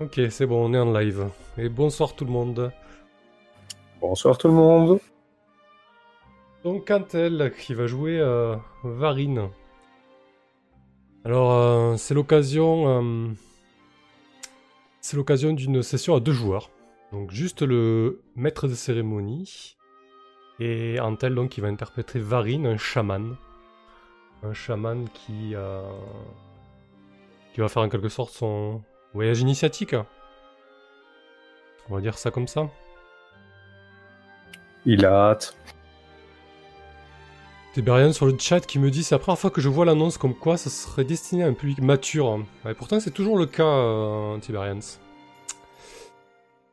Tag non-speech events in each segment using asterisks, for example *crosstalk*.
Ok, c'est bon, on est en live. Et bonsoir tout le monde. Bonsoir tout le monde. Donc Cantel qui va jouer euh, Varine. Alors euh, c'est l'occasion, euh, c'est l'occasion d'une session à deux joueurs. Donc juste le maître de cérémonie et Antel donc qui va interpréter Varine, un chaman, un chaman qui qui va faire en quelque sorte son voyage initiatique. On va dire ça comme ça. Il a hâte. Tiberian sur le chat qui me dit c'est la première fois que je vois l'annonce comme quoi ça serait destiné à un public mature. Et pourtant c'est toujours le cas, euh, Tiberians.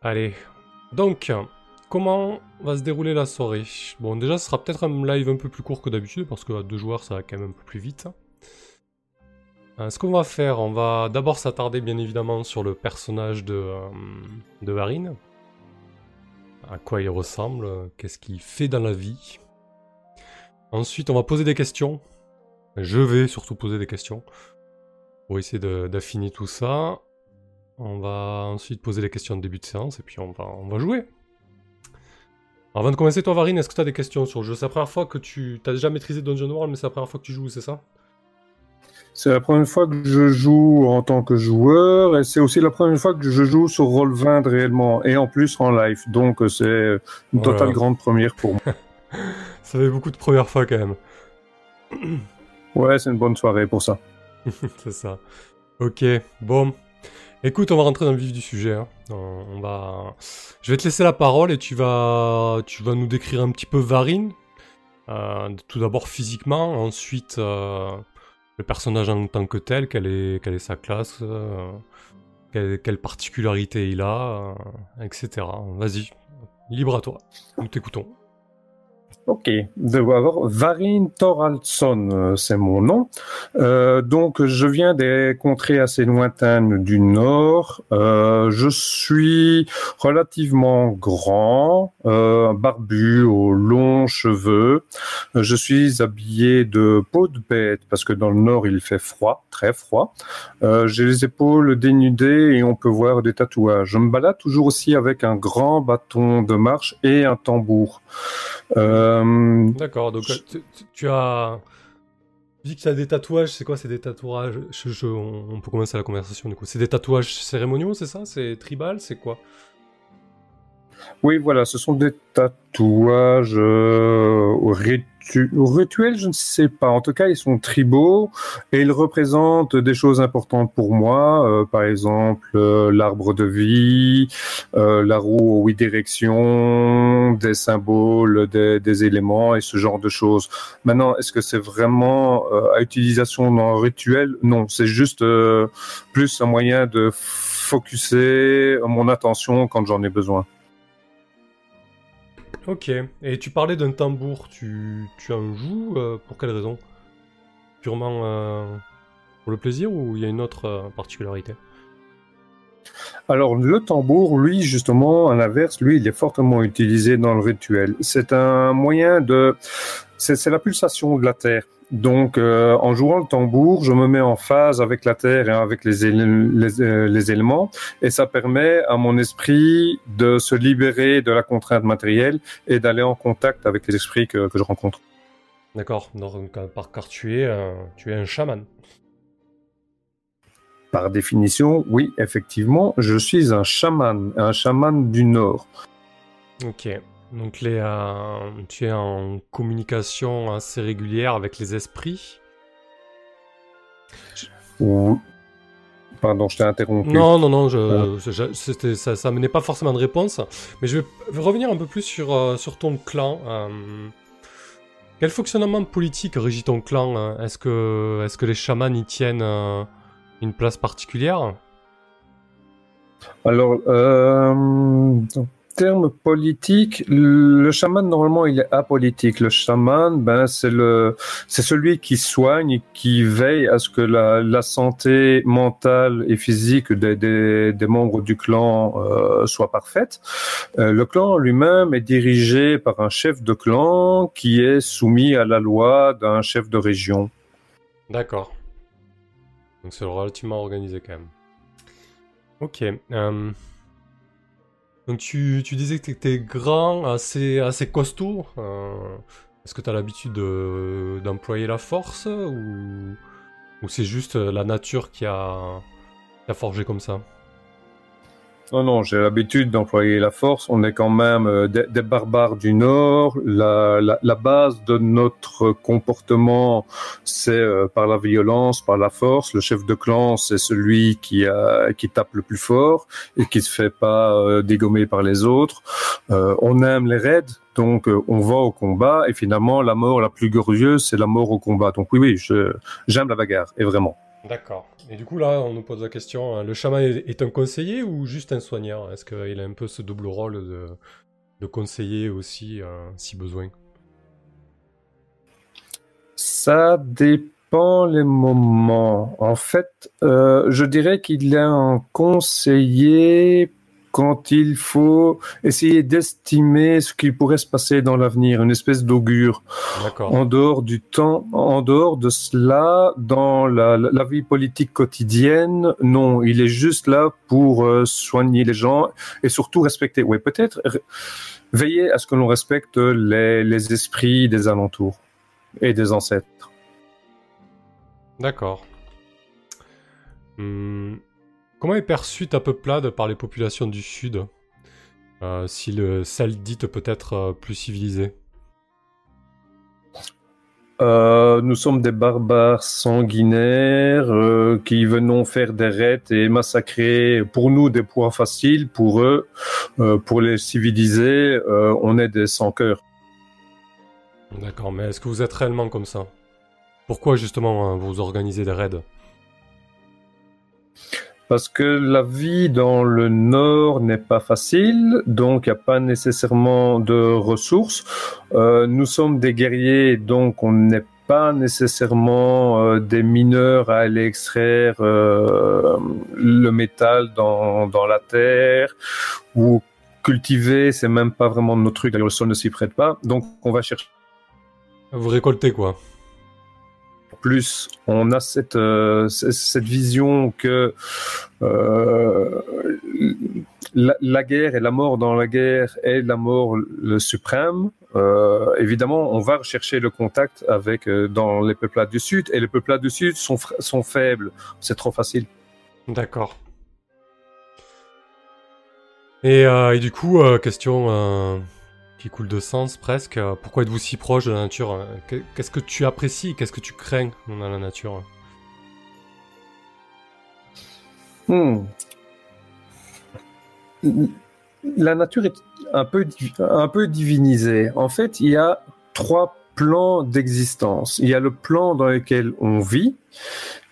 Allez. Donc, comment va se dérouler la soirée? Bon déjà ce sera peut-être un live un peu plus court que d'habitude parce que à deux joueurs ça va quand même un peu plus vite. Euh, ce qu'on va faire, on va d'abord s'attarder bien évidemment sur le personnage de, euh, de Varine. À quoi il ressemble, qu'est-ce qu'il fait dans la vie. Ensuite, on va poser des questions. Je vais surtout poser des questions. Pour essayer d'affiner tout ça. On va ensuite poser les questions de début de séance et puis on va, on va jouer. avant de commencer, toi, Varine, est-ce que tu as des questions sur le jeu? C'est la première fois que tu... as déjà maîtrisé Dungeon World, mais c'est la première fois que tu joues, c'est ça? C'est la première fois que je joue en tant que joueur et c'est aussi la première fois que je joue sur Roll20 réellement et en plus en live. Donc c'est une totale grande première pour moi. *laughs* ça fait beaucoup de premières fois quand même. *clears throat* ouais, c'est une bonne soirée pour ça. *laughs* c'est ça. Ok, bon. Écoute, on va rentrer dans le vif du sujet. Hein. On va... Je vais te laisser la parole et tu vas, tu vas nous décrire un petit peu Varine. Euh, tout d'abord physiquement, ensuite euh, le personnage en tant que tel, quelle est, sa classe, euh, quelle, particularité il a, euh, etc. Vas-y, libre à toi, nous t'écoutons. Ok, de Varin Thoraldsson, euh, c'est mon nom. Euh, donc, je viens des contrées assez lointaines du nord. Euh, je suis relativement grand, euh, barbu, aux longs cheveux. Je suis habillé de peau de bête parce que dans le nord il fait froid, très froid. J'ai les épaules dénudées et on peut voir des tatouages. Je me balade toujours aussi avec un grand bâton de marche et un tambour. Euh, D'accord, donc tu, as... Tu dis que tu as des tatouages, c'est quoi C'est des tatouages on, peut commencer la conversation du coup. C'est des tatouages cérémoniaux, c'est ça? C'est tribal C'est quoi? Oui, voilà, ce sont des tatouages euh, rituels, je ne sais pas. En tout cas, ils sont tribaux et ils représentent des choses importantes pour moi. Euh, par exemple, euh, l'arbre de vie, euh, la roue aux huit directions, des symboles, des, des, éléments et ce genre de choses. Maintenant, est-ce que c'est vraiment à utilisation dans un rituel? Non, c'est juste plus un moyen de focuser mon attention quand j'en ai besoin. Ok. Et tu parlais d'un tambour. Tu, tu en joues euh, pour quelle raison? Purement euh, pour le plaisir ou il y a une autre euh, particularité? Alors le tambour, lui justement, à l'inverse, lui, il est fortement utilisé dans le rituel. C'est un moyen de, c'est la pulsation de la terre. Donc, euh, en jouant le tambour, je me mets en phase avec la terre et avec les, euh, les, éléments, et ça permet à mon esprit de se libérer de la contrainte matérielle et d'aller en contact avec les esprits que, je rencontre. D'accord. Donc, euh, par car tu es, tu es un chaman. Par définition, oui, effectivement, je suis un chaman, un chaman du Nord. Ok. Donc les, euh, tu es en communication assez régulière avec les esprits? Pardon, je t'ai interrompu. Non, non, non, je, ah. ça, ça menait pas forcément de réponse. Mais je vais revenir un peu plus sur, euh, sur ton clan. Euh, quel fonctionnement politique régit ton clan? Est-ce que, est que les chamans y tiennent une place particulière Alors, termes politiques, le chaman normalement il est apolitique. Le chaman, ben c'est le, c'est celui qui soigne, qui veille à ce que la, la santé mentale et physique des, des, des membres du clan euh, soit parfaite. Euh, le clan lui-même est dirigé par un chef de clan qui est soumis à la loi d'un chef de région. D'accord. Donc c'est relativement organisé quand même. Ok. euh, Donc tu, tu disais que tu étais grand, assez, assez costaud. euh, Est-ce que tu as l'habitude de- d'employer la force ou, ou c'est juste la nature qui a, qui a forgé comme ça? Non, non, j'ai l'habitude d'employer la force. On est quand même euh, des, barbares du Nord. La, la, la base de notre comportement, c'est euh, par la violence, par la force. Le chef de clan, c'est celui qui, a, qui tape le plus fort et qui se fait pas euh, dégommer par les autres. Euh, on aime les raids, donc on va au combat. Et finalement, la mort la plus glorieuse, c'est la mort au combat. Donc oui, oui, j'aime la bagarre, et vraiment. D'accord. Et du coup, là, on nous pose la question, hein, le chaman est, un conseiller ou juste un soigneur Est-ce qu'il a un peu ce double rôle de, de conseiller aussi, euh, si besoin? Ça dépend les moments. En fait, euh, je dirais qu'il est un conseiller quand il faut essayer d'estimer ce qui pourrait se passer dans l'avenir, une espèce d'augure. En dehors du temps, en dehors de cela, dans la, vie politique quotidienne, non, il est juste là pour euh, soigner les gens et surtout respecter. Oui, peut-être veiller à ce que l'on respecte les, les esprits des alentours et des ancêtres. D'accord. Hmm, Comment est perçue ta peuplade par les populations du Sud Euh, Si le celle dite peut être euh, plus civilisée Euh, nous sommes des barbares sanguinaires euh, qui venons faire des raids et massacrer pour nous des poids faciles, pour eux, euh, pour les civilisés, on est des sans-cœurs. D'accord, mais est-ce que vous êtes réellement comme ça? Pourquoi justement hein, vous organisez des raids? Parce que la vie dans le nord n'est pas facile, donc il n'y a pas nécessairement de ressources. Euh, nous sommes des guerriers, donc on n'est pas nécessairement euh, des mineurs à aller extraire euh, le métal dans, dans la terre ou cultiver, c'est même pas vraiment notre truc, d'ailleurs le sol ne s'y prête pas. Donc on va chercher Vous récoltez quoi? Plus on a cette euh, vision que euh, la, guerre et la mort dans la guerre est la mort le suprême. Euh, évidemment, on va rechercher le contact avec dans les peuplades du sud et les peuplades du sud sont faibles. C'est trop facile. D'accord. Et, du coup, question qui coule de sens presque, euh, pourquoi êtes-vous si proche de la nature euh, Qu'est- Qu'est-ce que tu apprécies Qu'est-ce que tu crains dans la nature? Hmm. La nature est un peu, un peu divinisée. En fait, il y a trois plans d'existence. Il y a le plan dans lequel on vit,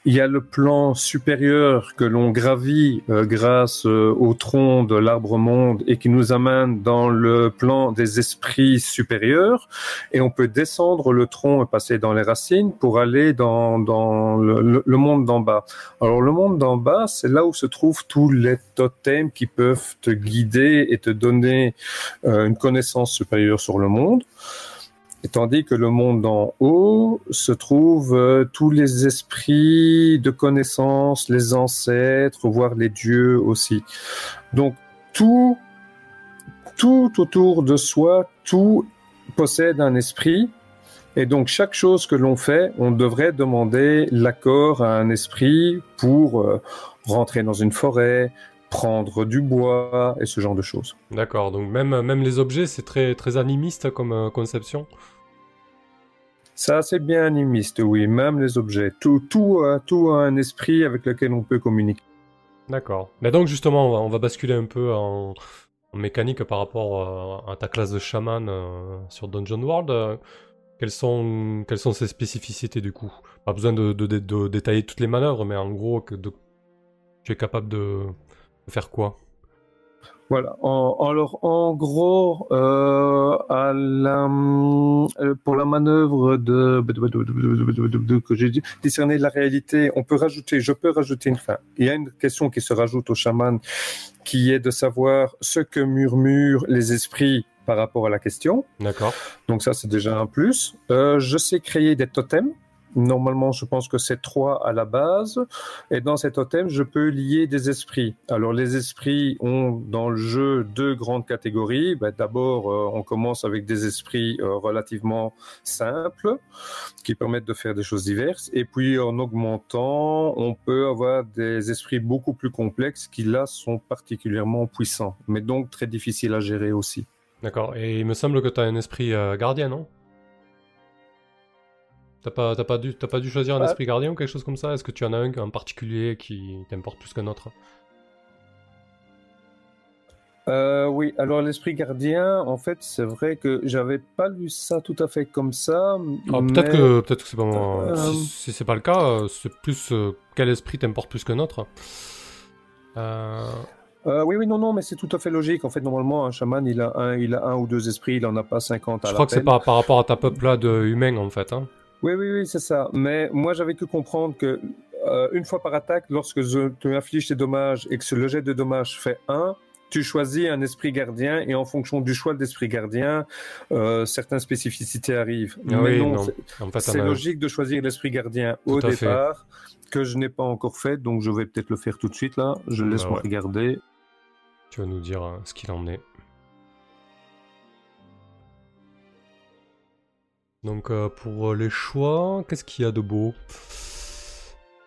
il y a le plan supérieur que l'on gravit euh, grâce euh, au tronc de l'arbre monde et qui nous amène dans le plan des esprits supérieurs. Et on peut descendre le tronc et passer dans les racines pour aller dans, dans le, monde d'en bas. Alors le monde d'en bas, c'est là où se trouvent tous les totems qui peuvent te guider et te donner euh, une connaissance supérieure sur le monde. Et tandis que le monde d'en haut se trouvent euh, tous les esprits de connaissance, les ancêtres, voire les dieux aussi. Donc tout, tout autour de soi, tout possède un esprit. Et donc chaque chose que l'on fait, on devrait demander l'accord à un esprit pour euh, rentrer dans une forêt, prendre du bois et ce genre de choses. D'accord, donc même, même les objets, c'est très, très animiste comme euh, conception? Ça, c'est bien animiste, oui, même les objets. Tout, tout, a- tout a un esprit avec lequel on peut communiquer. D'accord. Mais donc justement, on va, on va basculer un peu en, en mécanique par rapport euh, à ta classe de chaman euh, sur Dungeon World. euh, quelles sont, quelles sont ses spécificités du coup? Pas besoin de, de- de- de détailler toutes les manœuvres, mais en gros, tu es capable de faire quoi Voilà. En, alors, en gros, euh, à la, euh, pour la manœuvre de- que j'ai dit, discerner la réalité, on peut rajouter, je peux rajouter une fin. Il y a une question qui se rajoute au chaman, qui est de savoir ce que murmurent les esprits par rapport à la question. D'accord. Donc ça, c'est déjà un plus. Euh, je sais créer des totems. Normalement, je pense que c'est trois à la base. Et dans cet totem, je peux lier des esprits. Alors, les esprits ont dans le jeu deux grandes catégories. Ben, D'abord, euh, on commence avec des esprits euh, relativement simples qui permettent de faire des choses diverses. Et puis, en augmentant, on peut avoir des esprits beaucoup plus complexes qui, là, sont particulièrement puissants, mais donc très difficiles à gérer aussi. D'accord. Et il me semble que tu as un esprit euh, gardien, non? T'as pas, pas, dû, pas dû choisir un esprit gardien ou quelque chose comme ça? Est-ce que tu en as un en particulier qui t'importe plus qu'un autre? Euh, oui, alors l'esprit gardien, en fait, c'est vrai que j'avais pas lu ça tout à fait comme ça. Ah, peut-être que peut-être que c'est pas moi. Euh, si, c'est pas le cas, c'est plus quel esprit t'importe plus qu'un autre? oui, oui, non, non, mais c'est tout à fait logique. En fait, normalement, un chaman, il a un, il a un ou deux esprits, il en a pas 50 à Je crois que c'est pas par rapport à ta peuplade humaine, en fait. Hein. Oui, oui, oui, c'est ça. Mais moi, j'avais que comprendre que euh, une fois par attaque, lorsque je te inflige tes dommages et que le jet de dommages fait 1, tu choisis un esprit gardien et en fonction du choix de l'esprit gardien, euh, certaines spécificités arrivent. Ah Mais non, non. c'est logique de choisir l'esprit gardien au départ, que je n'ai pas encore fait, donc je vais peut-être le faire tout de suite là. Je laisse bah regarder. Tu vas nous dire euh, ce qu'il en est. Donc euh, pour euh, les choix, qu'est-ce qu'il y a de beau?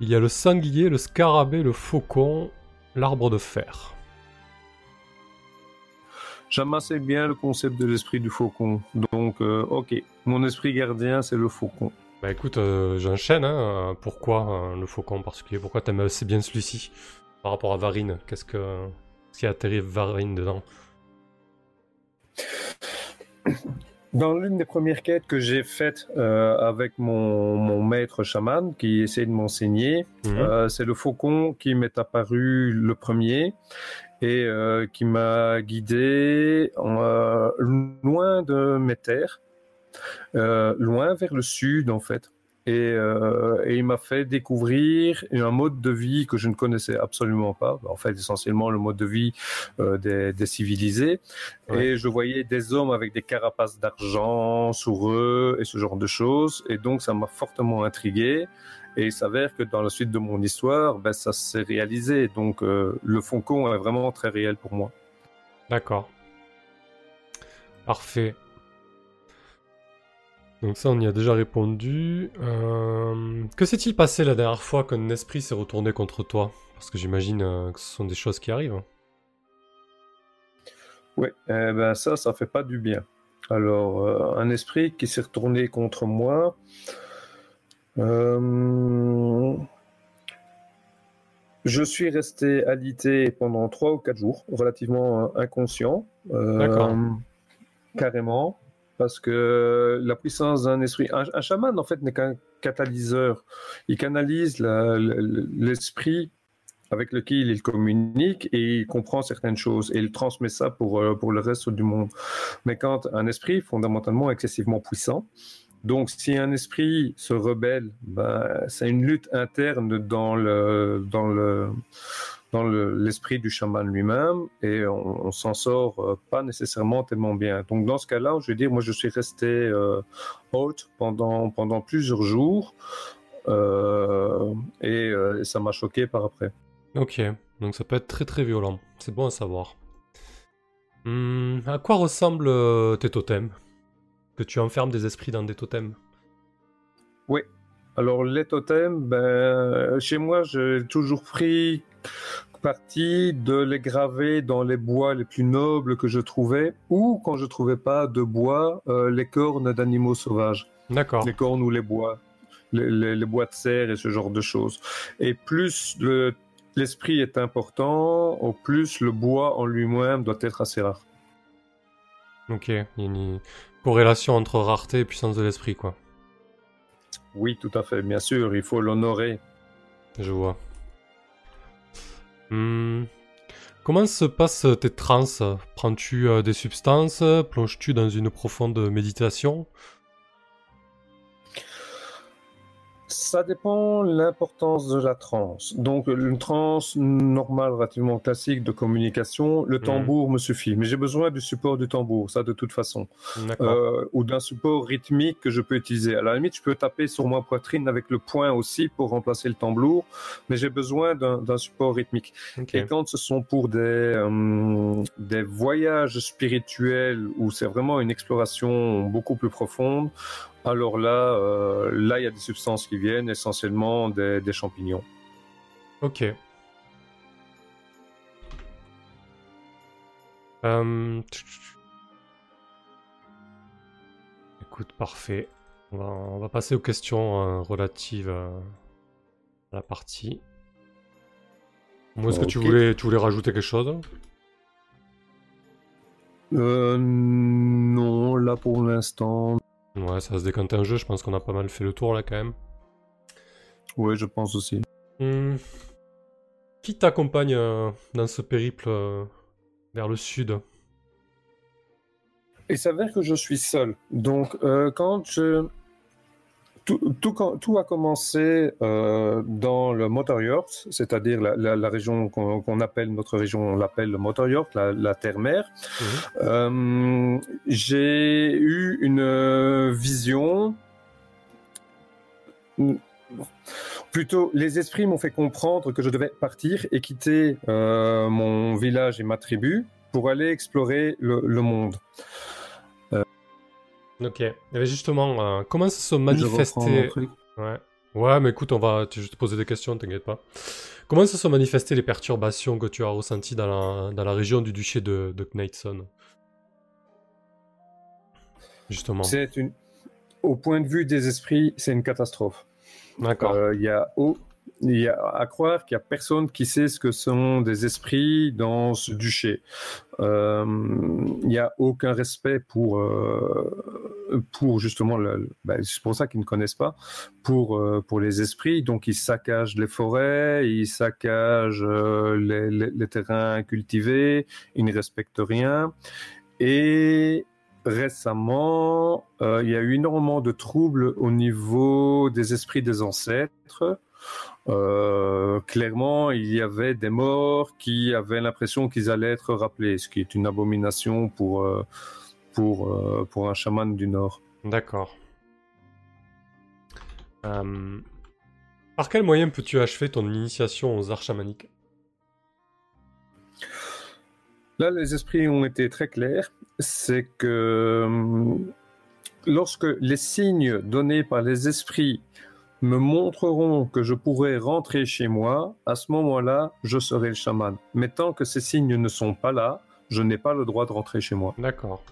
Il y a le sanglier, le scarabée, le faucon, l'arbre de fer. J'aime assez bien le concept de l'esprit du faucon. Donc, euh, ok, mon esprit gardien, c'est le faucon. Bah écoute, j'enchaîne. Hein. Pourquoi le faucon en particulier? Pourquoi t'aimes assez bien celui-ci? Par rapport à Varine Qu'est-ce que... Qu'est-ce qui a atterri Varine dedans? Dans l'une des premières quêtes que j'ai faites euh, avec mon, mon, maître chaman qui essaie de m'enseigner, mhm. euh, c'est le faucon qui m'est apparu le premier et euh, qui m'a guidé euh, loin de mes terres, euh, loin vers le sud en fait. Euh, et, il m'a fait découvrir un mode de vie que je ne connaissais absolument pas. En fait, essentiellement le mode de vie euh, des, civilisés. Et je voyais des hommes avec des carapaces d'argent sur eux et ce genre de choses. Et donc, ça m'a fortement intrigué. Et il s'avère que dans la suite de mon histoire, ben, ça s'est réalisé. Donc, euh, le Foncon est vraiment très réel pour moi. D'accord. Parfait. Donc ça, on y a déjà répondu. Euh, que s'est-il passé la dernière fois qu'un esprit s'est retourné contre toi? Parce que j'imagine euh, que ce sont des choses qui arrivent. Oui, eh ben ça, ça fait pas du bien. Alors, euh, un esprit qui s'est retourné contre moi. Je suis resté alité pendant trois ou quatre jours, relativement inconscient. D'accord. Carrément parce que la puissance d'un esprit, un, chaman en fait n'est qu'un catalyseur. Il canalise l'esprit avec lequel il communique et il comprend certaines choses et il transmet ça pour, euh, pour le reste du monde. Mais quand un esprit fondamentalement excessivement puissant, donc si un esprit se rebelle, ben, c'est une lutte interne dans le, dans le, dans l'esprit du chaman lui-même et on, s'en sort euh, pas nécessairement tellement bien. Donc dans ce cas-là, je veux dire, moi je suis resté euh, haute pendant, pendant plusieurs jours euh, et, ça m'a choqué par après. Ok, donc ça peut être très très violent, c'est bon à savoir. Hmm, à quoi ressemblent tes totems? Que tu enfermes des esprits dans des totems? Oui, alors les totems, ben, chez moi j'ai toujours pris partie de les graver dans les bois les plus nobles que je trouvais, ou quand je trouvais pas de bois, euh, les cornes d'animaux sauvages. D'accord. Les cornes ou les bois, les, bois de serre et ce genre de choses. Et plus l'esprit est important, au plus le bois en lui-même doit être assez rare. Ok, il y a une corrélation entre rareté et puissance de l'esprit, quoi. Oui, tout à fait, bien sûr, il faut l'honorer. Je vois. Hmm. Comment se passent tes trans Prends-tu euh, des substances? Plonges-tu dans une profonde méditation? Ça dépend l'importance de la transe. Donc, une transe normale, relativement classique de communication, le Mhm. tambour me suffit. Mais j'ai besoin du support du tambour, ça de toute façon. Euh, ou d'un support rythmique que je peux utiliser. À la limite, je peux taper sur ma poitrine avec le poing aussi pour remplacer le tambour, mais j'ai besoin d'un support rythmique. Ok. Et quand ce sont pour des, euh, des voyages spirituels où c'est vraiment une exploration beaucoup plus profonde, alors là, euh, là, il y a des substances qui viennent, essentiellement des, des champignons. Ok. Euh. Écoute, parfait. On va, on va passer aux questions euh, relatives à la partie. Moi, est-ce que tu voulais, tu voulais rajouter quelque chose? Euh, non, là pour l'instant, Ouais, ça va se décanter un jeu. Je pense qu'on a pas mal fait le tour là quand même. oui, je pense aussi. Hmm. Qui t'accompagne euh, dans ce périple euh, vers le sud? Il s'avère que je suis seul. Donc, euh, quand je. Tout, tout, tout a commencé euh, dans le Motorjord, c'est-à-dire la, la- la région qu'on qu'on appelle, notre région, on l'appelle le Motorjord, la, la terre-mère. Mhm. Euh, J'ai eu une vision. Plutôt, les esprits m'ont fait comprendre que je devais partir et quitter euh, mon village et ma tribu pour aller explorer le, le monde. Ok. Il y avait justement euh, comment ça se manifestait. truc. Ouais. Ouais, mais écoute, on va te- je vais te poser des questions, t'inquiète pas. Comment se sont manifestées les perturbations que tu as ressenties dans la, dans la région du duché de, de Justement. C'est une, au point de vue des esprits, c'est une catastrophe. D'accord. Euh, Il y a au- il y a à croire qu'il y a personne qui sait ce que sont des esprits dans ce duché. Euh, il n'y a aucun respect pour euh, pour justement ben, c'est pour ça qu'ils ne connaissent pas pour euh, pour les esprits. Donc ils saccagent les forêts, ils saccagent les, les- terrains cultivés, ils ne respectent rien. Et récemment, il y a eu énormément de troubles au niveau des esprits des ancêtres. Euh, clairement, il y avait des morts qui avaient l'impression qu'ils allaient être rappelés, ce qui est une abomination pour, euh, pour, euh, pour un chaman du Nord. D'accord. Par quel moyen peux-tu achever ton initiation aux arts chamaniques? Là, les esprits ont été très clairs. C'est que lorsque les signes donnés par les esprits me montreront que je pourrai rentrer chez moi, à ce moment-là, je serai le chaman. Mais tant que ces signes ne sont pas là, je n'ai pas le droit de rentrer chez moi. D'accord.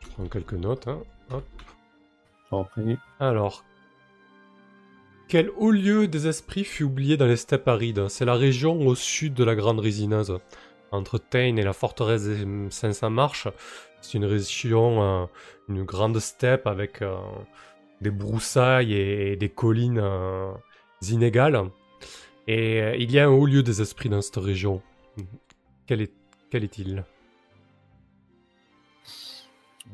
Je prends quelques notes. hein. Hop. Prie. Alors, quel haut lieu des esprits fut oublié dans les steppes arides? C'est la région au sud de la Grande Résineuse, entre Tain et la forteresse des 500 marches. C'est une région, une grande steppe avec euh, des broussailles et, des collines euh, inégales. Et euh, il y a un haut lieu des esprits dans cette région. Quel est- quel est-il?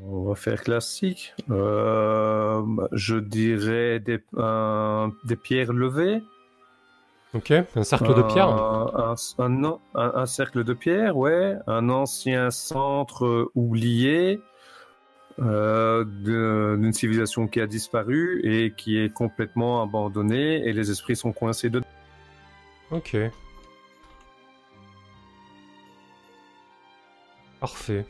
On va faire classique. Je dirais des, des pierres levées. Ok, un cercle de pierre Un, un- un- un- cercle de pierre, ouais. Un ancien centre euh, oublié euh, d'une civilisation qui a disparu et qui est complètement abandonnée et les esprits sont coincés dedans. Ok. Parfait.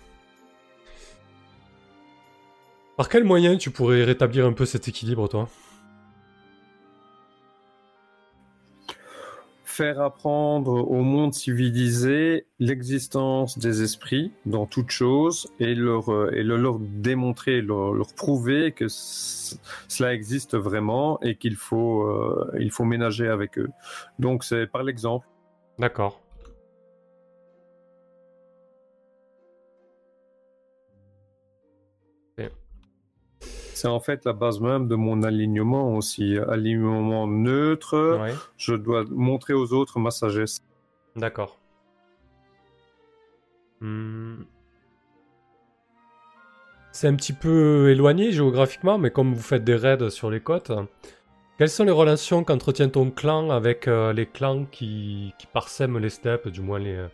Par quel moyen tu pourrais rétablir un peu cet équilibre, toi? Faire apprendre au monde civilisé l'existence des esprits dans toute chose et leur, euh, et le leur démontrer, leur, leur prouver que cela existe vraiment et qu'il faut, euh, il faut ménager avec eux. Donc c'est par l'exemple. D'accord. C'est en fait la base même de mon alignement aussi. Alignement neutre, Ouais. je dois montrer aux autres ma sagesse. D'accord. Hmm. c'est un petit peu éloigné géographiquement, mais comme vous faites des raids sur les côtes, quelles sont les relations qu'entretient ton clan avec euh, les clans qui, qui, parsèment les steppes, du moins les,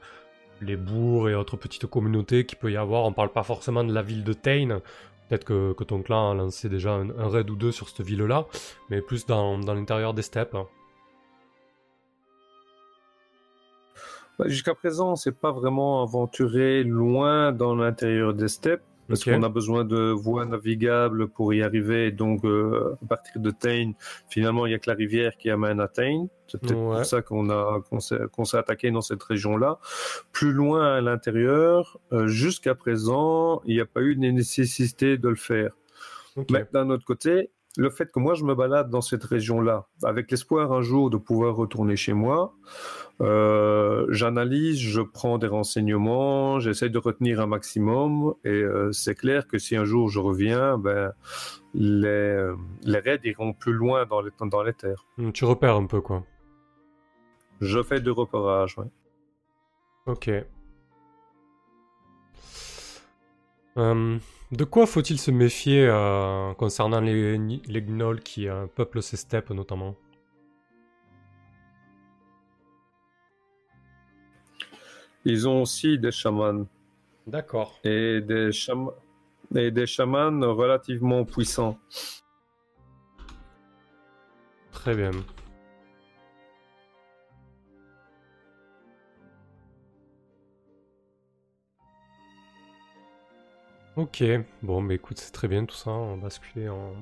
les bourgs et autres petites communautés qu'il peut y avoir? On parle pas forcément de la ville de Tain, peut-être que, ton clan a lancé déjà un, raid ou deux sur cette ville-là, mais plus dans, l'intérieur des steppes. Bah, Jusqu'à présent, on s'est pas vraiment aventuré loin dans l'intérieur des steppes parce qu'on a besoin de voies navigables pour y arriver. Donc, euh, à partir de Tain, finalement, il n'y a que la rivière qui amène à Tain. C'est peut-être Ouais. pour ça qu'on a qu'on s'est qu'on s'est attaqué dans cette région-là. Plus loin à l'intérieur, euh, jusqu'à présent, il n'y a pas eu de nécessité de le faire. Mais d'un autre côté, le fait que moi je me balade dans cette région-là, avec l'espoir un jour de pouvoir retourner chez moi, euh, j'analyse, je prends des renseignements, j'essaie de retenir un maximum, et euh, c'est clair que si un jour je reviens, ben, les, les raids iront plus loin dans les, dans les terres. Hmm, Tu repères un peu, quoi. Je fais du repérage, ouais. Ok. Euh, de quoi faut-il se méfier euh, concernant les, les gnolls qui euh, peuplent ces steppes notamment? Ils ont aussi des chamans, D'accord. et des, cham- et des chamans relativement puissants. Très bien. Ok, bon, bah écoute, c'est très bien tout ça. On va basculer en.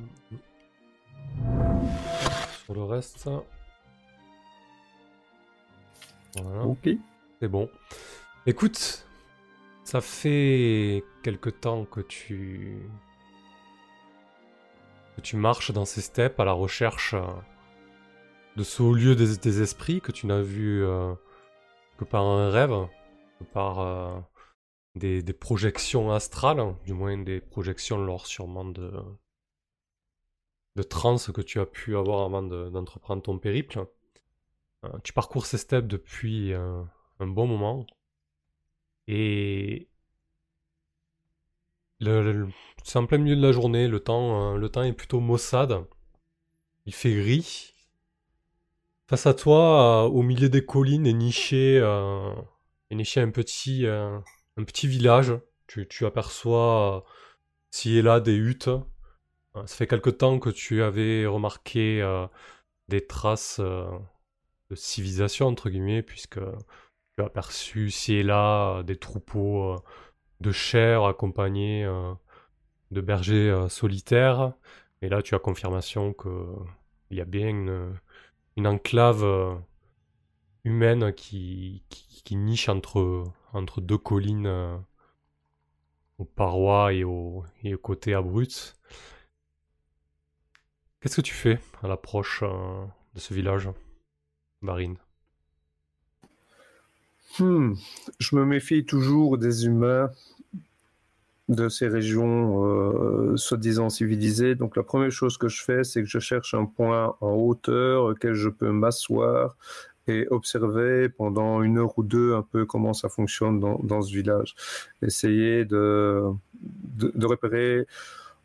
Sur le reste. Voilà. Ok. C'est bon. Écoute, ça fait quelque temps que tu que tu marches dans ces steppes à la recherche euh, de ce haut lieu des, des esprits que tu n'as vu euh, que par un rêve, que par euh, des, projections astrales, du moins des projections lors sûrement de de transe que tu as pu avoir avant de- d'entreprendre ton périple. Euh, tu parcours ces steppes depuis euh, un bon moment. Et c'est en plein milieu de la journée, le temps, euh, le temps est plutôt maussade. Il fait gris. Face à toi, au milieu des collines, est niché, est niché un petit, petit village. Tu, aperçois euh, ci et là des huttes. Euh, ça fait quelque temps que tu avais remarqué euh, des traces de civilisation, entre guillemets, puisque tu as aperçu ci et là des troupeaux de chèvres accompagnés de bergers solitaires. Et là, tu as confirmation que il y a bien une, enclave humaine qui, qui, qui niche entre, entre deux collines euh, aux parois et aux, et aux côtés abrupts. Qu'est-ce que tu fais à l'approche euh, de ce village, Marine? Hmm, Je me méfie toujours des humains de ces régions euh, soi-disant civilisées. Donc la première chose que je fais, c'est que je cherche un point en hauteur auquel je peux m'asseoir et observer pendant une heure ou deux un peu comment ça fonctionne dans, ce village. Essayer de, de, de repérer,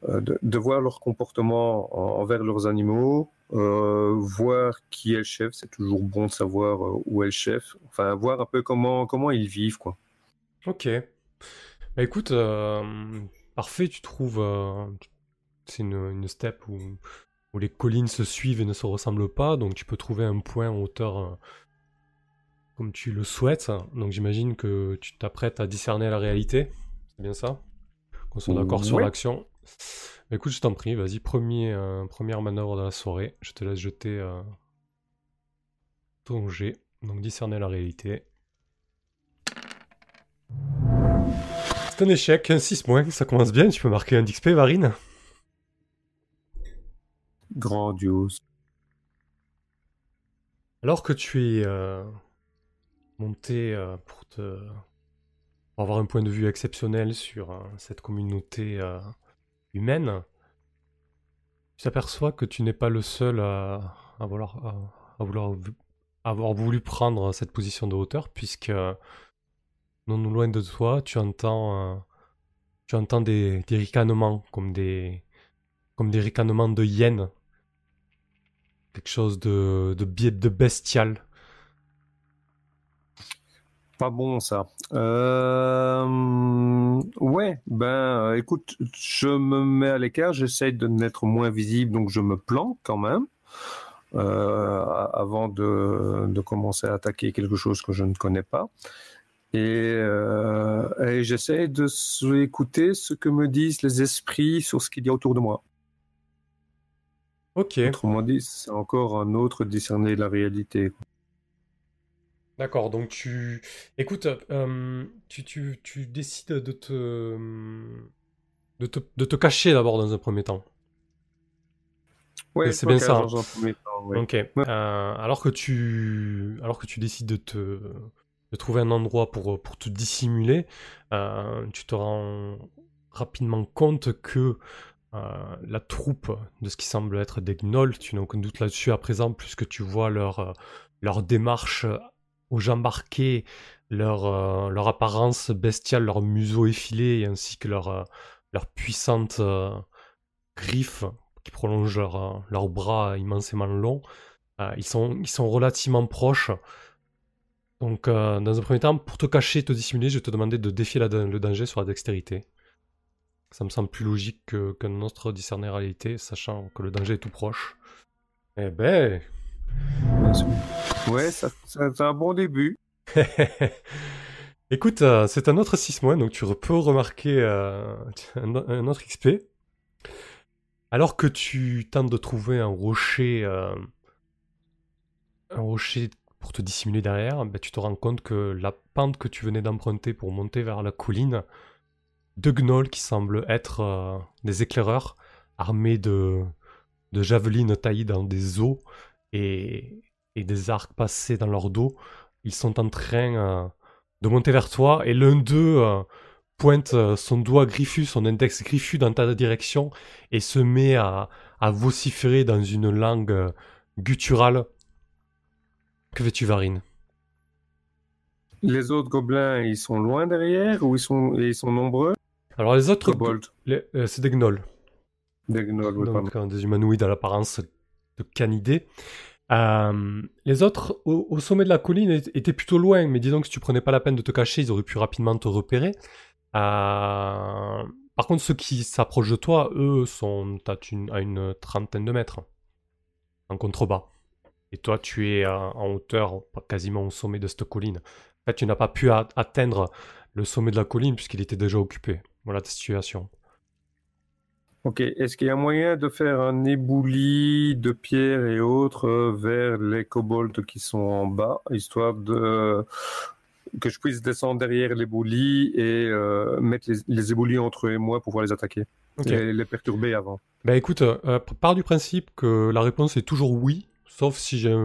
euh, de, voir leur comportement en- envers leurs animaux, euh, voir qui est le chef. C'est toujours bon de savoir euh, où est le chef. Enfin, voir un peu comment, comment ils vivent, quoi. Ok. Bah écoute, parfait, tu trouves... c'est une, steppe où, où les collines se suivent et ne se ressemblent pas, donc tu peux trouver un point en hauteur euh, comme tu le souhaites. Donc j'imagine que tu t'apprêtes à discerner la réalité, c'est bien ça? Qu'on soit d'accord sur l'action. Écoute, je t'en prie, vas-y, premier, euh, première manœuvre de la soirée. Je te laisse jeter euh, ton jet. Donc discerner la réalité. C'est un échec, un 6 moins, ça commence bien, tu peux marquer un d'XP, Varine. Grandiose. Alors que tu es euh, monté euh, pour te avoir un point de vue exceptionnel sur euh, cette communauté humaine, tu t'aperçois que tu n'es pas le seul à, vouloir, avoir voulu prendre cette position de hauteur, puisque non loin de toi, tu entends tu entends des, des ricanements comme des, comme des ricanements de hyènes. Quelque chose de, de, de bestial. Pas bon ça. Euh, Ouais, ben euh, écoute, je me mets à l'écart, j'essaye de n'être moins visible, donc je me planque quand même euh, avant de, de commencer à attaquer quelque chose que je ne connais pas. Et, euh, et j'essaie de écouter ce que me disent les esprits sur ce qu'il y a autour de moi. Ok, Autrement dit, c'est encore un autre discerner la réalité. d'accord. Donc tu, écoute, euh, tu, tu, tu décides de te, de te, de te cacher d'abord dans un premier temps. Ouais, c'est bien ça. dans un premier temps, oui. Ok. Euh, alors que tu, alors que tu décides de te, de trouver un endroit pour, pour te dissimuler, euh, tu te rends rapidement compte que euh, la troupe de ce qui semble être des gnolls, tu n'as aucun doute là-dessus à présent, puisque tu vois leur, euh, leur démarche aux jambes arquées, leur, euh, leur apparence bestiale, leur museau effilé, ainsi que leur, euh, leur puissante euh, griffe qui euh, leurs bras immensément longs. Euh, ils, sont, ils sont relativement proches. Donc, euh, dans un premier temps, pour te cacher, te dissimuler, je vais te demander de défier le danger sur la dextérité. Ça me semble plus logique que- qu'un autre discerner réalité, sachant que le danger est tout proche. Eh ben. Ouais, ça, ça- c'est un bon début. *laughs* Écoute, euh, c'est un autre 6 mois, donc tu peux remarquer euh, un, un autre XP. Alors que tu tentes de trouver un rocher, euh, un rocher pour te dissimuler derrière, ben, tu te rends compte que la pente que tu venais d'emprunter pour monter vers la colline, deux gnolls qui semblent être euh, des éclaireurs, armés de, de javelines taillées dans des os et, et des arcs passés dans leur dos, ils sont en train euh, de monter vers toi et l'un d'eux euh, pointe son doigt griffu, son index griffu dans ta direction et se met à, à vociférer dans une langue gutturale. Que fais-tu, Varine? Les autres gobelins, ils sont loin derrière ou ils sont, ils sont nombreux? Alors les autres, euh, c'est des gnolls. des gnolls, oui, donc euh, des humanoïdes à l'apparence de canidés. Euh, les autres, au, au sommet de la colline, étaient plutôt loin, mais disons que si tu prenais pas la peine de te cacher, ils auraient pu rapidement te repérer. Euh, Par contre, ceux qui s'approchent de toi, eux, sont à une, à une trentaine de mètres, en contrebas. Et toi, tu es en hauteur, quasiment au sommet de cette colline. En fait, tu n'as pas pu atteindre le sommet de la colline puisqu'il était déjà occupé. Voilà ta situation. Ok, est-ce qu'il y a moyen de faire un éboulis de pierres et autres euh, vers les kobolds qui sont en bas, histoire de que je puisse descendre derrière l'éboulis et euh, mettre les, les éboulis entre eux et moi pour pouvoir les attaquer et les perturber avant? Bah écoute, euh, pars du principe que la réponse est toujours oui, sauf si j'ai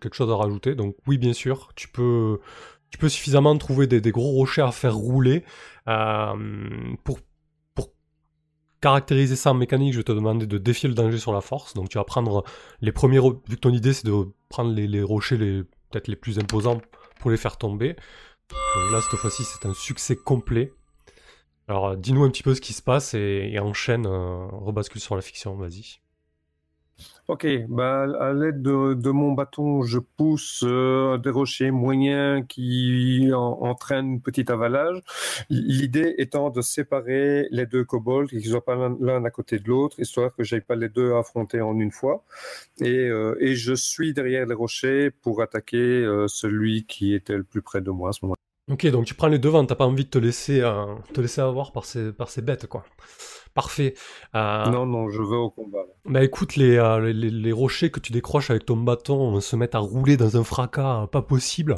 quelque chose à rajouter. Donc oui, bien sûr, tu peux, tu peux suffisamment trouver des, gros rochers à faire rouler. Euh, pour, pour caractériser ça en mécanique, je vais te demander de défier le danger sur la force. Donc tu vas prendre les premiers... Vu que ton idée c'est de prendre les, rochers les peut-être les plus imposants pour les faire tomber. Là, cette fois-ci, c'est un succès complet. Alors, dis-nous un petit peu ce qui se passe et, et enchaîne, euh, rebascule sur la fiction, vas-y. Ok, bah, à l'aide de, mon bâton, je pousse euh, des rochers moyens qui en- entraînent une petite avalage. L'idée étant de séparer les deux kobolds, qu'ils ne soient pas l'un- à côté de l'autre, histoire que j'aille pas les deux affronter en une fois. Et, euh, et je suis derrière les rochers pour attaquer euh, celui qui était le plus près de moi à ce moment-là. Ok, donc tu prends les devants, t'as pas envie de te laisser, euh, te laisser avoir par ces, par ces bêtes, quoi. Parfait. Euh, Non, non, je veux au combat. là. Bah écoute, les, euh, les, les rochers que tu décroches avec ton bâton se mettent à rouler dans un fracas pas possible.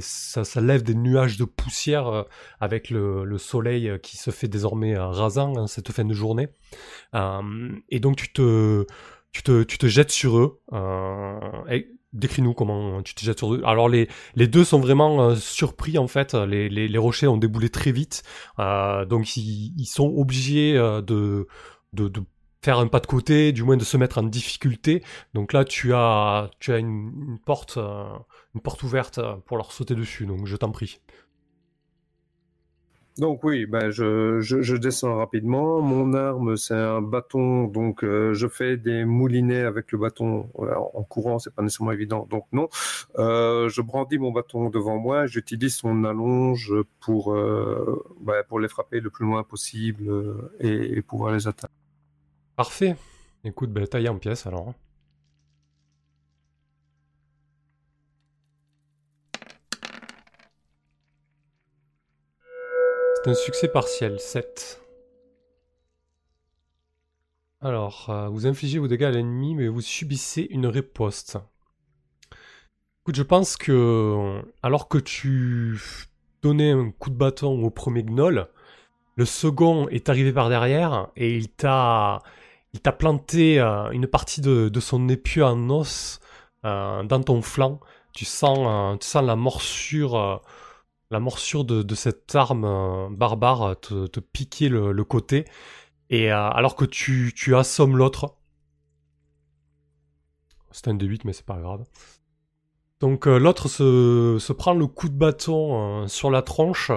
Ça, ça lève des nuages de poussière avec le, le soleil qui se fait désormais rasant hein, cette fin de journée. Et donc tu te, tu te, tu te jettes sur eux. Euh, et Décris-nous comment tu te jettes sur eux. Alors les, deux sont vraiment euh, surpris en fait. Les, rochers ont déboulé très vite, Euh, donc ils, ils sont obligés euh, de, de, faire un pas de côté, du moins de se mettre en difficulté. Donc là, tu as, tu as porte, une porte ouverte pour leur sauter dessus. Donc je t'en prie. Donc oui, ben je, descends rapidement. Mon arme, c'est un bâton, donc euh, je fais des moulinets avec le bâton. en courant, c'est pas nécessairement évident, donc non. Euh, je brandis mon bâton devant moi. J'utilise son allonge pour euh, ben, pour les frapper le plus loin possible et, pouvoir les atteindre. Parfait. Écoute, ben, taille en pièces alors. C'est un succès partiel, 7. Alors, euh, vous infligez vos dégâts à l'ennemi, mais vous subissez une riposte. Écoute, je pense que, alors que tu donnais un coup de bâton au premier gnoll, le second est arrivé par derrière et il t'a, il t'a planté euh, une partie de, son épieu en os euh, dans ton flanc. Tu sens, tu sens la morsure la morsure de, cette arme euh, barbare te, te piquer le, côté, et euh, alors que tu, assommes l'autre. C'est un D8, mais c'est pas grave. Donc euh, l'autre se, prend le coup de bâton sur la tronche,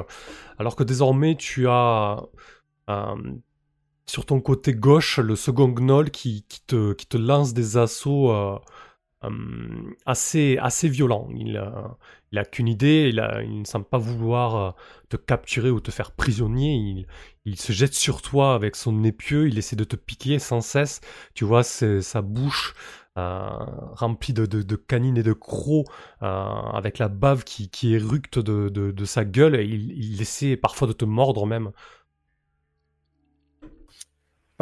alors que désormais tu as sur ton côté gauche le second gnoll qui te lance des assauts assez, assez violents. Il, il a qu'une idée, il, il, ne semble pas vouloir euh, te capturer ou te faire prisonnier, il, se jette sur toi avec son épieu, il essaie de te piquer sans cesse, tu vois sa bouche euh, remplie de, canines et de crocs, euh, avec la bave qui, qui éructe de, sa gueule, et il, il essaie parfois de te mordre même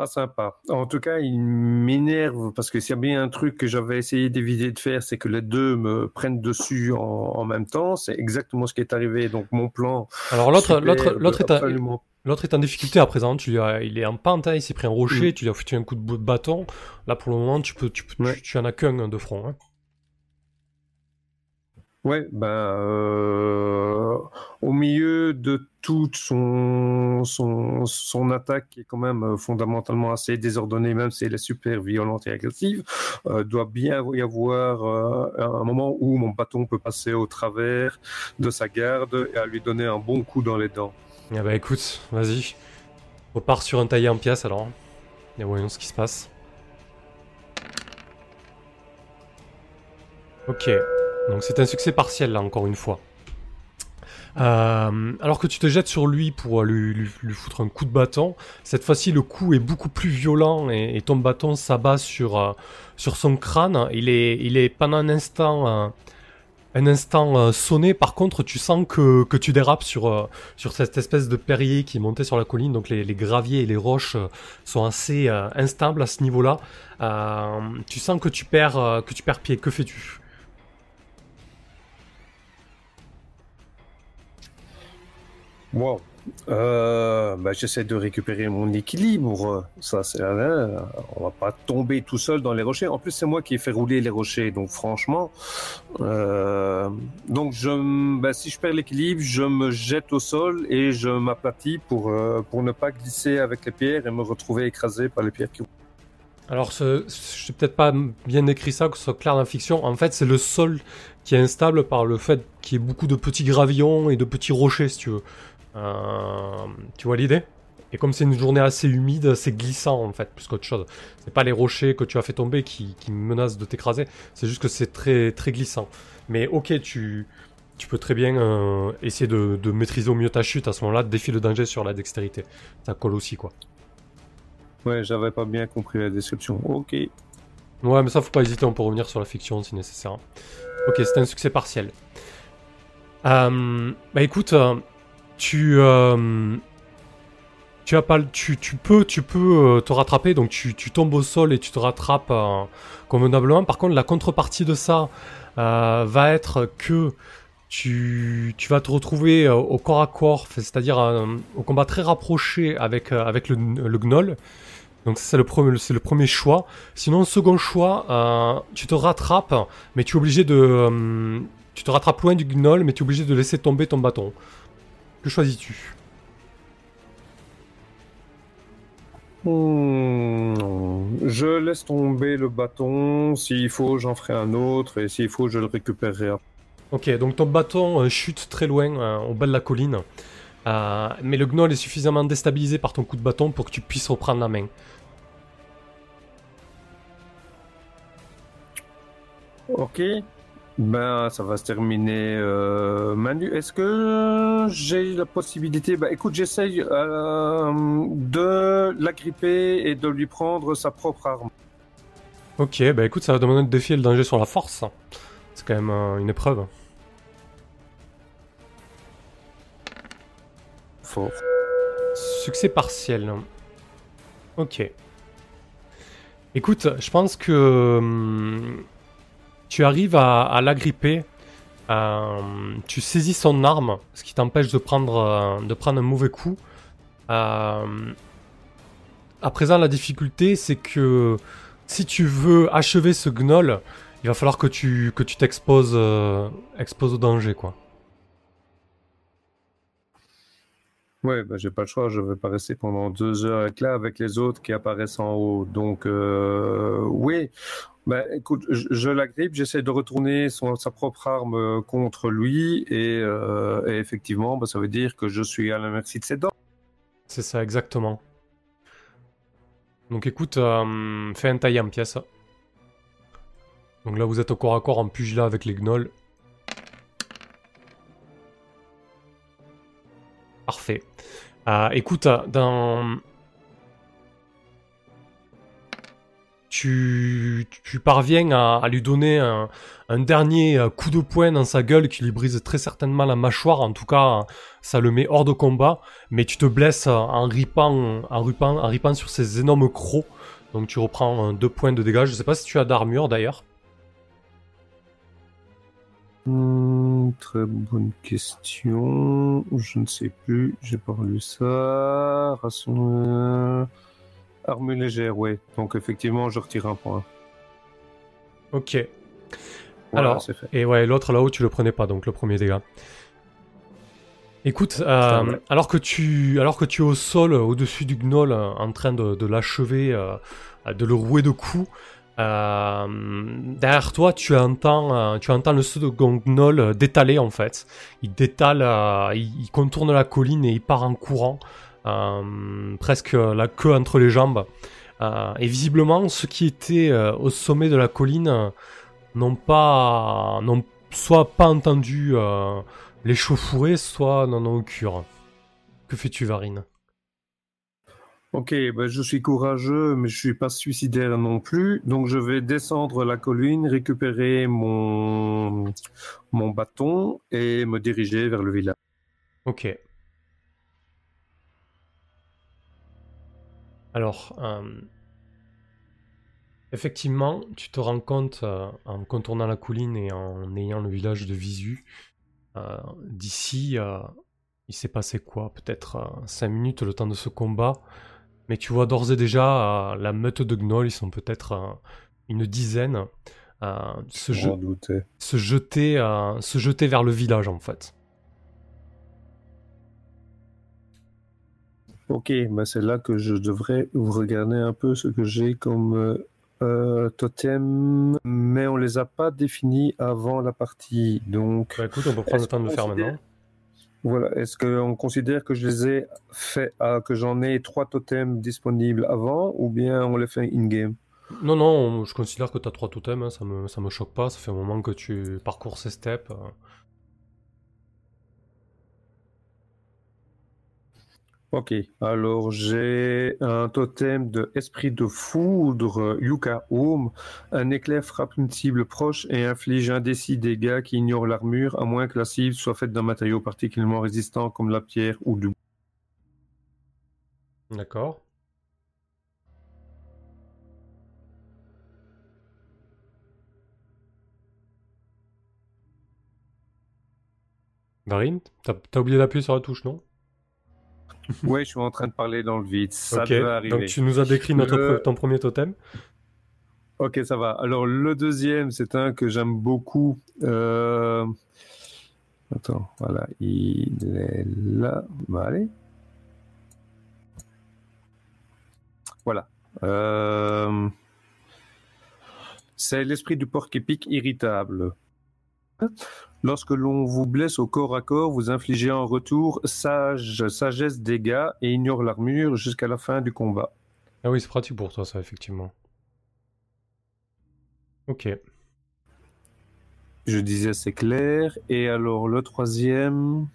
sympa. En tout cas, il m'énerve parce que s'il y a bien un truc que j'avais essayé d'éviter de faire, c'est que les deux me prennent dessus en, même temps. C'est exactement ce qui est arrivé. Donc mon plan. Alors l'autre, l'autre, l'autre est, l'autre est en difficulté à présent. Tu il est en pente, hein, il s'est pris un rocher, mm. tu lui as foutu un coup de bâton. Là pour le moment, tu peux, tu, tu, en as qu'un de front. Hein. Ouais, ben euh, au milieu de toute son, son, son attaque qui est quand même euh, fondamentalement assez désordonnée, même si elle est super violente et agressive, euh, doit bien y avoir un moment où mon bâton peut passer au travers de sa garde et à lui donner un bon coup dans les dents. Ah bah écoute, vas-y, repars sur un taillé en pièces alors, et voyons ce qui se passe. Ok. Donc c'est un succès partiel là encore une fois. Euh, alors que tu te jettes sur lui pour lui, lui, foutre un coup de bâton, cette fois-ci le coup est beaucoup plus violent et, ton bâton s'abat sur, euh, sur son crâne. Il est, pendant un instant, euh, sonné. Par contre, tu sens que, tu dérapes sur, cette espèce de perrier qui est monté sur la colline. Donc les, les graviers et les roches sont assez instables à ce niveau-là. tu sens que tu perds, que tu perds pied. Que fais-tu? Wow. Euh, bah, j'essaie de récupérer mon équilibre. Ça, c'est on va pas tomber tout seul dans les rochers. En plus, c'est moi qui ai fait rouler les rochers, donc franchement, euh, donc je, bah, si je perds l'équilibre, je me jette au sol et je m'aplatis pour euh, pour ne pas glisser avec les pierres et me retrouver écrasé par les pierres qui. Alors, je n'ai peut-être pas bien écrit ça, que ce soit clair dans la fiction. En fait, c'est le sol qui est instable par le fait qu'il y ait beaucoup de petits gravillons et de petits rochers, si tu veux. Euh, tu vois l'idée? Et comme c'est une journée assez humide, c'est glissant en fait, plus qu'autre chose. C'est pas les rochers que tu as fait tomber qui, menacent de t'écraser, c'est juste que c'est très, très glissant. Mais ok, tu, tu peux très bien euh, essayer de, maîtriser au mieux ta chute à ce moment-là, défi le danger sur la dextérité. Ça colle aussi quoi. Ouais, j'avais pas bien compris la description. Ok. Ouais, mais ça faut pas hésiter, on peut revenir sur la fiction si nécessaire. Ok, c'est un succès partiel. Euh, bah écoute, tu euh, tu tu, peux tu peux euh, te rattraper. Donc tu, tombes au sol et tu te rattrapes euh, convenablement. Par contre la contrepartie de ça va être que tu, vas te retrouver au corps à corps c'est-à-dire au combat très rapproché avec le, gnoll. Donc c'est le premier c'est le premier choix. Sinon second choix tu te rattrapes mais tu es obligé de tu te rattrapes loin du gnoll mais tu es obligé de laisser tomber ton bâton que choisis-tu? Hmm, Je laisse tomber le bâton. S'il faut, j'en ferai un autre. Et s'il faut, je le récupérerai. Ok, donc ton bâton euh, chute très loin, euh, au bas de la colline. Euh, mais le gnoll est suffisamment déstabilisé par ton coup de bâton pour que tu puisses reprendre la main. Ok. Ben, ça va se terminer. Euh, Manu, est-ce que j'ai la possibilité Bah, écoute, j'essaye euh, de l'agripper et de lui prendre sa propre arme. Ok, bah écoute, ça va demander de défier le danger sur la force. C'est quand même euh, une épreuve. Fort. Succès partiel. Ok. Écoute, je pense que hum, tu arrives à, l'agripper. Euh, tu saisis son arme, ce qui t'empêche de prendre, euh, de prendre un mauvais coup. Euh, à présent, la difficulté, c'est que si tu veux achever ce gnoll, il va falloir que tu que tu t'exposes exposes au danger, quoi. Ouais, bah, j'ai pas le choix, je vais pas rester pendant deux heures avec là avec les autres qui apparaissent en haut. Donc, oui, bah, écoute, je, je l'agrippe, j'essaie de retourner sa propre arme euh, contre lui et, euh, effectivement, bah, ça veut dire que je suis à la merci de ses dents. C'est ça, exactement. Donc écoute, euh, fais un taille en pièces. Donc là, vous êtes au corps à corps en pugilat avec les gnolls. Parfait. Euh, écoute, dans... Tu, parviens à, lui donner un, dernier euh, coup de poing dans sa gueule qui lui brise très certainement la mâchoire. En tout cas, ça le met hors de combat. Mais tu te blesses en ripant, en ripant, en ripant sur ces énormes crocs. Donc tu reprends euh, deux points de dégâts. Je sais pas si tu as d'armure d'ailleurs. Hmm, très bonne question. Je ne sais plus. J'ai pas relu ça. Arme légère, ouais. Donc effectivement, je retire un point. Ok. Voilà, Alors. Et ouais, l'autre là-haut, tu le prenais pas, donc le premier dégât. Écoute, euh, alors, que tu, alors que tu es au sol, au-dessus du gnoll, en train de, de l'achever, euh, euh, de le rouer de coups, euh, derrière toi, tu entends, euh, tu entends le second gnoll euh, détaler en fait. Il détale, euh, il, il contourne la colline et il part en courant, euh, presque la queue entre les jambes. Euh, et visiblement, ceux qui étaient euh, au sommet de la colline euh, n'ont pas, n'ont soit pas entendu euh, l'échauffourée, soit n'en ont cure. Que fais-tu, Varine? Ok, ben je suis courageux, mais je suis pas suicidaire non plus. Donc je vais descendre la colline, récupérer mon mon bâton et me diriger vers le village. Ok. Alors, euh, effectivement, tu te rends compte euh, en contournant la colline et en ayant le village de visu, euh, d'ici, il s'est passé quoi? Peut-être 5 minutes le temps de ce combat, mais tu vois d'ores et déjà la meute de gnolls, ils sont peut-être une dizaine, se, je- se jeter, se jeter vers le village en fait. Ok, ben c'est là que je devrais regarder un peu ce que j'ai comme euh, euh, totem, mais on les a pas définis avant la partie. Donc Bah écoute, on peut prendre le temps de le faire maintenant. voilà, est-ce qu'on considère que je les ai fait, ah, que j'en ai trois totems disponibles avant, ou bien on les fait in-game? Non, non, je considère que t'as trois totems, hein, ça me, ça me choque pas, ça fait un moment que tu parcours ces steps. Ok, alors j'ai un totem de esprit de foudre, Yuka Home. Un éclair frappe une cible proche et inflige un décis dégâts qui ignore l'armure, à moins que la cible soit faite d'un matériau particulièrement résistant comme la pierre ou du bois. D'accord. Varine, t'as t'as oublié d'appuyer sur la touche, non? *laughs* Ouais, je suis en train de parler dans le vide, ça devait arriver. donc tu nous as décrit notre, Le- ton premier totem. Ok, ça va. Alors le deuxième, c'est un que j'aime beaucoup. Euh... Attends, voilà, il est là. Bah, allez. Voilà. Euh, C'est l'esprit du porc épic irritable. Lorsque l'on vous blesse au corps à corps, vous infligez en retour sage, sagesse dégâts et ignore l'armure jusqu'à la fin du combat. Ah oui, c'est pratique pour toi, ça, effectivement. Ok. Je disais c'est clair. Et alors le troisième.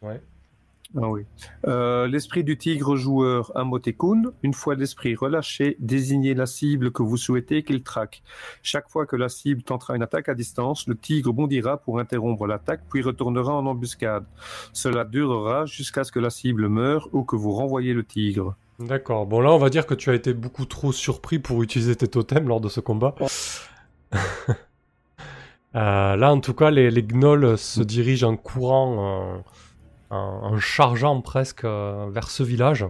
Ouais. Ah oui. Euh, l'esprit du tigre joueur Amotekun, une fois l'esprit relâché, désignez la cible que vous souhaitez qu'il traque. Chaque fois que la cible tentera une attaque à distance, le tigre bondira pour interrompre l'attaque, puis retournera en embuscade. Cela durera jusqu'à ce que la cible meure ou que vous renvoyez le tigre. D'accord. Bon, là, on va dire que tu as été beaucoup trop surpris pour utiliser tes totems lors de ce combat. *laughs* Euh, là, en tout cas, les, les gnolls se dirigent en courant. euh, en, chargeant presque euh, vers ce village.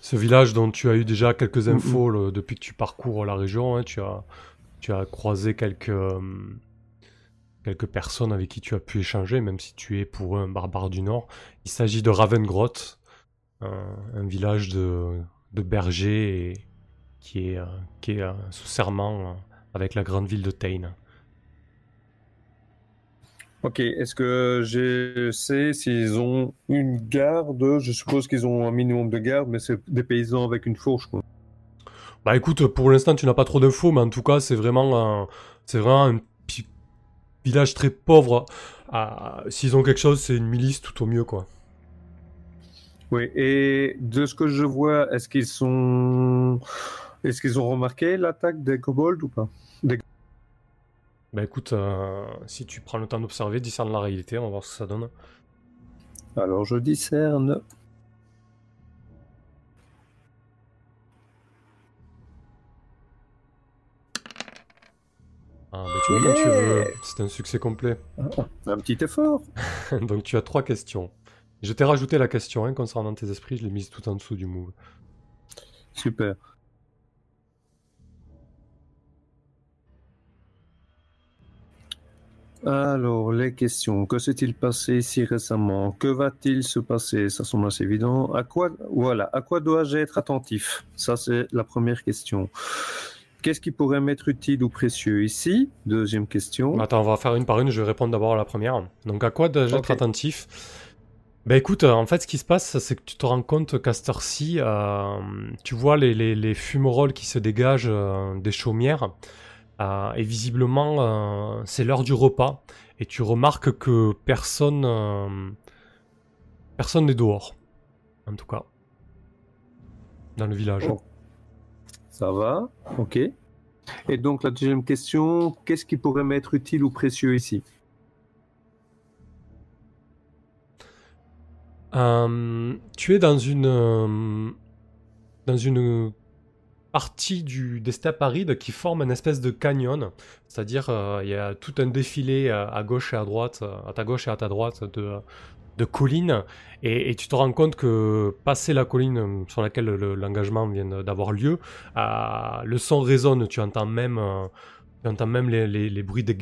Ce village dont tu as eu déjà quelques infos le- depuis que tu parcours la région. hein. tu, as, tu as croisé quelques, euh, quelques personnes avec qui tu as pu échanger, même si tu es pour eux un barbare du Nord. Il s'agit de Ravengroth, un, un village de, de bergers et- qui est, euh, qui est sous serment avec la grande ville de Tain. Ok, est-ce que je sais s'ils ont une garde? Je suppose qu'ils ont un minimum de garde, mais c'est des paysans avec une fourche. Quoi. Bah écoute, pour l'instant tu n'as pas trop d'infos, mais en tout cas c'est vraiment un, c'est vraiment un village très pauvre. Ah, S'ils ont quelque chose, c'est une milice tout au mieux quoi. Oui, et de ce que je vois, est-ce qu'ils sont, est-ce qu'ils ont remarqué l'attaque des kobolds ou pas? Bah écoute, euh, si tu prends le temps d'observer, discerne la réalité, on va voir ce que ça donne. Alors je discerne. Ah bah tu vois comme tu veux, Yeah. c'est un succès complet. Un petit effort. *laughs* Donc tu as trois questions. Je t'ai rajouté la question hein, concernant tes esprits, je l'ai mise tout en dessous du move. Super. Alors, les questions. Que s'est-il passé si récemment? Que va-t-il se passer? Ça semble assez évident. À quoi, voilà, à quoi dois-je être attentif? Ça, c'est la première question. Qu'est-ce qui pourrait m'être utile ou précieux ici? Deuxième question. Attends, on va faire une par une, je vais répondre d'abord à la première. Donc à quoi dois-je être attentif? Bah écoute, en fait ce qui se passe, c'est que tu te rends compte qu'à cette heure-ci, euh, tu vois les, les, les fumerolles qui se dégagent euh, des chaumières, euh, et visiblement euh, c'est l'heure du repas, et tu remarques que personne euh, personne n'est dehors, en tout cas, dans le village. Oh. Ça va, ok. Et donc, la deuxième question, qu'est-ce qui pourrait m'être utile ou précieux ici? Tu es dans une dans une partie du, des steppes arides qui forme une espèce de canyon, c'est-à-dire euh, il y a tout un défilé euh, à gauche et à droite, euh, à ta gauche et à ta droite de, de collines, et, tu te rends compte que passer la colline sur laquelle le- l'engagement vient d'avoir lieu, le son résonne, tu entends même, tu entends même les, les- bruits des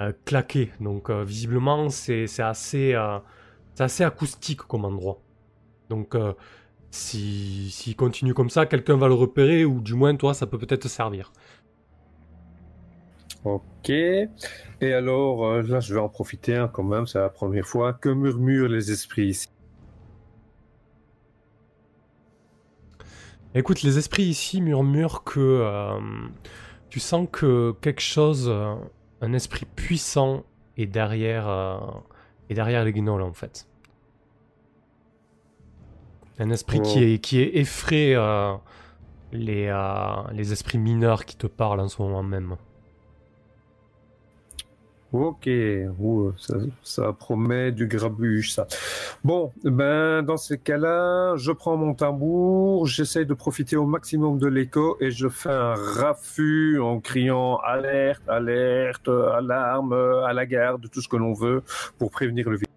euh, claquer, donc visiblement c'est assez... assez acoustique comme endroit. Donc, euh, si, s'il continue comme ça, quelqu'un va le repérer, ou du moins, toi, ça peut peut-être te servir. Ok. Et alors, euh, là, je vais en profiter hein, quand même, c'est la première fois. Que murmurent les esprits ici Écoute, les esprits ici murmurent que euh, tu sens que quelque chose, euh, un esprit puissant est derrière, est derrière les gnolls, en fait. Un esprit Oh. qui, est, qui est effraie euh, les, euh, les esprits mineurs qui te parlent en ce moment même. Ok, Ouh, ça, ça promet du grabuge, ça. Bon, ben dans ces cas-là, je prends mon tambour, j'essaie de profiter au maximum de l'écho et je fais un raffut en criant alerte, alerte, alarme, à la garde, tout ce que l'on veut pour prévenir le village.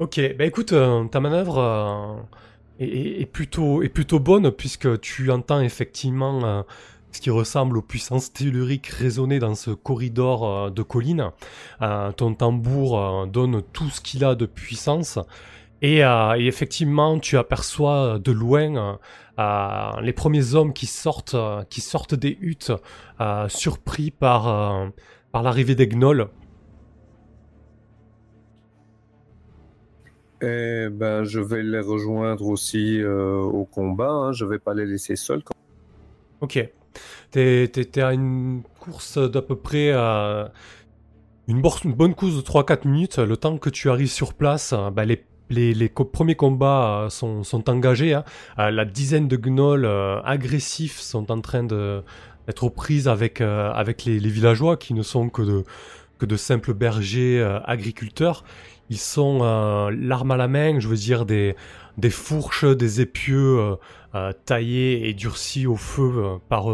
Ok, bah écoute, euh, ta manœuvre euh, est, plutôt, bonne puisque tu entends effectivement euh, ce qui ressemble aux puissances telluriques résonner dans ce corridor de collines. Ton tambour donne tout ce qu'il a de puissance Et, effectivement, tu aperçois de loin les premiers hommes qui sortent, des huttes, surpris par, par l'arrivée des gnolls. Eh ben, je vais les rejoindre aussi euh, au combat. Hein. Je vais pas les laisser seuls. quand- Ok. T'es, t'es- à une course d'à peu près euh, une, bonne course de 3-4 minutes. Le temps que tu arrives sur place, euh, bah, les, les, les premiers combats euh, sont, sont engagés. hein. La dizaine de gnolls agressifs sont en train de, d'être aux prises avec, avec les, les villageois qui ne sont que de, que de simples bergers agriculteurs. Ils sont euh, l'arme à la main, je veux dire des, des fourches, des épieux euh, euh, taillés et durcis au feu par,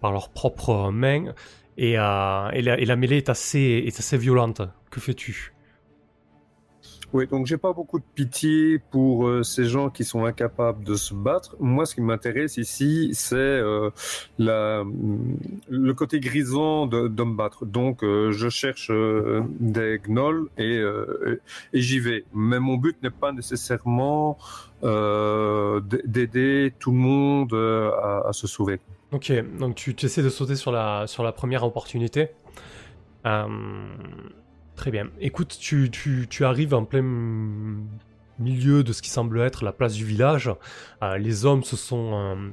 par leurs propres mains. Et, et, la, et la mêlée est assez, est assez violente. Que fais-tu? Oui, donc j'ai pas beaucoup de pitié pour euh, ces gens qui sont incapables de se battre. Moi, ce qui m'intéresse ici, c'est euh, le côté grisant de, me battre. Donc, euh, je cherche des gnolls et, j'y vais. Mais mon but n'est pas nécessairement d'aider tout le monde à, se sauver. Ok, donc tu, tu essaies de sauter sur la, sur la première opportunité. Euh, très bien. Écoute, tu, tu, tu arrives en plein milieu de ce qui semble être la place du village. Euh, les hommes se sont, euh,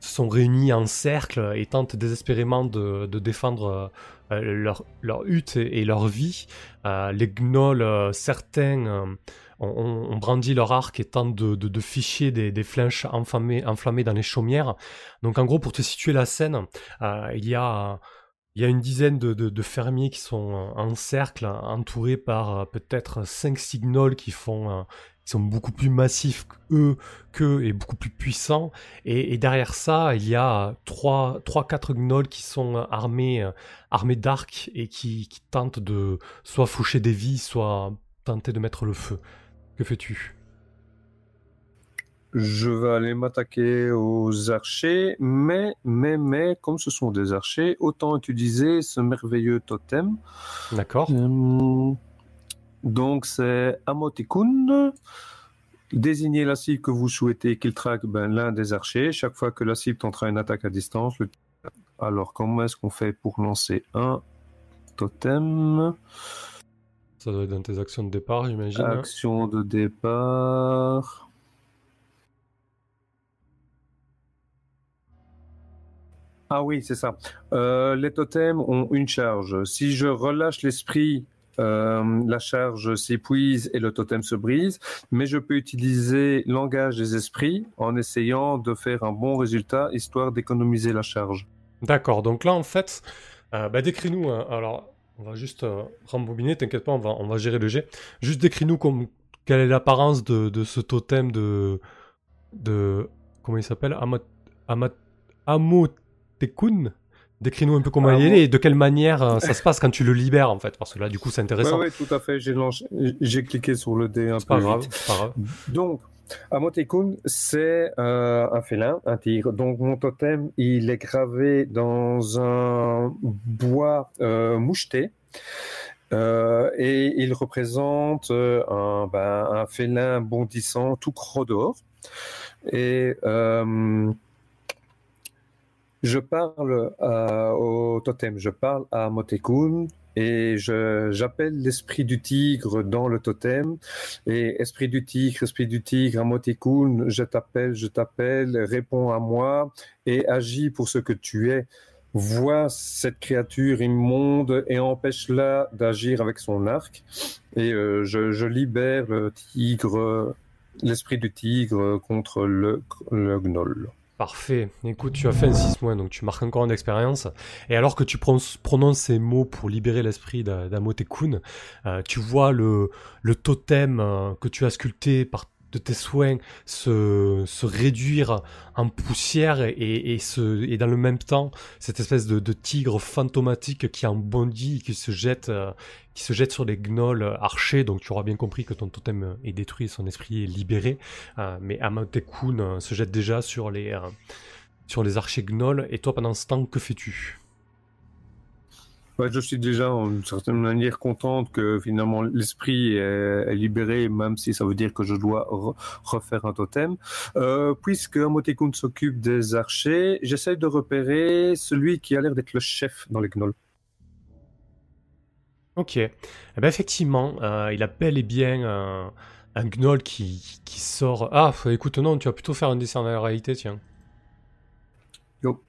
sont réunis en cercle et tentent désespérément de, de défendre euh, leur, leur hutte et, leur vie. Les gnolls, certains, ont, brandi leur arc et tentent de, de, ficher des, des flèches enflammées, dans les chaumières. Donc en gros, pour te situer la scène, il y a... Il y a une dizaine de, fermiers qui sont euh, en cercle, entourés par euh, peut-être 5-6 gnolls qui euh, qui sont beaucoup plus massifs qu'eux, qu'eux et beaucoup plus puissants. Et, derrière ça, il y a 3-4 gnolls qui sont armés, armés d'arcs et qui, qui tentent de soit faucher des vies, soit tenter de mettre le feu. Que fais-tu? Je vais aller m'attaquer aux archers, mais, mais, mais, comme ce sont des archers, autant utiliser ce merveilleux totem. D'accord Euh, Donc c'est Amotikun. Désignez la cible que vous souhaitez qu'il traque ben, l'un des archers. Chaque fois que la cible tentera une attaque à distance, le... alors comment est-ce qu'on fait pour lancer un totem? Ça doit être dans tes actions de départ, j'imagine. hein. Action de départ. Ah oui, c'est ça. Euh, les totems ont une charge. Si je relâche l'esprit, euh, la charge s'épuise et le totem se brise. Mais je peux utiliser langage des esprits en essayant de faire un bon résultat, histoire d'économiser la charge. D'accord, donc là en fait, euh, bah, décris-nous, alors on va juste euh, rembobiner, t'inquiète pas, on va, on va gérer le jet. Juste décris-nous comme, quelle est l'apparence de, de ce totem de... de comment il s'appelle? Amat, Amat, Amotekun Décris-nous un peu comment il Amo- est et de quelle manière euh, ça se passe quand tu le libères en fait, parce que là du coup c'est Oui, intéressant. tout à fait. J'ai cliqué sur le dé un peu pas vite. pas grave. Donc, Amotekun, c'est euh, un félin, un tigre. Donc, mon totem, il est gravé dans un bois euh, moucheté. Euh, et il représente un, ben, un félin bondissant, tout creux Et euh, je parle euh, au totem, je parle à Motekun et j'appelle l'esprit du tigre dans le totem. Et esprit du tigre, esprit du tigre, Amotekun, je t'appelle, je t'appelle, réponds à moi et agis pour ce que tu es. Vois cette créature immonde et empêche-la d'agir avec son arc. Et euh, je, je libère le tigre, l'esprit du tigre contre le, le gnoll. Parfait. Écoute, tu as fait un 6 mois, donc tu marques encore une expérience. Et alors que tu prononces, ces mots pour libérer l'esprit d'A- d'Amotekun, euh, tu vois le, le totem euh, que tu as sculpté par de tes soins se, réduire en poussière et, dans le même temps, cette espèce de, tigre fantomatique qui en bondit, qui se jette, euh, qui se jette sur les gnolls archers. Donc tu auras bien compris que ton totem est détruit, son esprit est libéré. Euh, mais Amotekun euh, se jette déjà sur les, euh, sur les archers gnolls. Et toi, pendant ce temps, que fais-tu? Je suis déjà en certaine manière contente que finalement l'esprit est, libéré, même si ça veut dire que je dois refaire un totem. Euh, puisque Motekun s'occupe des archers, j'essaie de repérer celui qui a l'air d'être le chef dans les gnolls. Ok. Eh ben effectivement, euh, il a bel et bien un, un gnoll qui, qui, sort. Ah, écoute, non, tu vas plutôt faire un dessin de la réalité, tiens. Yo.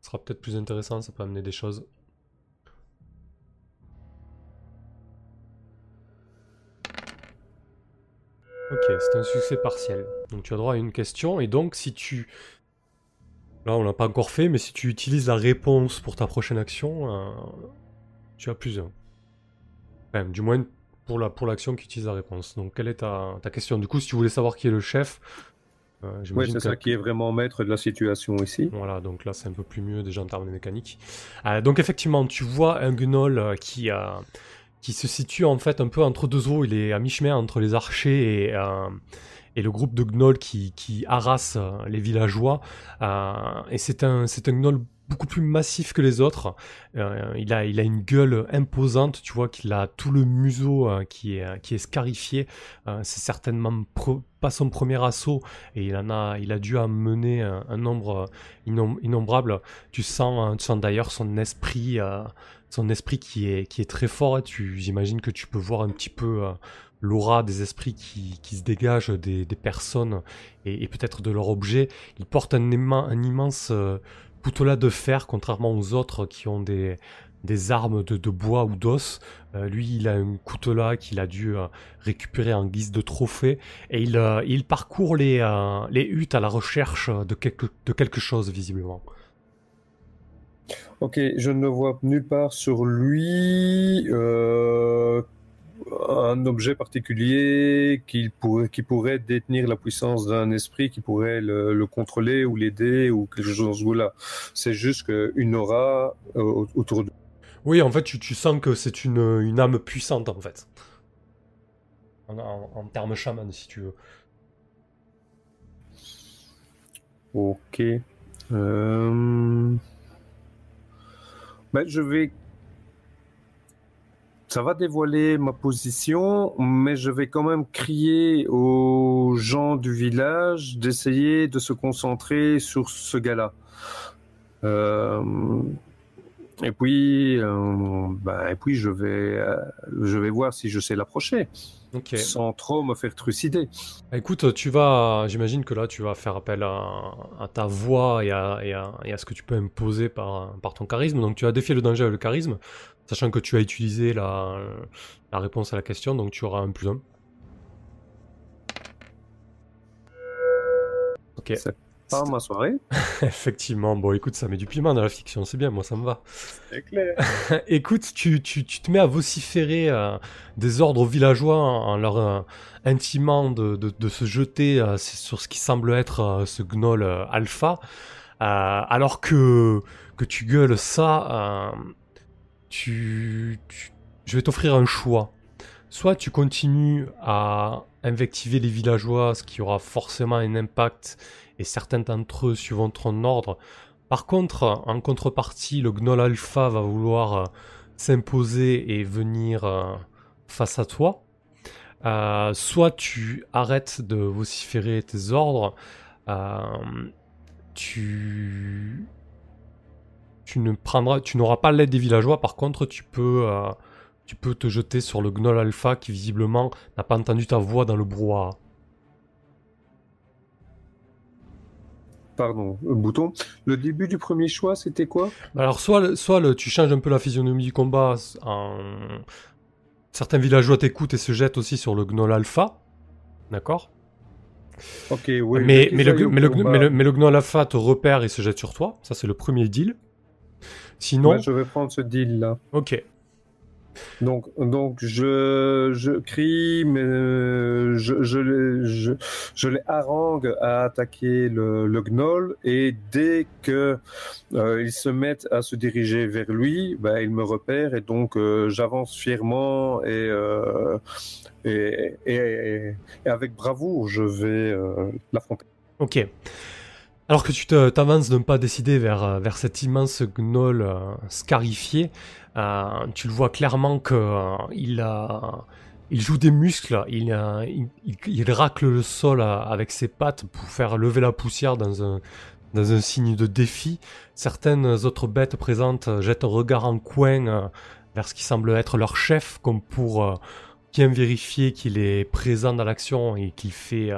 Ce sera peut-être plus intéressant, ça peut amener des choses. Ok, c'est un succès partiel. Donc tu as droit à une question, et donc si tu... Là, on l'a pas encore fait, mais si tu utilises la réponse pour ta prochaine action, euh, tu as plus un. Enfin, du moins pour la pour l'action qui utilise la réponse. Donc quelle est ta, ta, question? Du coup, si tu voulais savoir qui est le chef, euh, oui, c'est ça qui est vraiment maître de la situation ici. Voilà, donc là c'est un peu plus mieux déjà en termes de mécanique. Euh, donc effectivement, tu vois un gnoll qui a qui se situe en fait un peu entre deux eaux. Il est à mi-chemin entre les archers et, euh, et le groupe de gnolls qui, qui harassent euh, les villageois. Euh, et c'est un, c'est un gnoll beaucoup plus massif que les autres. il, a, il a une gueule imposante, tu vois qu'il a tout le museau qui, est, qui est scarifié. c'est certainement pas son premier assaut et il en a, il a dû en mener un, nombre innombrable. Tu sens, tu sens d'ailleurs son esprit son esprit qui est, qui est très fort. Tu, j'imagine que tu peux voir un petit peu euh, l'aura des esprits qui, qui se dégagent des, des personnes et, peut-être de leurs objets. Il porte un, un immense euh, de fer, contrairement aux autres qui ont des, des armes de, de bois ou d'os. Euh, lui, il a un couteau-là qu'il a dû récupérer en guise de trophée. Et il, il parcourt les, les huttes à la recherche de quelque, de quelque chose, visiblement. Ok, je ne vois nulle part sur lui euh, un objet particulier qui pourrait, qui pourrait détenir la puissance d'un esprit, qui pourrait le, contrôler ou l'aider ou quelque chose de là. C'est juste une aura euh, autour de Oui, en fait, tu, sens que c'est une, une, âme puissante, en fait. En, termes chaman, si tu veux. Ok. Euh... Ben, je vais. Ça va dévoiler ma position, mais je vais quand même crier aux gens du village d'essayer de se concentrer sur ce gars-là. Euh, et puis, euh, ben, et puis je vais, euh, je vais voir si je sais l'approcher. Sans trop me faire trucider. Bah, écoute, tu vas, j'imagine que là, tu vas faire appel à, ta voix et à, et, à, ce que tu peux imposer par, par ton charisme. Donc, tu as défié le danger avec le charisme, sachant que tu as utilisé la, la réponse à la question, donc tu auras un plus un. Ok pas ma soirée. *laughs* Effectivement, bon écoute, ça met du piment dans la fiction, c'est bien, moi ça me va. C'est clair. *laughs* écoute, tu, tu, tu, te mets à vociférer euh, des ordres villageois en, leur euh, intimant de, de, de, se jeter euh, sur ce qui semble être ce gnoll alpha, alors que, que tu gueules ça, tu, je vais t'offrir un choix. Soit tu continues à invectiver les villageois, ce qui aura forcément un impact et certains d'entre eux suivant ton ordre. Par contre, en contrepartie, le Gnoll Alpha va vouloir euh, s'imposer et venir euh, face à toi. Euh, soit tu arrêtes de vociférer tes ordres, tu tu ne prendras, tu n'auras pas l'aide des villageois. Par contre, tu peux tu peux te jeter sur le Gnoll Alpha qui visiblement n'a pas entendu ta voix dans le brouhaha. Pardon, bouton. Le début du premier choix, c'était quoi? Alors, soit, soit le, tu changes un peu la physionomie du combat. En... Certains villageois t'écoutent et se jettent aussi sur le Gnoll Alpha. D'accord? Ok, oui. Mais, mais, le, mais, le, mais, le, Gnoll Alpha te repère et se jette sur toi. Ça, c'est le premier deal. Sinon. je vais prendre ce deal là. Ok. Donc, donc je, crie, mais je, je, je, je les harangue à attaquer le, le gnoll et dès que euh, ils se mettent à se diriger vers lui, bah, il me repère et donc euh, j'avance fièrement et, euh, et, et, et, avec bravoure je vais l'affronter. Ok. Alors que tu t'avances de ne pas décider vers, vers cet immense gnoll scarifié, tu le vois clairement qu'il il joue des muscles, il, il, racle le sol avec ses pattes pour faire lever la poussière dans un, dans un signe de défi. Certaines autres bêtes présentes jettent un regard en coin euh, vers ce qui semble être leur chef, comme pour euh, bien vérifier qu'il est présent dans l'action et qu'il fait,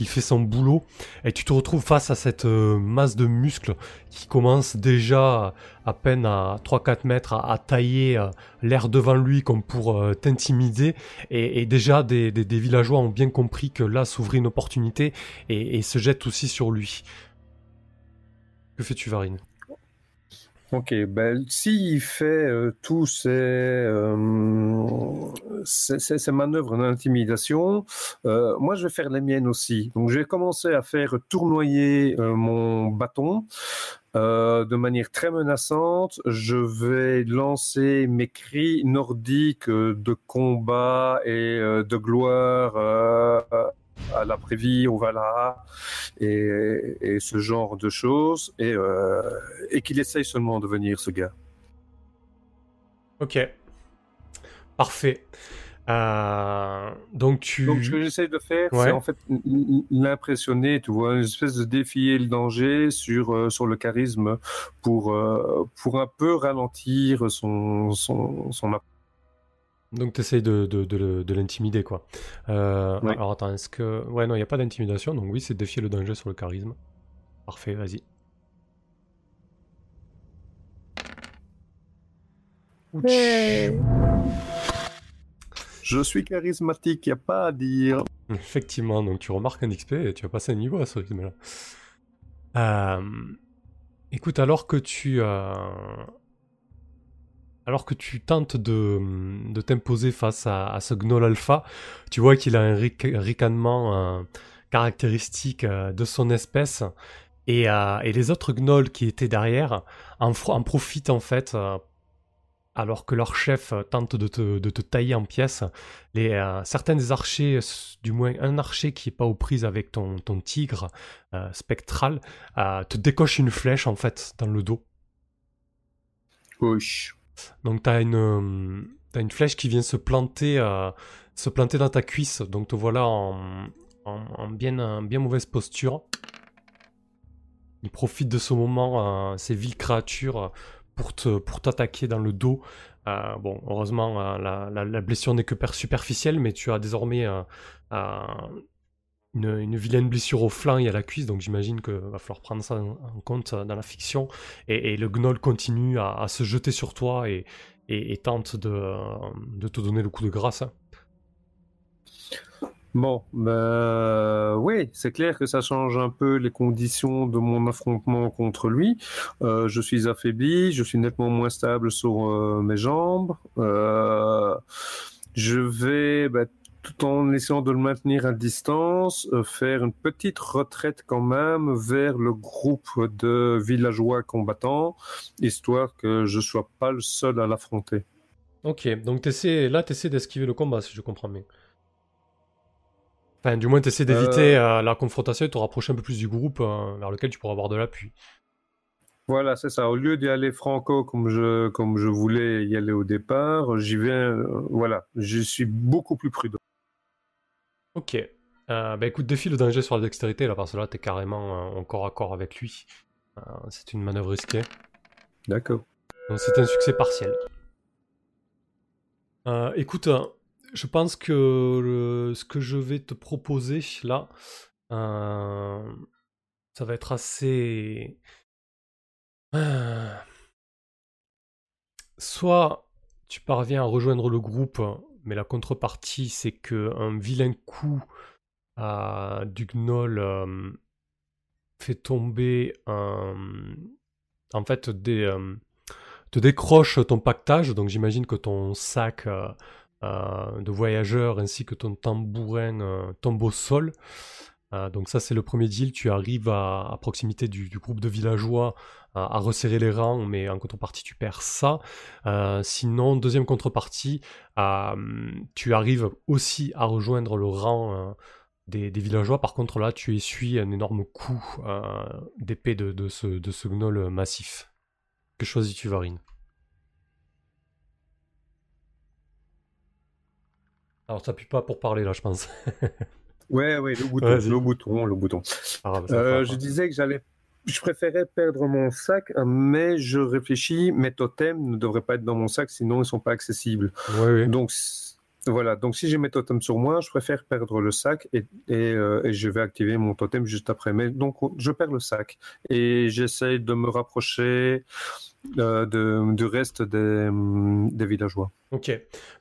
il fait son boulot, et tu te retrouves face à cette euh, masse de muscles qui commence déjà à peine à 3-4 mètres à, tailler euh, l'air devant lui comme pour euh, t'intimider, et, déjà des, villageois ont bien compris que là s'ouvrait une opportunité et, et se jettent aussi sur lui. Que fais-tu Varine? Ok, ben, s'il fait euh, tous ces, euh, ces, ces, manœuvres d'intimidation, euh, moi je vais faire les miennes aussi. Donc je vais commencer à faire tournoyer mon bâton de manière très menaçante. Je vais lancer mes cris nordiques de combat et de gloire à la Prévie, au Valhalla et, et, ce genre de choses, et, euh, et qu'il essaye seulement de venir, ce gars. Ok. Parfait. Euh, donc tu. Donc ce que j'essaie de faire, c'est en fait l'impressionner, tu vois, une espèce de défier le danger sur euh, sur le charisme pour pour un peu ralentir son son son donc tu essayes de, de, de, l'intimider, quoi. Euh, alors attends, est-ce que... Ouais, non, il n'y a pas d'intimidation, donc oui, c'est défier le danger sur le charisme. Parfait, vas-y. Je suis charismatique, il a pas à dire. Effectivement, donc tu remarques un XP et tu vas passer un niveau à ce rythme-là. Euh, écoute, alors que tu... Euh alors que tu tentes de, t'imposer face à, ce gnoll alpha, tu vois qu'il a un ricanement caractéristique euh, de son espèce. Euh, et, les autres gnolls qui étaient derrière en, profitent en fait, euh, alors que leur chef tente de te, tailler en pièces. Les, certains des archers, du moins un archer qui est pas aux prises avec ton, tigre spectral, te décoche une flèche en fait dans le dos. Donc tu as une, euh, une flèche qui vient se planter, euh, se planter dans ta cuisse. Donc te voilà en, en, bien, mauvaise posture. Il profite de ce moment, euh, ces viles créatures, pour t'attaquer dans le dos. bon, heureusement, la, la, blessure n'est que superficielle, mais tu as désormais une, vilaine blessure au flanc et à la cuisse, donc j'imagine qu'il va falloir prendre ça en, compte dans la fiction. Et, le gnoll continue à, se jeter sur toi et, tente de, de, te donner le coup de grâce. Bon, ben oui, c'est clair que ça change un peu les conditions de mon affrontement contre lui. Euh, je suis affaibli, je suis nettement moins stable sur euh, mes jambes. Euh, je vais ben, tout en essayant de le maintenir à distance, euh, faire une petite retraite quand même vers le groupe de villageois combattants, histoire que je sois pas le seul à l'affronter. Ok, donc essaies, là tu essaies d'esquiver le combat si je comprends bien. Enfin, du moins tu essaies d'éviter euh, euh, la confrontation et te rapprocher un peu plus du groupe vers lequel tu pourras avoir de l'appui. Voilà, c'est ça. Au lieu d'y aller franco comme je, comme je voulais y aller au départ, j'y vais, voilà, je suis beaucoup plus prudent. Ok. Euh, bah écoute, défie le danger sur la dextérité là, parce que là t'es carrément euh, en corps à corps avec lui. Euh, c'est une manœuvre risquée. D'accord. Donc c'est un succès partiel. écoute, je pense que ce que je vais te proposer là, ça va être assez. Soit tu parviens à rejoindre le groupe mais la contrepartie, c'est que un vilain coup à du gnoll euh, fait tomber un... En fait, euh, te décroche ton pactage, donc j'imagine que ton sac euh, de voyageur ainsi que ton tambourin tombent au sol. Donc ça c'est le premier deal, tu arrives à, proximité du, groupe de villageois à, resserrer les rangs, mais en contrepartie, tu perds ça. Euh, sinon, deuxième contrepartie, euh, tu arrives aussi à rejoindre le rang des, villageois. Par contre, là, tu essuies un énorme coup d'épée de, ce, gnoll massif. Que choisis-tu, Varine? Alors, ça pue pas pour parler, là, je pense. *laughs* ouais, ouais, le bouton, le bouton, le bouton. Ah, bah, je disais que j'allais je préférais perdre mon sac, mais je réfléchis, mes totems ne devraient pas être dans mon sac, sinon ils sont pas accessibles. Donc voilà, donc si j'ai mes totems sur moi, je préfère perdre le sac et, euh, et, je vais activer mon totem juste après. Mais donc je perds le sac et j'essaie de me rapprocher euh, du reste des, des, villageois. Ok,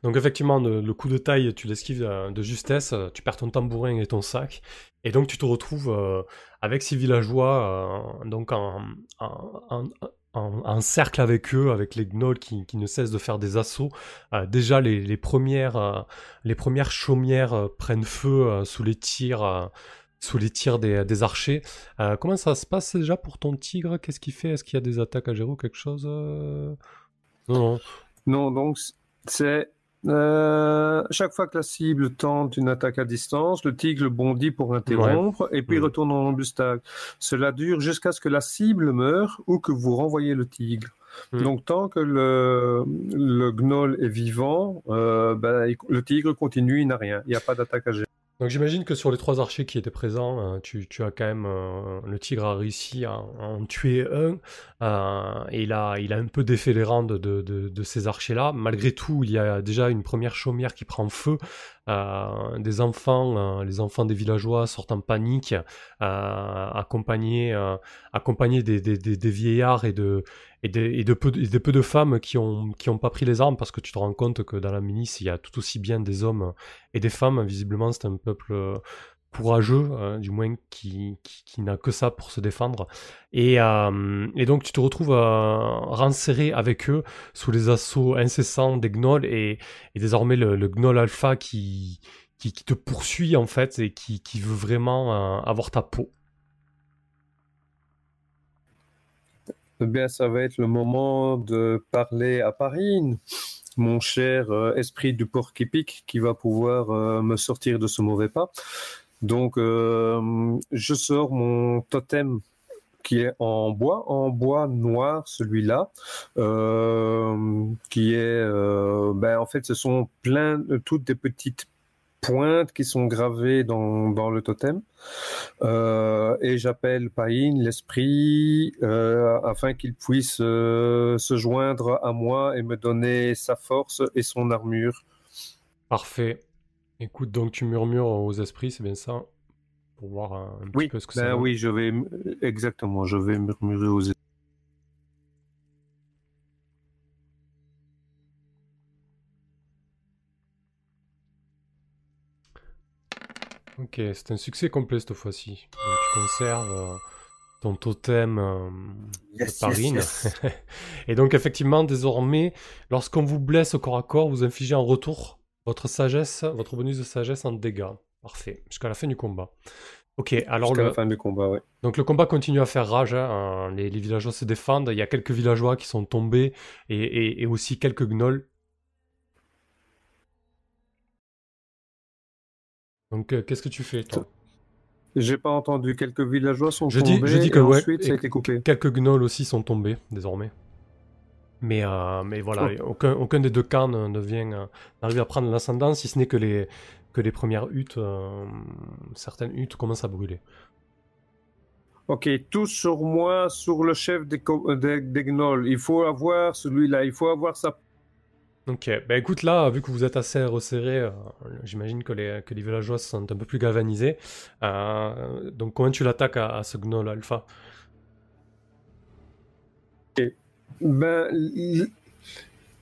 donc effectivement, le, coup de taille, tu l'esquives de, de, justesse, tu perds ton tambourin et ton sac, et donc tu te retrouves euh, avec ces villageois donc en, en, un, cercle avec eux, avec les gnolls qui, ne cessent de faire des assauts. Euh, déjà, les, premières, euh, les premières chaumières euh, prennent feu sous les tirs, sous les tirs des, archers. comment ça se passe déjà pour ton tigre? Qu'est-ce qu'il fait? Est-ce qu'il y a des attaques à gérer ou quelque chose? Non. Non, donc c'est euh, chaque fois que la cible tente une attaque à distance, le tigre bondit pour interrompre et puis retourne en embustade. Cela dure jusqu'à ce que la cible meure ou que vous renvoyez le tigre. Hmm. Donc tant que le, le gnoll est vivant, euh, ben, le tigre continue, il n'a rien. Il n'y a pas d'attaque à gérer. Donc j'imagine que sur les trois archers qui étaient présents, euh, tu, as quand même euh, le tigre a réussi à, en tuer un euh, et il a, il a un peu défait les rangs de, de, ces archers-là. Malgré tout, il y a déjà une première chaumière qui prend feu. Des enfants, les enfants des villageois sortent en panique, accompagnés, accompagnés des, des, vieillards et de, et de, peu, de peu de femmes qui n'ont qui ont pas pris les armes parce que tu te rends compte que dans la milice, il y a tout aussi bien des hommes et des femmes. Visiblement, c'est un peuple euh, courageux, euh, du moins qui, qui, n'a que ça pour se défendre. Et, euh, et donc tu te retrouves euh, avec eux sous les assauts incessants des gnolls et, et désormais le, gnoll alpha qui, qui, qui, te poursuit en fait et qui, qui veut vraiment avoir ta peau. Eh bien, ça va être le moment de parler à Paris, mon cher euh, esprit du porc épique qui va pouvoir euh, me sortir de ce mauvais pas. Donc, euh, je sors mon totem qui est en bois, en bois noir, celui-là, qui est, ben, en fait, ce sont plein, toutes des petites pointes qui sont gravées dans, dans le totem. Euh, et j'appelle Païn, l'esprit, euh, afin qu'il puisse euh, se joindre à moi et me donner sa force et son armure. Parfait. Écoute, donc tu murmures aux esprits, c'est bien ça Pour voir un, petit peu ce que ben Oui, je vais exactement, je vais murmurer aux esprits. Ok, c'est un succès complet cette fois-ci. tu conserves euh, ton totem euh, de parine. *laughs* et donc effectivement, désormais, lorsqu'on vous blesse au corps à corps, vous infligez en retour votre sagesse, votre bonus de sagesse en dégâts. Parfait, jusqu'à la fin du combat. Ok, alors le... la fin du combat, ouais. Donc le combat continue à faire rage. Hein. Les, villageois se défendent. Il y a quelques villageois qui sont tombés et, et aussi quelques gnolls Donc, euh, qu'est-ce que tu fais, toi? J'ai pas entendu. Quelques villageois sont tombés. je dis que ensuite, ça a été coupé. Quelques gnolls aussi sont tombés, désormais. Mais, euh, mais voilà, oh. aucun, aucun, des deux camps ne, vient euh, à prendre l'ascendant, si ce n'est que les, que les premières huttes, certaines huttes commencent à brûler. Ok, tous sur moi, sur le chef des, des, des gnolls. Il faut avoir celui-là, il faut avoir sa Ok, bah écoute là, vu que vous êtes assez resserré, euh, j'imagine que les, que les villageois sont un peu plus galvanisés. Euh, donc comment tu l'attaques à, ce gnoll alpha? Ben,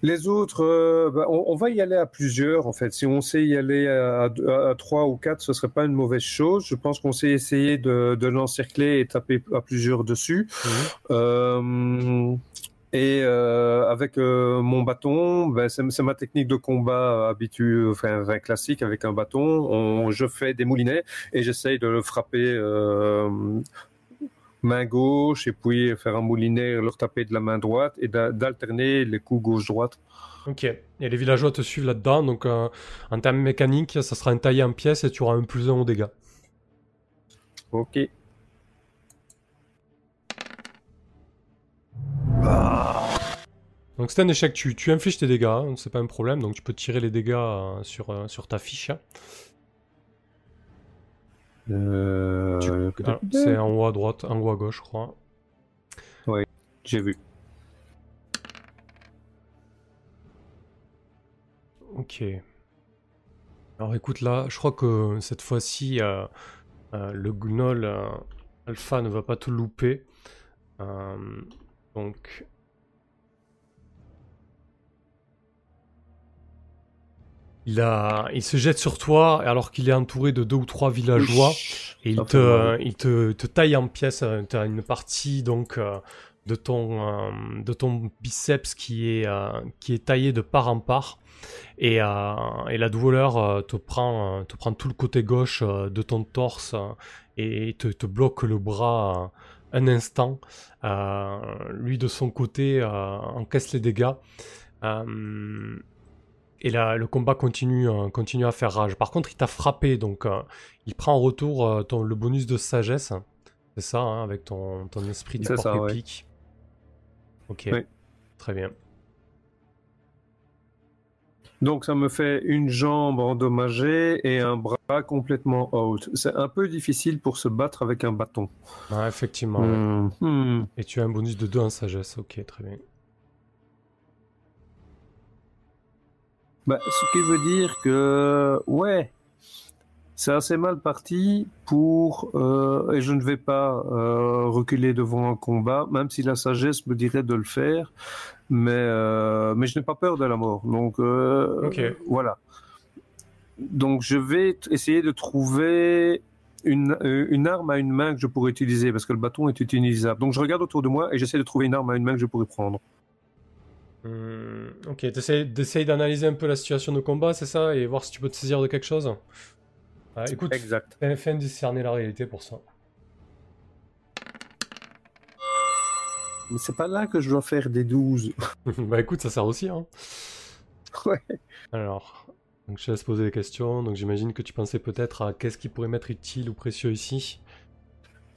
les autres, euh, ben, on, va y aller à plusieurs en fait. Si on sait y aller à, trois ou quatre, ce serait pas une mauvaise chose. Je pense qu'on sait essayer de, de l'encercler et taper à plusieurs dessus. Mhm. Et euh, avec euh, mon bâton, ben, c'est ma technique de combat habituelle, enfin, classique avec un bâton. On, je fais des moulinets et j'essaye de le frapper euh, main gauche et puis faire un moulinet, leur taper de la main droite et d'alterner les coups gauche-droite. Ok, et les villageois te suivent là-dedans, donc en termes mécaniques, ça sera un taillé en pièces et tu auras un plus un au dégâts. Ok. Donc c'est un échec, tu, tu infliges tes dégâts, hein, c'est pas un problème, donc tu peux tirer les dégâts euh, sur, euh, sur ta fiche. hein. Euh, Tu- alors, c'est en haut à droite, en haut à gauche, je crois. J'ai vu. Ok. Alors écoute, là, je crois que cette fois-ci, euh, euh, le gnoll euh, alpha ne va pas te louper. Euh, donc. Il, a, il se jette sur toi alors qu'il est entouré de deux ou trois villageois. Et il te, fait mal. il te, te taille en pièces. Tu as une partie donc euh, de ton, euh, de ton biceps qui est, euh, qui est taillée de part en part. Et, euh, et la douleur euh, te, prend, euh, te prend tout le côté gauche euh, de ton torse euh, et te, te bloque le bras euh, un instant. Euh, lui de son côté euh, encaisse les dégâts. Et là, le combat continue, euh, continue à faire rage. Par contre, il t'a frappé, donc euh, il prend en retour euh, ton, le bonus de sagesse. C'est ça, hein, avec ton, ton esprit du porc ouais. Ok, Oui. très bien. Donc ça me fait une jambe endommagée et un bras complètement out. C'est un peu difficile pour se battre avec un bâton. Ah, effectivement. ouais. Hmm. Et tu as un bonus de 2 en sagesse. Ok, très bien. Bah, ce qui veut dire que, ouais, c'est assez mal parti pour, euh, et je ne vais pas euh, reculer devant un combat, même si la sagesse me dirait de le faire, mais, euh, mais je n'ai pas peur de la mort. Donc, euh, Ok. voilà. Donc, je vais essayer de trouver une, euh, une arme à une main que je pourrais utiliser, parce que le bâton est utilisable. Donc, je regarde autour de moi et j'essaie de trouver une arme à une main que je pourrais prendre. Hmm, ok, t'essayes d'analyser un peu la situation de combat, c'est ça Et voir si tu peux te saisir de quelque chose Ah, Écoute, Exact. fais fais un discerner la réalité pour ça. Mais c'est pas là que je dois faire des 12. *laughs* *laughs* bah écoute, ça sert aussi. Hein. Ouais. Alors, donc je te laisse poser des questions. Donc j'imagine que tu pensais peut-être à qu'est-ce qui pourrait m'être utile ou précieux ici.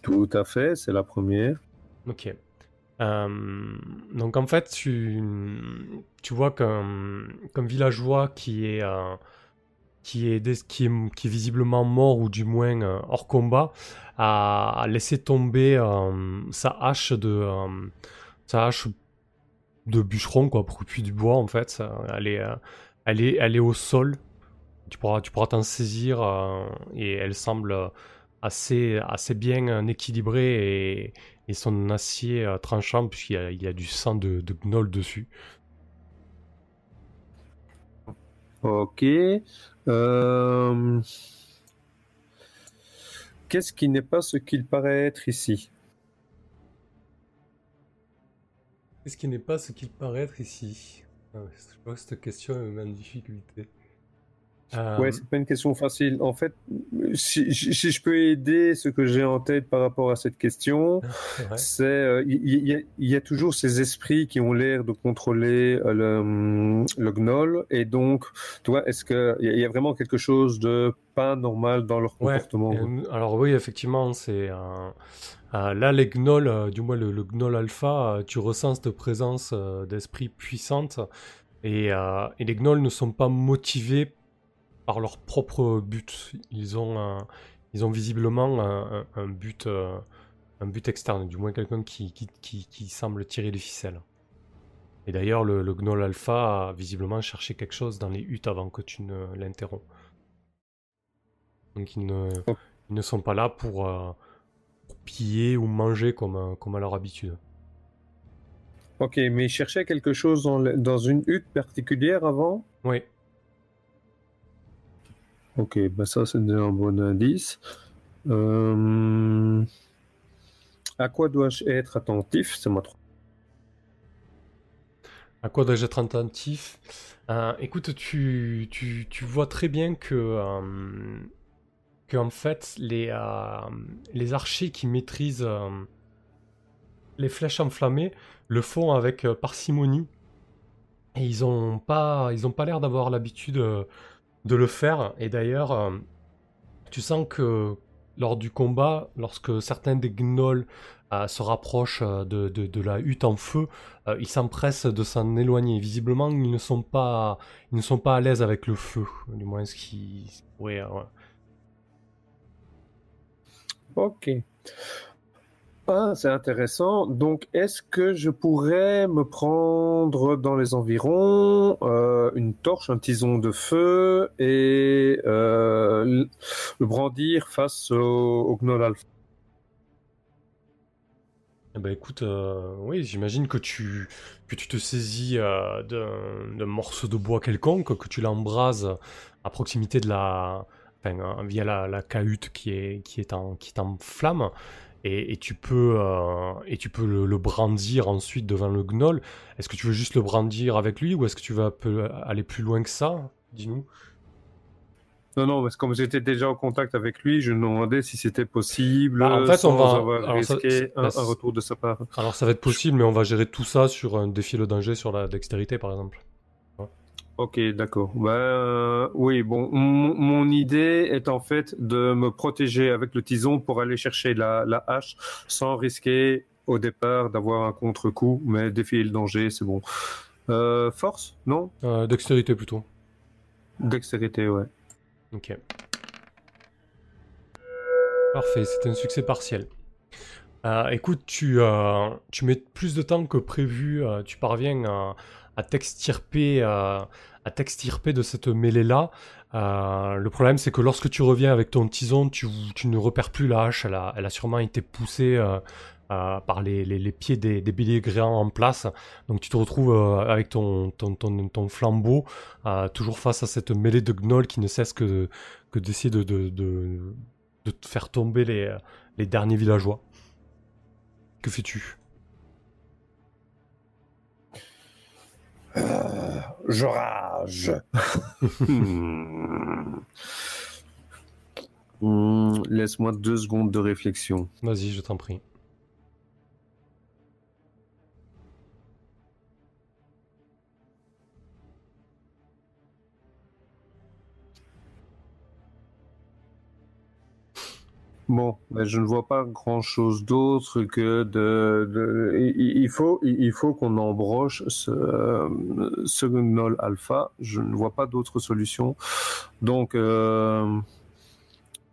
Tout à fait, c'est la première. Ok. Euh, donc en fait, tu, tu vois qu'un villageois qui est, euh, qui, est, des- qui, est, qui visiblement mort ou du moins euh, hors combat a, laissé tomber sa hache de sa hache de bûcheron quoi pour couper du bois en fait. Elle est, elle est, elle est au sol. Tu pourras, tu pourras t'en saisir et elle semble assez, assez bien équilibrée et son acier euh, tranchant puisqu'il y a, il y a du sang de, de gnoll dessus. Ok. Euh, Qu'est-ce qui n'est pas ce qu'il paraît être ici? Qu'est-ce qui n'est pas ce qu'il paraît être ici? Ah Je crois que cette question me met en difficulté. Euh, Ouais, c'est pas une question facile. En fait, si, je peux aider ce que j'ai en tête par rapport à cette question, *laughs* ouais. c'est euh, il y, a- il y a toujours ces esprits qui ont l'air de contrôler euh, le, hum, le gnoll et donc, tu vois, est-ce que il y, a- il y a vraiment quelque chose de pas normal dans leur Ouais, comportement alors oui, effectivement, c'est euh, là les gnolls, euh, du moins le, le gnoll alpha, euh, tu ressens cette présence d'esprit puissante et, et les gnolls ne sont pas motivés par leur propre but. Ils ont, un- ils ont visiblement un, un- un but, euh, un but externe, du moins quelqu'un qui, qui, qui, qui semble tirer les ficelles. Et d'ailleurs, le, le gnoll alpha a visiblement cherché quelque chose dans les huttes avant que tu ne l'interromps. Donc ils ne, ils ne sont pas là pour, euh, pour piller ou manger comme, euh, comme à leur habitude. Ok, mais il cherchait quelque chose dans, le- dans une hutte particulière avant? Oui. Ok, bah ça c'est un bon indice. Euh, À quoi dois-je être attentif? C'est trop. À quoi dois-je être attentif? Euh, Écoute, tu, tu, tu vois très bien que, euh, en fait, les, les archers qui maîtrisent les flèches enflammées le font avec parcimonie. Et ils ont pas, ils ont pas l'air d'avoir l'habitude de le faire. Et d'ailleurs, euh, tu sens que lors du combat, lorsque certains des gnolls euh, se rapprochent euh, de, de, de, la hutte en feu, euh, ils s'empressent de s'en éloigner. Visiblement, ils ne sont pas, ils ne sont pas à l'aise avec le feu, du moins ce qui pourrait. Ouais. Ok. Ah, c'est intéressant. Donc, est-ce que je pourrais me prendre dans les environs euh, une torche, un tison de feu et euh, le brandir face au, au eh ben écoute, euh, oui, j'imagine que tu, que tu te saisis d'un morceau de bois quelconque, que tu l'embrases à proximité de la, euh, via la, la, cahute qui est, qui est en, qui est en flamme et, tu peux, euh, et tu peux le, brandir ensuite devant le gnoll. Est-ce que tu veux juste le brandir avec lui ou est-ce que tu vas aller plus loin que ça? Dis-nous. Non, non, parce que comme j'étais déjà en contact avec lui, je me demandais si c'était possible. Bah, en fait, on va risquer un, retour de sa part. Alors, ça va être possible, mais on va gérer tout ça sur un défi le danger sur la dextérité, par exemple. Ok, d'accord. Ben, oui, bon, mon, idée est en fait de me protéger avec le tison pour aller chercher la, la hache sans risquer au départ d'avoir un contre-coup, mais défier le danger, c'est bon. Euh, force, non? Euh, Dextérité plutôt. Dextérité, ouais. Ok. Parfait, c'est un succès partiel. Euh, écoute, tu, euh, tu mets plus de temps que prévu, euh, tu parviens à, à t'extirper à t'extirper de cette mêlée-là. Euh, le problème, c'est que lorsque tu reviens avec ton tison, tu, ne repères plus la hache. Elle a, sûrement été poussée euh, euh, par les, pieds des, des béliers gréants en place. Donc tu te retrouves avec ton, ton, ton, ton flambeau, toujours face à cette mêlée de gnolls qui ne cesse que, d'essayer de, de, de, faire tomber les derniers villageois. Que fais-tu? Euh, je rage. *laughs* Hmm, laisse-moi deux secondes de réflexion. Vas-y, je t'en prie. Bon, ben, je ne vois pas grand-chose d'autre que de, il faut il faut qu'on embroche ce ce gnoll alpha. Je ne vois pas d'autre solution. Donc euh,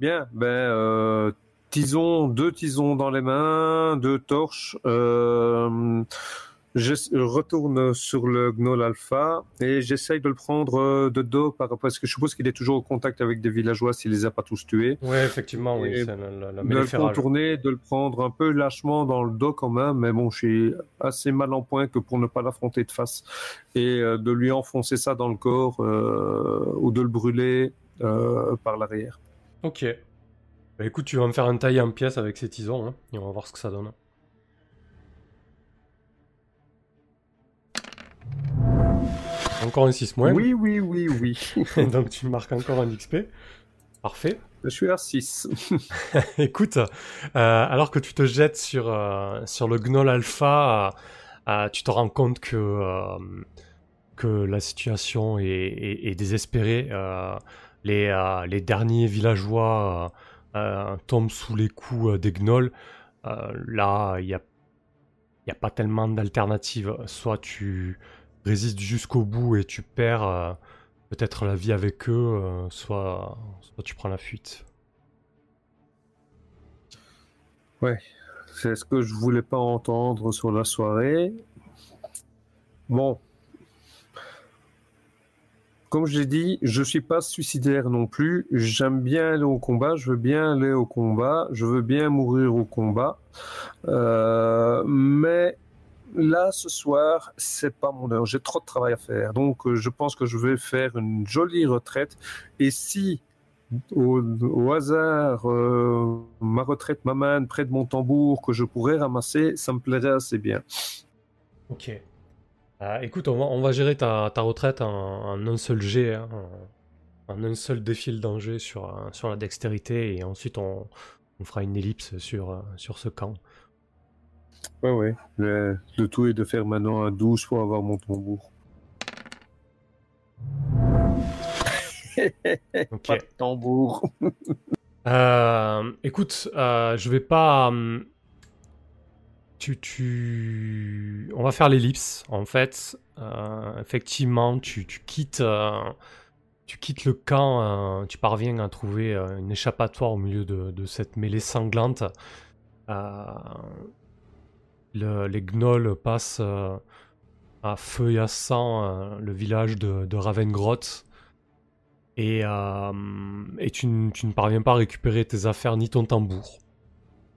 bien, ben euh, tisons deux tisons dans les mains, deux torches. Euh, je retourne sur le Gnoll Alpha et j'essaye de le prendre euh, de dos parce que je suppose qu'il est toujours au contact avec des villageois s'il les a pas tous tués. Oui, effectivement, oui. C'est la, la, de le contourner, de le prendre un peu lâchement dans le dos quand même, mais bon, je suis assez mal en point que pour ne pas l'affronter de face et euh, de lui enfoncer ça dans le corps euh, ou de le brûler euh, par l'arrière. Ok. Bah, écoute, tu vas me faire un taille en pièces avec ces tisons hein, et on va voir ce que ça donne. Encore un 6 moins. Oui, oui, oui, oui. *laughs* Donc tu marques encore un XP. Parfait. Je suis à 6. *laughs* *laughs* Écoute, euh, alors que tu te jettes sur, euh, sur le Gnoll Alpha, euh, tu te rends compte que, que la situation est, est, est désespérée. les, les derniers villageois tombent sous les coups des Gnolls. là, il n'y a, y a pas tellement d'alternatives. Soit tu résistes jusqu'au bout et tu perds euh, peut-être la vie avec eux, euh, soit, tu prends la fuite. Ouais, c'est ce que je voulais pas entendre sur la soirée. Bon. Comme je l'ai dit, je suis pas suicidaire non plus. J'aime bien aller au combat, je veux bien aller au combat, je veux bien mourir au combat. Euh, mais là, ce soir, c'est pas mon heure. J'ai trop de travail à faire. Donc, euh, je pense que je vais faire une jolie retraite. Et si, au, hasard, euh, ma retraite m'amène près de mon tambour que je pourrais ramasser, ça me plairait assez bien. Ok. Euh, écoute, on va, gérer ta, retraite en, un seul jet, hein, en, un seul défi de danger sur, sur la dextérité, et ensuite on, fera une ellipse sur, sur ce camp. Ouais, ouais. Le, tout est de faire maintenant un 12 pour avoir mon tambour. *laughs* ok. Pas de tambour. Euh, écoute, euh, je vais pas. hum, Tu, tu... On va faire l'ellipse, en fait. Euh, effectivement, tu, tu quittes, euh, tu quittes le camp, euh, tu parviens à trouver euh, une échappatoire au milieu de, de cette mêlée sanglante. Euh, le- les gnolls passent euh, à feu euh, le village de, de Ravengroth. Et, euh, tu, ne parviens pas à récupérer tes affaires ni ton tambour.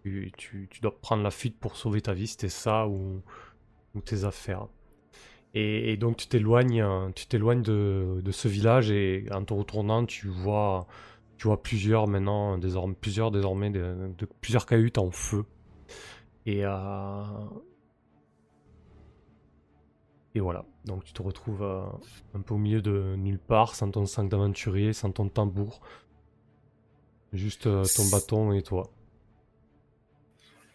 Tu, dois prendre la fuite pour sauver ta vie, c'était ça ou, tes affaires. Et, donc tu t'éloignes, tu t'éloignes de, ce village et en te retournant, tu vois, plusieurs maintenant, plusieurs désormais, plusieurs cahutes en feu. Et, euh, et voilà. Donc tu te retrouves euh, un peu au milieu de nulle part, sans ton sac d'aventurier, sans ton tambour. Juste euh, ton bâton et toi.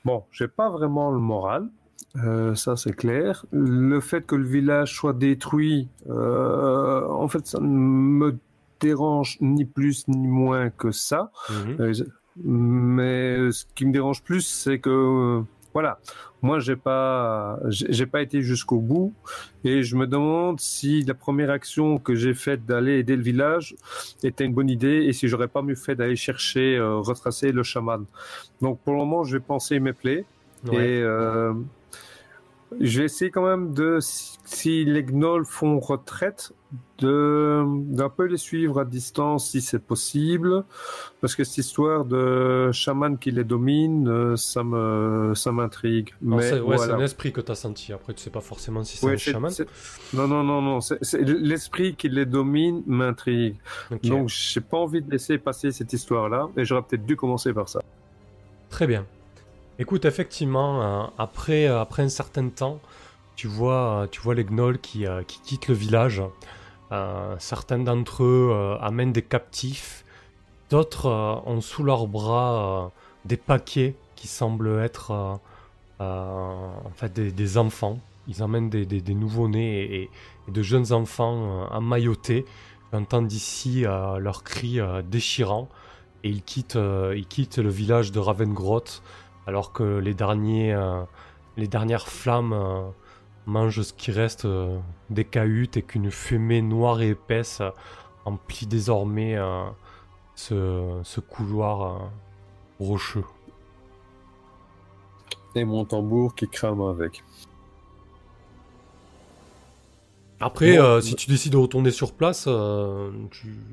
Bon, j'ai pas vraiment le moral, euh, ça c'est clair. Le fait que le village soit détruit, euh, en fait, ça ne me dérange ni plus ni moins que ça. Mhm. Euh, Mais ce qui me dérange plus, c'est que euh, voilà, moi j'ai pas, j'ai j'ai pas été jusqu'au bout, et je me demande si la première action que j'ai faite d'aller aider le village était une bonne idée, et si j'aurais pas mieux fait d'aller chercher, euh, retracer le chaman. Donc pour le moment, je vais penser mes plaies. Ouais. Et euh, je vais essayer quand même de, si, les gnolls font retraite, de d'un peu les suivre à distance si c'est possible, parce que cette histoire de chaman qui les domine, euh, ça me ça m'intrigue. Mais c'est ouais, voilà. un esprit que t'as senti. Après, tu sais pas forcément si c'est Ouais, un chaman. Non non non non, c'est l'esprit qui les domine m'intrigue. Ok. Donc j'ai pas envie de laisser passer cette histoire-là, et j'aurais peut-être dû commencer par ça. Très bien. Écoute, effectivement, euh, après, euh, après un certain temps, tu vois, euh, tu vois les gnolls qui, qui quittent le village. Certains d'entre eux amènent des captifs. D'autres ont sous leurs bras des paquets qui semblent être en fait des, des enfants. Ils amènent des, des, nouveau-nés et, de jeunes enfants emmaillotés. Tu entends d'ici leurs cris déchirants et ils quittent, ils quittent le village de Ravengroth alors que les, derniers, euh, les dernières flammes euh, mangent ce qui reste euh, des cahutes et qu'une fumée noire et épaisse emplit désormais ce, ce couloir rocheux. Et mon tambour qui crame avec. Après, Bon, euh, si tu décides de retourner sur place, euh,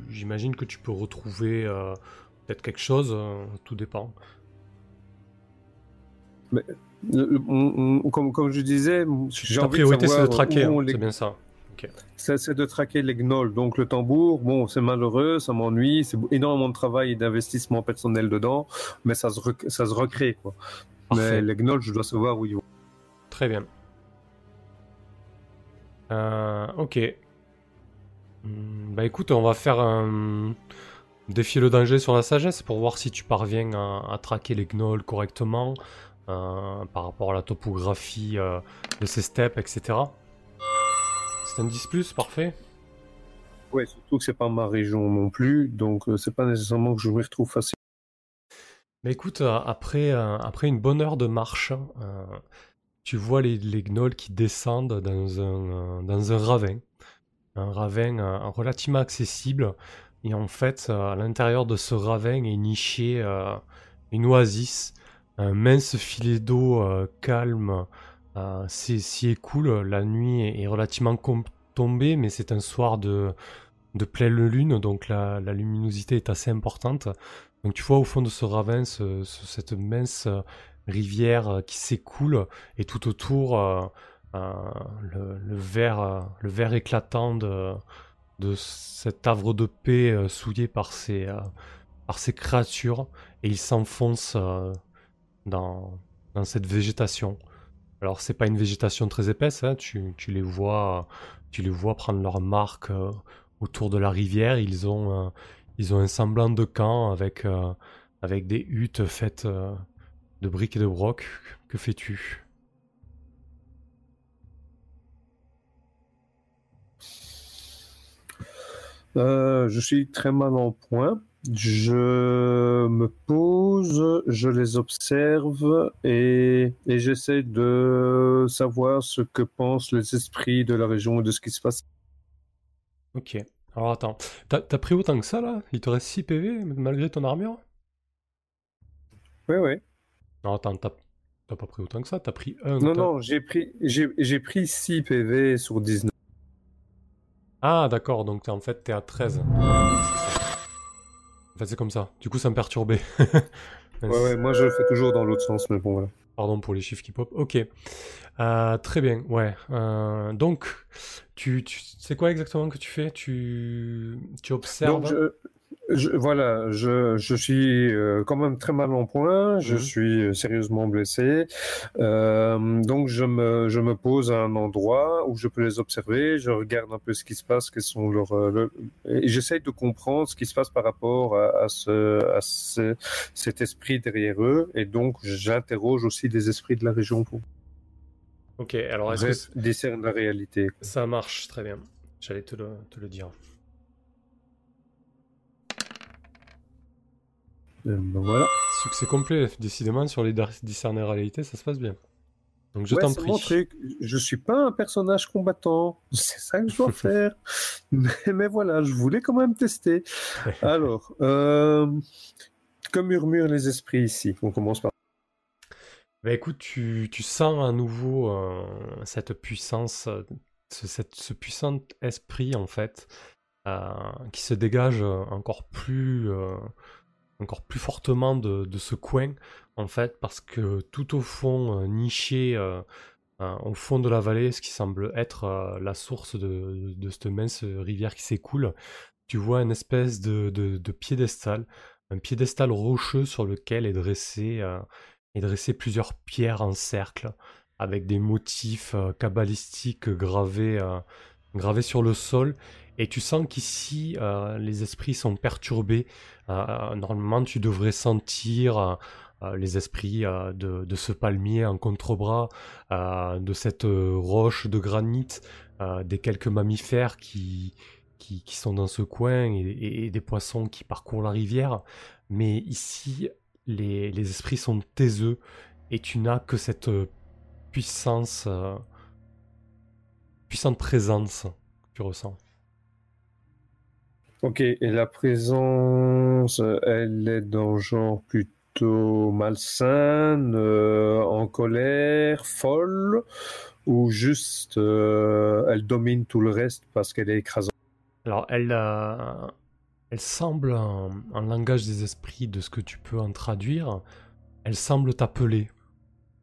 j'imagine que tu peux retrouver euh, peut-être quelque chose, tout dépend. Le- le- on- on- comme, comme je disais, j'ai envie de priorité, c'est de traquer, hein, les- c'est bien ça. C'est c'est de traquer les gnolls. Donc le tambour, bon, c'est malheureux, ça m'ennuie, c'est énormément de travail et d'investissement personnel dedans, mais ça se, rec- ça se recrée. Quoi. Parfait. Mais les gnolls, je dois savoir où ils vont. Très bien. Euh, ok. Hmm, Bah écoute, on va faire un défier le danger sur la sagesse pour voir si tu parviens à, à traquer les gnolls correctement par rapport à la topographie euh, de ces steppes, etc. C'est un 10 plus, parfait. Ouais, surtout que c'est pas ma région non plus, donc euh, c'est pas nécessairement que je m'y retrouve facilement. Mais écoute, euh, après, euh, après une bonne heure de marche, euh, tu vois les, les gnolls qui descendent dans un, euh, dans un ravin. Un ravin euh, relativement accessible. Et en fait, euh, à l'intérieur de ce ravin est niché euh, une oasis. Un mince filet d'eau euh, calme euh, s'y écoule. La nuit est, relativement tombée, mais c'est un soir de, pleine lune, donc la, luminosité est assez importante. Donc tu vois au fond de ce ravin ce- ce- cette mince euh, rivière euh, qui s'écoule et tout autour euh, euh, le, vert, euh, éclatant de, cet havre de paix euh, souillé par ces, euh, créatures et il s'enfonce euh, dans, cette végétation. Alors c'est pas une végétation très épaisse, hein, tu, les vois, tu les vois prendre leur marque euh, autour de la rivière. Ils ont, ils ont un semblant de camp avec, euh, avec des huttes faites euh, de briques et de broc. Que fais-tu? Je suis très mal en point. Je me pose, je les observe et, et j'essaie de savoir ce que pensent les esprits de la région et de ce qui se passe. Ok. Alors attends, t'as pris autant que ça là? Il te reste 6 PV malgré ton armure? Oui, oui. Non, attends, t'as pas pris autant que ça, t'as pris 1. Non, non, j'ai pris, pris 6 PV sur 19. Ah, d'accord, donc en fait t'es à 13. C'est comme ça. Du coup, ça me perturbait. *laughs* Ouais, ouais, moi je le fais toujours dans l'autre sens, mais bon, voilà. Pardon pour les chiffres qui pop. Ok. Euh, très bien, ouais. Euh, donc, tu, tu c'est quoi exactement que tu fais? Tu, tu observes? Donc, je, je- voilà, je, je suis euh, quand même très mal en point, je Mhm. suis euh, sérieusement blessé. Euh, donc, je me, je me pose à un endroit où je peux les observer, je regarde un peu ce qui se passe, quels sont leurs, le- et j'essaye de comprendre ce qui se passe par rapport à, à ce, à ce- cet esprit derrière eux. Et donc, j'interroge aussi les esprits de la région pour Ok, alors est-ce que la réalité. ça marche Très bien. J'allais te le, te le dire. Euh, ben voilà. Succès complet, décidément, sur les discerner réalité, ça se passe bien. Donc je Ouais, t'en mon prie. truc. Je suis pas un personnage combattant. *laughs* C'est ça que je dois *laughs* faire. Mais, mais voilà, je voulais quand même tester. *laughs* Alors, euh, que murmurent les esprits ici? On commence par. Bah écoute, tu, tu sens à nouveau euh, cette puissance, ce, cette- ce puissant esprit en fait, euh, qui se dégage encore plus, encore plus fortement de, ce coin en fait, parce que tout au fond, euh, niché euh, euh, au fond de la vallée, ce qui semble être la source de, de cette mince rivière qui s'écoule, tu vois une espèce de, de, de piédestal, un piédestal rocheux sur lequel est dressé et dresser plusieurs pierres en cercle avec des motifs kabbalistiques gravés, gravés sur le sol. Et tu sens qu'ici, les esprits sont perturbés. Euh, normalement, tu devrais sentir euh, les esprits euh, de, ce palmier en contrebras, de cette roche de granit, des quelques mammifères qui, qui, sont dans ce coin et, des poissons qui parcourent la rivière. Mais ici, les, esprits sont taiseux et tu n'as que cette puissance, puissante présence que tu ressens. Ok, et la présence, elle est dans genre plutôt malsaine, euh, en colère, folle, ou juste euh, elle domine tout le reste parce qu'elle est écrasante? Alors, elle, euh, elle semble, en, en langage des esprits, de ce que tu peux en traduire, elle semble t'appeler,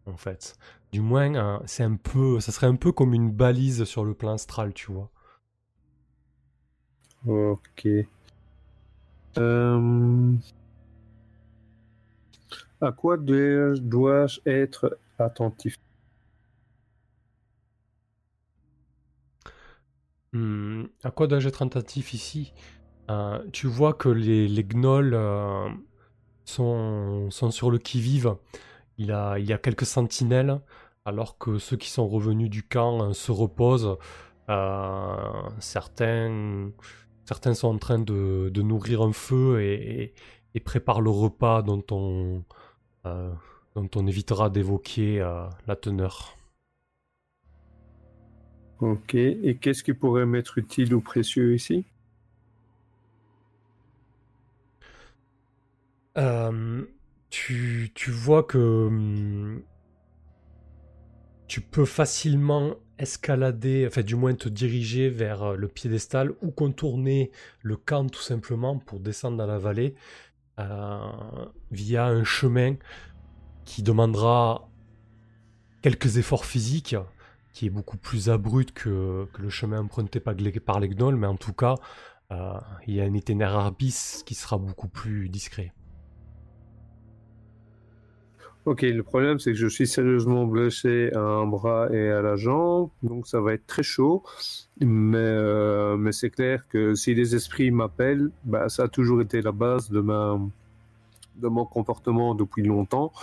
en fait. Du moins, c'est un peu, ça serait un peu comme une balise sur le plan astral, tu vois. Ok. Euh, À quoi dois-je être attentif? Hmm, à quoi dois-je être attentif ici? Euh, Tu vois que les, gnolls euh, sont, sur le qui-vive. Il, il y a quelques sentinelles, alors que ceux qui sont revenus du camp se reposent. Certains, certains sont en train de, de nourrir un feu et, et- et préparent le repas dont on, euh, dont on évitera d'évoquer euh, la teneur. Ok. Et qu'est-ce qui pourrait m'être utile ou précieux ici? Euh, tu, tu vois que hum, tu peux facilement escalader, enfin du moins te diriger vers euh, le piédestal ou contourner le camp tout simplement pour descendre dans la vallée euh, via un chemin qui demandera quelques efforts physiques, qui est beaucoup plus abrupt que, le chemin emprunté par les, par les gnolls, mais en tout cas, euh, il y a un itinéraire bis qui sera beaucoup plus discret. Ok, le problème c'est que je suis sérieusement blessé à un bras et à la jambe, donc ça va être très chaud. Mais, euh, c'est clair que si les esprits m'appellent, bah, ça a toujours été la base de mon comportement depuis longtemps.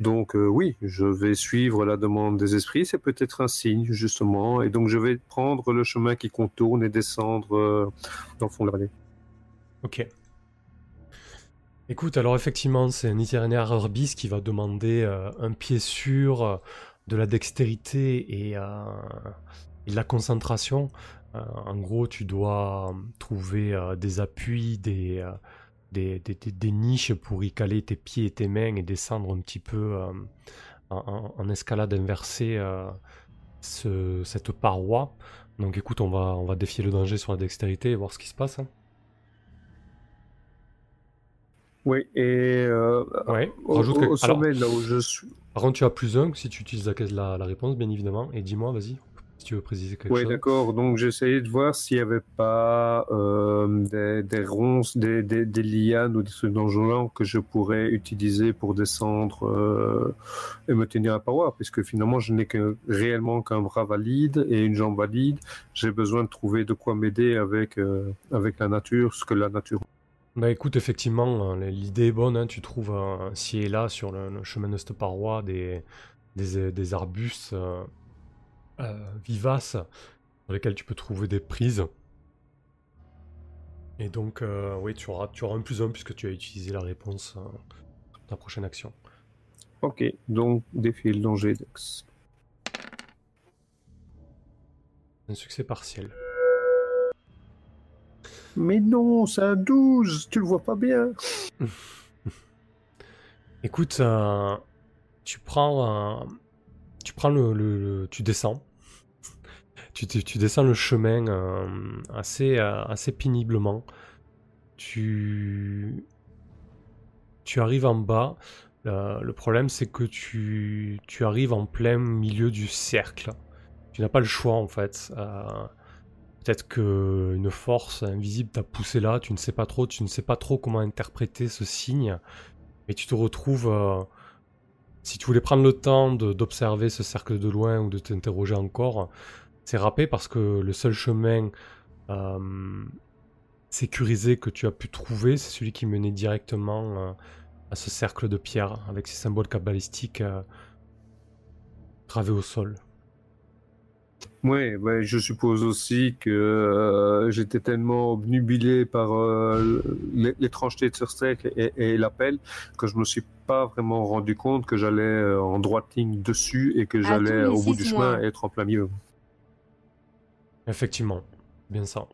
Donc euh, oui, je vais suivre la demande des esprits. C'est peut-être un signe justement, et donc je vais prendre le chemin qui contourne et descendre euh, dans le fond de la vallée. Ok. Écoute, alors effectivement, c'est un itinéraire Herbis qui va demander euh, un pied sûr, euh, de la dextérité et, euh, de la concentration. En gros, tu dois trouver des appuis, des, niches pour y caler tes pieds et tes mains et descendre un petit peu en, escalade inversée ce- cette paroi. Donc écoute, on va, on va défier le danger sur la dextérité et voir ce qui se passe. hein. Oui, et euh, Ouais, au, rajoute au- quelque- au Alors, sommet, là où je suis. par contre, tu as plus un si tu utilises la, la, la réponse, bien évidemment. Et dis-moi, vas-y, si tu veux préciser quelque Oui, chose. d'accord. Donc, j'ai essayé de voir s'il n'y avait pas euh, des, des ronces, des, des, des lianes ou des trucs dans genre que je pourrais utiliser pour descendre euh, et me tenir à paroi, puisque finalement, je n'ai que, réellement qu'un bras valide et une jambe valide. J'ai besoin de trouver de quoi m'aider avec, euh, avec la nature, ce que la nature. Bah écoute, effectivement, euh, l'idée est bonne, hein, tu trouves euh, ci et là sur le, le chemin de cette paroi des, des, des arbustes euh, euh, vivaces sur lesquels tu peux trouver des prises. Et donc, euh, oui, tu auras, tu auras un plus un puisque tu as utilisé la réponse euh, dans ta prochaine action. Ok, donc défier le danger d'ex. Un succès partiel. Mais non, c'est un 12, tu le vois pas bien. *laughs* Écoute, euh, tu prends, euh, tu le, tu descends, tu, descends le chemin euh, assez, assez péniblement. Tu, tu arrives en bas. Le problème, c'est que tu, tu arrives en plein milieu du cercle. Tu n'as pas le choix en fait. Peut-être que une force invisible t'a poussé là. Tu ne sais pas trop. Tu ne sais pas trop comment interpréter ce signe. Et tu te retrouves, euh, si tu voulais prendre le temps d'observer ce cercle de loin ou de t'interroger encore, c'est râpé parce que le seul chemin euh, sécurisé que tu as pu trouver, c'est celui qui menait directement euh, à ce cercle de pierre avec ses symboles kabbalistiques euh, gravés au sol. Oui, ouais, je suppose aussi que euh, j'étais tellement obnubilé par euh, l'é- l'étrangeté de ce cercle et, et l'appel que je me suis pas vraiment rendu compte que j'allais euh, en droite ligne dessus et que À j'allais les au bout du mois. chemin être en plein milieu. Effectivement, bien ça.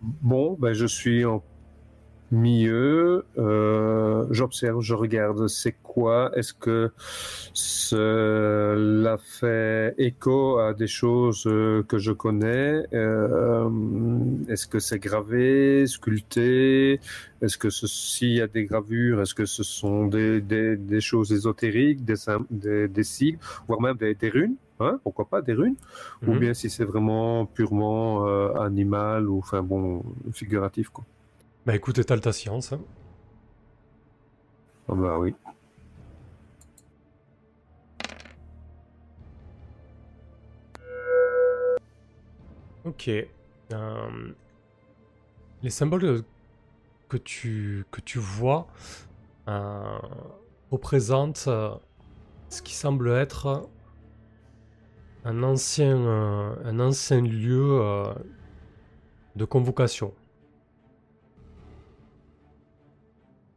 Bon, ben je suis en milieu, euh, j'observe, je regarde, c'est quoi? Est-ce que cela fait écho à des choses euh, que je connais? Euh, Est-ce que c'est gravé, sculpté? Est-ce que ce- s'il y a des gravures, est-ce que ce sont des, des, des choses ésotériques, des, des, des sigles, voire même des, des runes Hein, pourquoi pas des runes? Ou Mhm. bien si c'est vraiment purement euh, animal ou enfin bon figuratif quoi. Bah écoute, étale ta science. hein. Ah bah oui. Ok. Euh, les symboles que tu, que tu vois euh, représentent euh, ce qui semble être un ancien, un ancien lieu de convocation.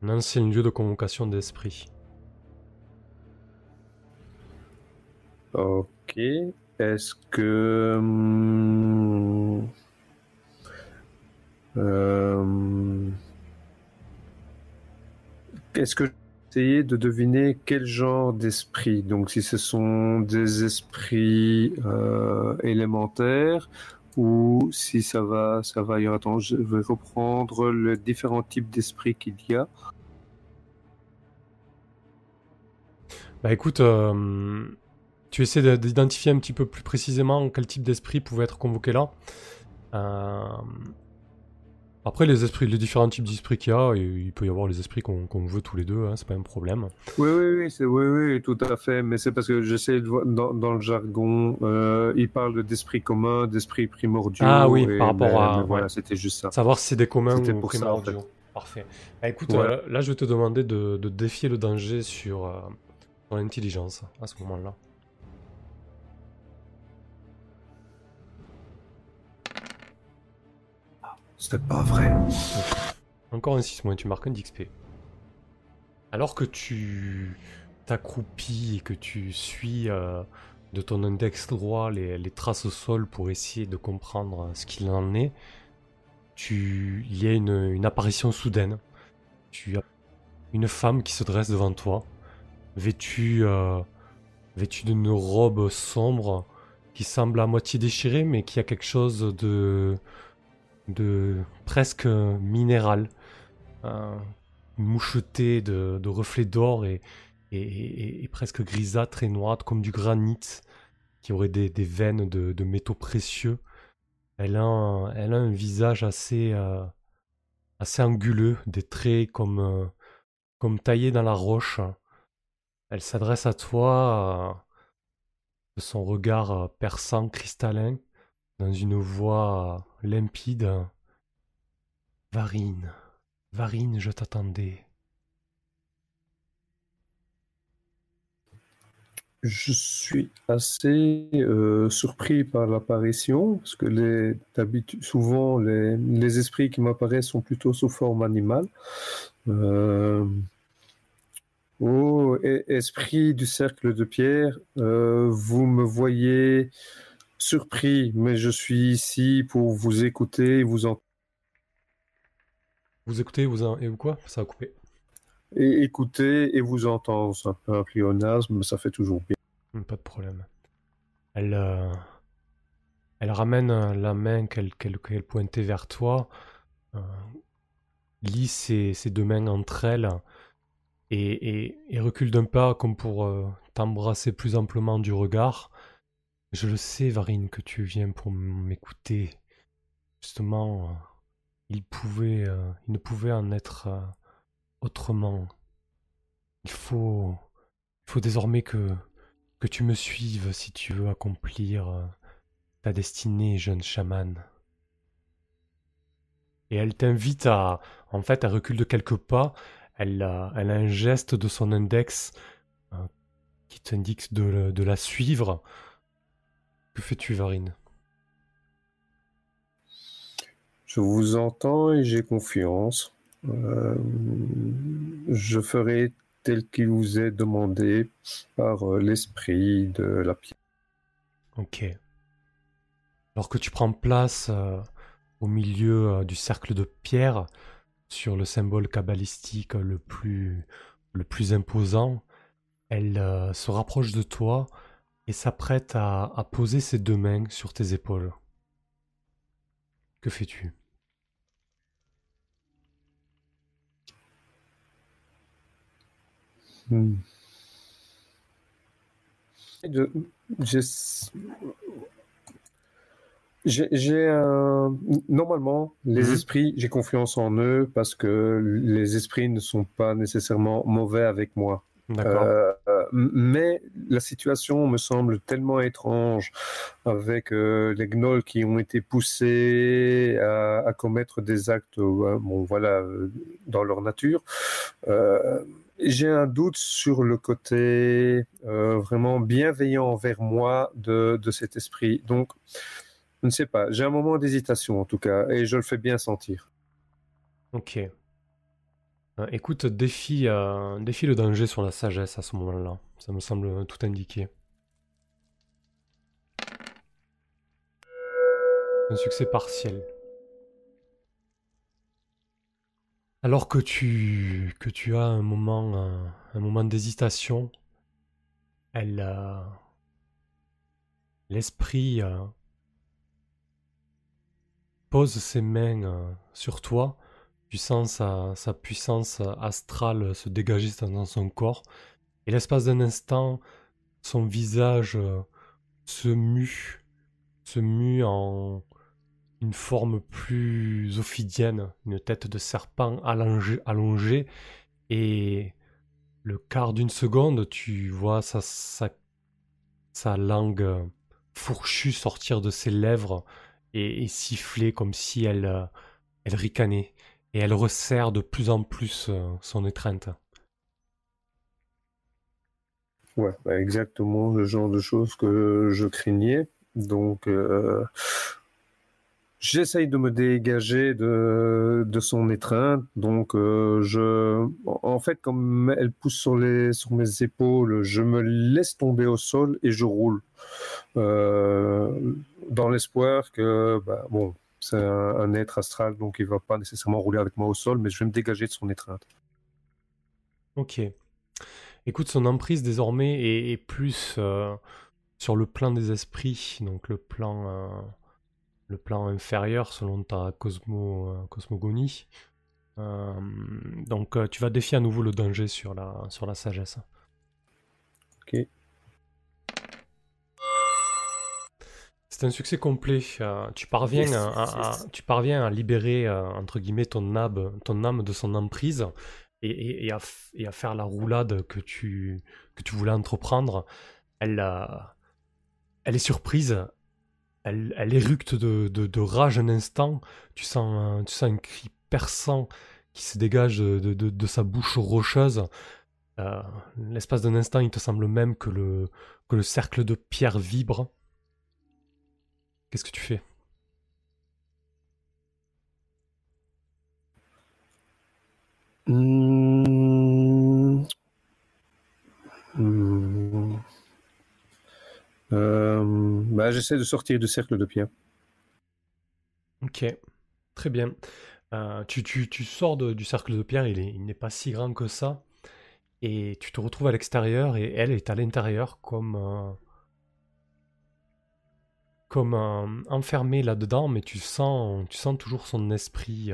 Un ancien lieu de convocation d'esprit. Ok. Est-ce que hum, euh, est-ce que essayer de deviner quel genre d'esprit? Donc si ce sont des esprits euh, élémentaires ou si ça va ça va ailleurs. Attends, je vais reprendre les différents types d'esprits qu'il y a. Bah écoute, euh, tu essaies de- d'identifier un petit peu plus précisément quel type d'esprit pouvait être convoqué là. Euh, Après, les esprits, les différents types d'esprits qu'il y a, et il peut y avoir les esprits qu'on veut tous les deux, hein, c'est pas un problème. Oui, oui, oui, oui, oui, tout à fait. Mais c'est parce que j'essaie de voir dans, dans le jargon, euh, il parle d'esprit commun, d'esprit primordiaux. Ah oui, et par rapport à- mais Voilà, ouais. c'était juste ça. Savoir si c'est des communs ou pour ça, en primordiaux. Parfait. Bah écoute, Voilà. euh, là je vais te demander de, de défier le danger sur euh, ton intelligence à ce moment-là. C'était pas vrai. Encore un 6 moins, tu marques un d'XP. Alors que tu t'accroupis et que tu suis euh, de ton index droit les, traces au sol pour essayer de comprendre ce qu'il en est, tu... il y a une, une apparition soudaine. Tu as une femme qui se dresse devant toi, vêtue, euh, vêtue d'une robe sombre qui semble à moitié déchirée, mais qui a quelque chose de, de presque minéral, euh, moucheté de, reflets d'or et, presque grisâtre et noire, comme du granit, qui aurait des, veines de, métaux précieux. Elle a un, visage assez, euh, assez anguleux, des traits comme, euh, comme taillés dans la roche. Elle s'adresse à toi de son regard perçant, cristallin, dans une voix limpide. Varine, Varine, je t'attendais. Je suis assez euh, surpris par l'apparition, parce que les, souvent les, esprits qui m'apparaissent sont plutôt sous forme animale. Euh, oh, esprit du cercle de pierre, euh, vous me voyez surpris, mais je suis ici pour vous écouter et vous entendre. Vous écoutez vous en... et quoi? Ça a coupé. Et écouter et vous entendre. C'est un peu un pléonasme, mais ça fait toujours bien. Hmm, pas de problème. Elle, euh, elle ramène euh, la main qu'elle pointait vers toi, euh, lit ses, deux mains entre elles et, et recule d'un pas comme pour t'embrasser plus amplement du regard. Je le sais, Varine, que tu viens pour m'écouter. Justement, il pouvait, il ne pouvait en être autrement. Il faut, il faut désormais que, que tu me suives si tu veux accomplir euh, ta destinée, jeune chaman. Et elle t'invite à, en fait, elle recule de quelques pas. Elle a, elle a un geste de son index euh, qui t'indique de la suivre. Que fais-tu, Varine? Je vous entends et j'ai confiance. Euh, je ferai tel qu'il vous est demandé par euh, l'esprit de la pierre. Ok. Alors que tu prends place euh, au milieu du cercle de pierre, sur le symbole kabbalistique le plus, le plus imposant, elle se rapproche de toi et s'apprête à, à poser ses deux mains sur tes épaules. Que fais-tu? Hmm. J'ai un... Normalement, les mhm. esprits, j'ai confiance en eux parce que les esprits ne sont pas nécessairement mauvais avec moi. Euh, mais la situation me semble tellement étrange avec euh, les gnolls qui ont été poussés à, commettre des actes, euh, bon voilà, dans leur nature. J'ai un doute sur le côté vraiment bienveillant envers moi de, de cet esprit. Donc, je ne sais pas. J'ai un moment d'hésitation en tout cas, et je le fais bien sentir. Ok. Euh, écoute, défie, euh, défie le danger sur la sagesse à ce moment-là. Ça me semble tout indiqué. Un succès partiel. Alors que tu, as un moment, un, moment d'hésitation, elle, euh, l'esprit pose ses mains sur toi tu sens sa, puissance astrale se dégager dans son corps. Et l'espace d'un instant, son visage euh, se mue, se mue en une forme plus ophidienne, une tête de serpent allongée, et le quart d'une seconde, tu vois sa, sa, langue fourchue sortir de ses lèvres et, siffler comme si elle, euh, elle ricanait et elle resserre de plus en plus euh, son étreinte. Ouais, bah, exactement le genre de choses que je craignais. Donc, euh, J'essaye de me dégager de, son étreinte, donc euh, je, en fait, comme elle pousse sur les sur mes épaules, je me laisse tomber au sol et je roule, dans l'espoir que, bah, bon, c'est un, être astral, donc il va pas nécessairement rouler avec moi au sol, mais je vais me dégager de son étreinte. Ok. Écoute, son emprise désormais est, plus euh, sur le plan des esprits, donc le plan le plan inférieur selon ta cosmo, euh, cosmogonie. Euh, donc euh, tu vas défier à nouveau le danger sur la, sur la sagesse. Ok. C'est un succès complet. tu, parviens à, tu parviens à libérer entre guillemets ton âme, ton âme de son emprise et, et, à, et, à, faire la roulade que tu, que tu voulais entreprendre. Elle, elle est surprise elle, elle éructe de, de, rage un instant. Tu sens, tu sens un cri perçant qui se dégage de, de sa bouche rocheuse. Euh, l'espace d'un instant, il te semble même que le, que le cercle de pierre vibre. Qu'est-ce que tu fais? Mmh. Mmh. Euh, bah, J'essaie de sortir du cercle de pierre. Ok, très bien. Euh, tu, tu, tu, sors du cercle de pierre, il n'est pas si grand que ça. Et tu te retrouves à l'extérieur et elle est à l'intérieur comme... Euh, comme enfermée là-dedans, mais tu sens, tu sens toujours son esprit,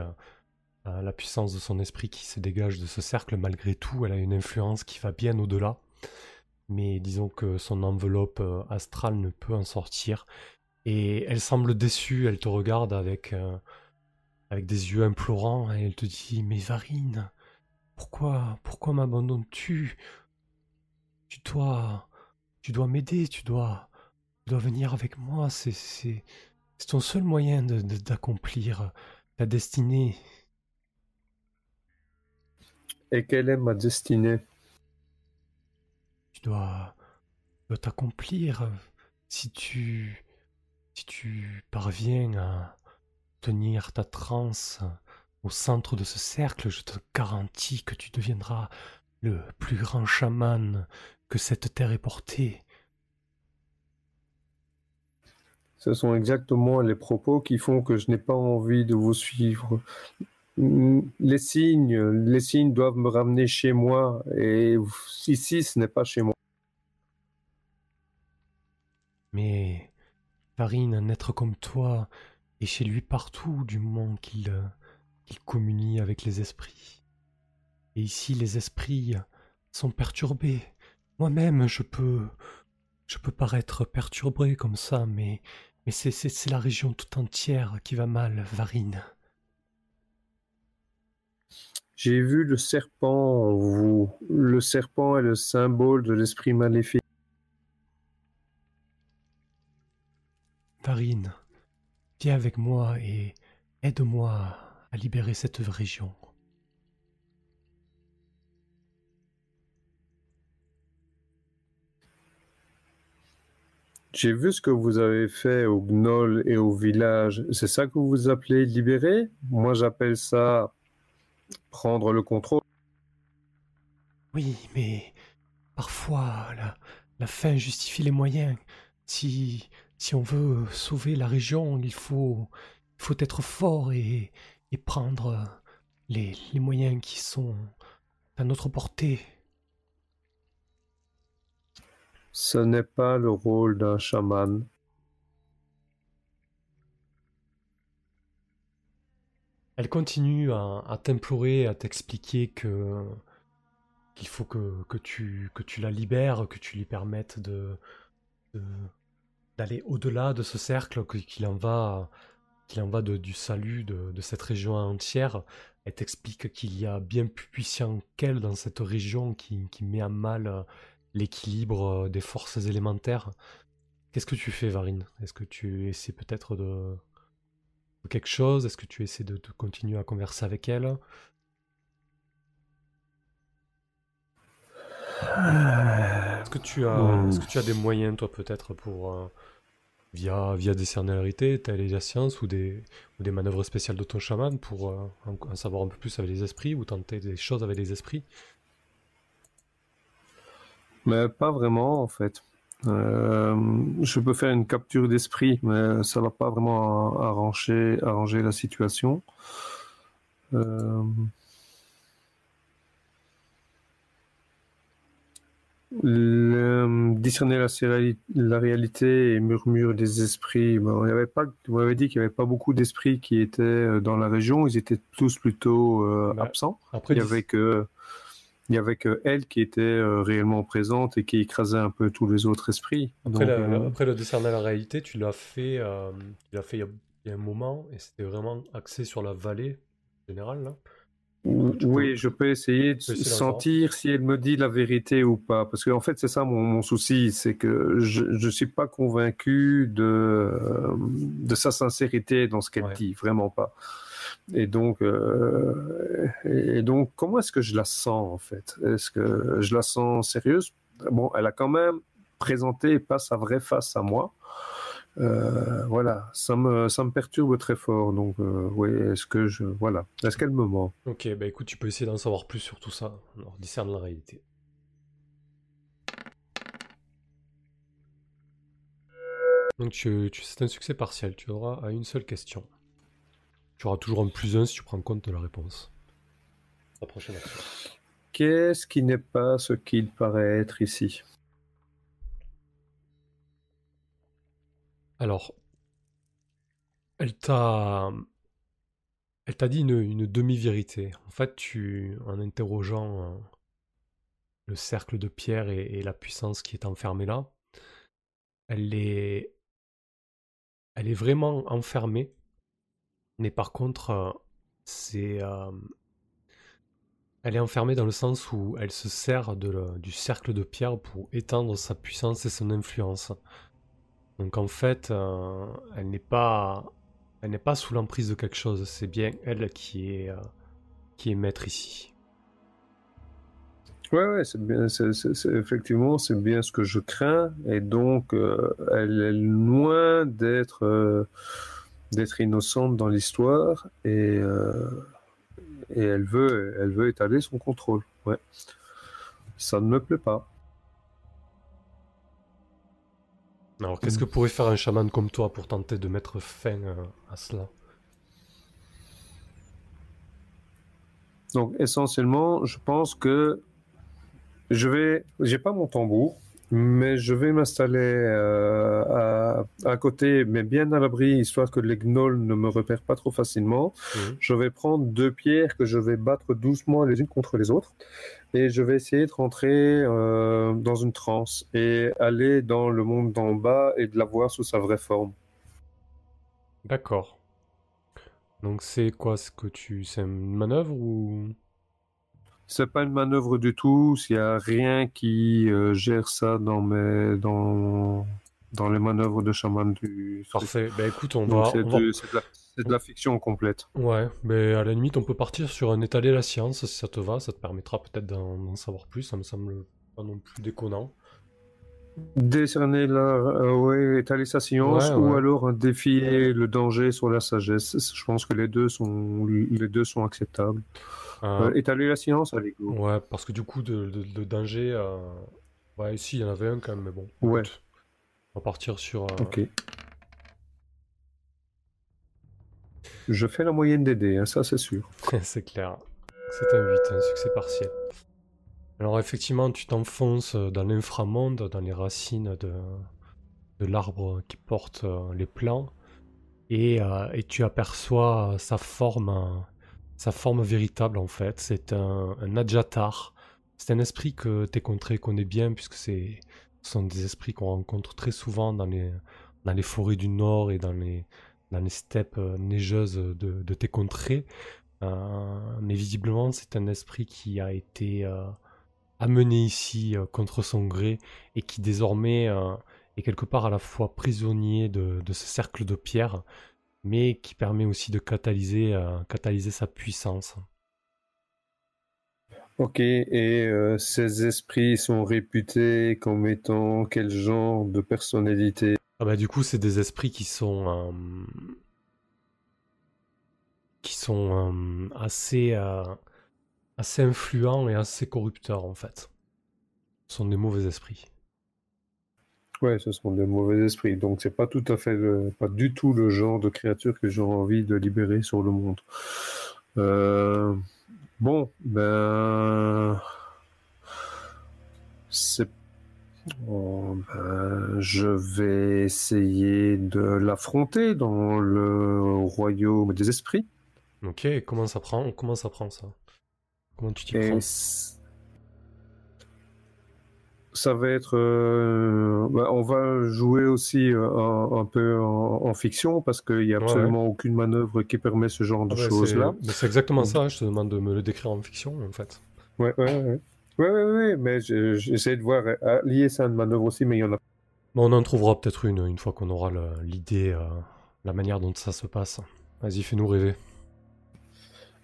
la puissance de son esprit qui se dégage de ce cercle malgré tout. Elle a une influence qui va bien au-delà mais disons que son enveloppe euh, astrale ne peut en sortir. Et elle semble déçue, elle te regarde avec, euh, avec des yeux implorants et elle te dit Mais Varine, pourquoi, pourquoi m'abandonnes-tu? Tu dois, tu dois m'aider, tu dois, dois venir avec moi, c'est, ton seul moyen de, d'accomplir ta destinée. Et quelle est ma destinée? Tu dois, t'accomplir. Si tu, si tu parviens à tenir ta transe au centre de ce cercle, je te garantis que tu deviendras le plus grand chaman que cette terre ait porté. Ce sont exactement les propos qui font que je n'ai pas envie de vous suivre. Les signes, les signes doivent me ramener chez moi et ici ce n'est pas chez moi. Mais Farine, un être comme toi, est chez lui partout du moment qu'il qu'il communie avec les esprits. Et ici les esprits sont perturbés. Moi-même je peux je peux paraître perturbé comme ça, mais mais c'est la région tout entière qui va mal, Varine. J'ai vu le serpent vous. Le serpent est le symbole de l'esprit maléfique. Varine, viens avec moi et aide-moi à libérer cette région. J'ai vu ce que vous avez fait au Gnoll et au village. C'est ça que vous appelez libérer? Moi, j'appelle ça prendre le contrôle. Oui, mais parfois la, fin justifie les moyens. Si, si on veut sauver la région, il faut, faut être fort et, et prendre les, les moyens qui sont à notre portée. Ce n'est pas le rôle d'un chaman. Elle continue à, t'implorer, à t'expliquer que qu'il faut que, tu, la libères, que tu lui permettes de, d'aller au-delà de ce cercle, qu'il en va, qu'il en va du salut de, cette région entière. Elle t'explique qu'il y a bien plus puissant qu'elle dans cette région qui met à mal l'équilibre des forces élémentaires. Qu'est-ce que tu fais, Varine? Est-ce que tu essaies peut-être de, quelque chose? Est-ce que tu essaies de, continuer à converser avec elle? Est-ce que tu as, est-ce que tu as des moyens, toi, peut-être, pour, euh, via, via des cernérités, telles la science ou des, ou des manœuvres spéciales de ton chaman pour euh, en, savoir un peu plus avec les esprits ou tenter des choses avec les esprits? Mais pas vraiment en fait. Euh, je peux faire une capture d'esprit, mais ça va pas vraiment arranger, arranger la situation. Euh, Le, discerner la, réalité et murmure des esprits. Bon, il y avait pas, vous m'avez dit qu'il n'y avait pas beaucoup d'esprits qui étaient euh, dans la région. Ils étaient tous plutôt euh, bah, absents. Après, il y avait que, il y avait que elle qui était euh, réellement présente et qui écrasait un peu tous les autres esprits. Après, après le discerner la réalité, tu l'as fait, tu l'as fait il y, a, un moment et c'était vraiment axé sur la vallée générale là. Oui, je peux essayer de sentir si elle me dit la vérité ou pas. Parce qu'en fait, c'est ça mon, souci, c'est que je ne suis pas convaincu de, de sa sincérité dans ce qu'elle dit, vraiment pas. Et donc, euh, et donc comment est-ce que je la sens en fait? Est-ce que je la sens sérieuse? Bon, elle a quand même présenté pas sa vraie face à moi. Euh, voilà, ça me, ça me perturbe très fort. Donc, euh, oui, est-ce que je. Voilà. Est-ce qu'elle me ment? Ok, bah écoute, tu peux essayer d'en savoir plus sur tout ça. Alors, discerne la réalité. Donc, tu, c'est un succès partiel. Tu auras à une seule question. Tu auras toujours un plus un si tu prends compte de la réponse. La prochaine action. Qu'est-ce qui n'est pas ce qu'il paraît être ici? Alors, elle t'a, elle t'a dit une, demi-vérité. En fait, tu, en interrogeant euh, le cercle de pierre et, la puissance qui est enfermée là, elle est, elle est vraiment enfermée. Mais par contre, euh, c'est, euh, elle est enfermée dans le sens où elle se sert du cercle de pierre pour étendre sa puissance et son influence. Donc en fait, euh, elle n'est pas, elle n'est pas sous l'emprise de quelque chose. C'est bien elle qui est, qui est maître ici. Ouais, ouais, c'est bien, c'est, effectivement, c'est bien ce que je crains, et donc elle est loin d'être d'être innocente dans l'histoire, et et elle veut, elle veut étaler son contrôle. Ouais, ça ne me plaît pas. Alors, qu'est-ce que pourrait faire un chaman comme toi pour tenter de mettre fin euh, à cela? Donc, essentiellement, je pense que je vais. J'ai pas mon tambour, mais je vais m'installer euh, à, côté, mais bien à l'abri, histoire que les gnolls ne me repèrent pas trop facilement. Mhm. Je vais prendre deux pierres que je vais battre doucement les unes contre les autres, et je vais essayer de rentrer euh, dans une transe et aller dans le monde d'en bas et de la voir sous sa vraie forme. D'accord. Donc c'est quoi ce que tu... C'est une manœuvre ou... C'est pas une manœuvre du tout. Il n'y a rien qui euh, gère ça dans mes dans dans les manœuvres de chaman du. Parfait. Ben écoute, on va. C'est de, la fiction complète. Ouais, mais à la limite, on peut partir sur un étaler la science si ça te va. Ça te permettra peut-être d'en savoir plus. Ça me semble pas non plus déconnant. Décerner la, euh, ouais, étaler sa science ou alors défier le danger sur la sagesse. Je pense que les deux sont les deux sont acceptables. Euh, étaler la science, allez go. Ouais, parce que du coup, de, danger, euh... ouais, ici il y en avait un quand même, mais bon. Ouais. on va partir sur. Euh, ok. Je fais la moyenne des dés, hein, ça c'est sûr. *laughs* c'est clair. C'est un 8, un succès partiel. Alors effectivement, tu t'enfonces dans l'inframonde, dans les racines de, de l'arbre qui porte euh, les plants, et, et, tu aperçois sa forme sa forme véritable en fait. C'est un, un Adjatar. C'est un esprit que tes contrées connaissent bien puisque ce sont des esprits qu'on rencontre très souvent dans les, dans les forêts du nord et dans les, dans les steppes euh, neigeuses de, de tes contrées. Euh, mais visiblement, c'est un esprit qui a été euh, amené ici contre son gré et qui désormais est quelque part à la fois prisonnier de, de ce cercle de pierre mais qui permet aussi de catalyser, euh, catalyser sa puissance. Ok, et euh, ces esprits sont réputés comme étant quel genre de personnalité? Ah bah du coup, c'est des esprits qui sont euh, qui sont euh, assez euh, assez influents et assez corrupteurs en fait. Ce sont des mauvais esprits. Ouais, ce sont des mauvais esprits. Donc c'est pas tout à fait, le- pas du tout le genre de créature que j'ai envie de libérer sur le monde. Euh, bon, ben, c'est, bon, ben, je vais essayer de l'affronter dans le royaume des esprits. Ok, comment ça prend Comment ça prend ça? Comment tu t'y prends ça va être. euh, bah, on va jouer aussi euh, un, un peu en, en fiction parce qu'il n'y a Ouais, absolument aucune manœuvre qui permet ce genre de Ah bah, choses-là. c'est- exactement ça, je te demande de me le décrire en fiction en fait. Ouais, ouais, ouais. Ouais, mais je- j'essaie de voir euh, lier ça à une manœuvre aussi, mais il y en a. On en trouvera peut-être une une fois qu'on aura l'idée, euh, la manière dont ça se passe. Vas-y, fais-nous rêver.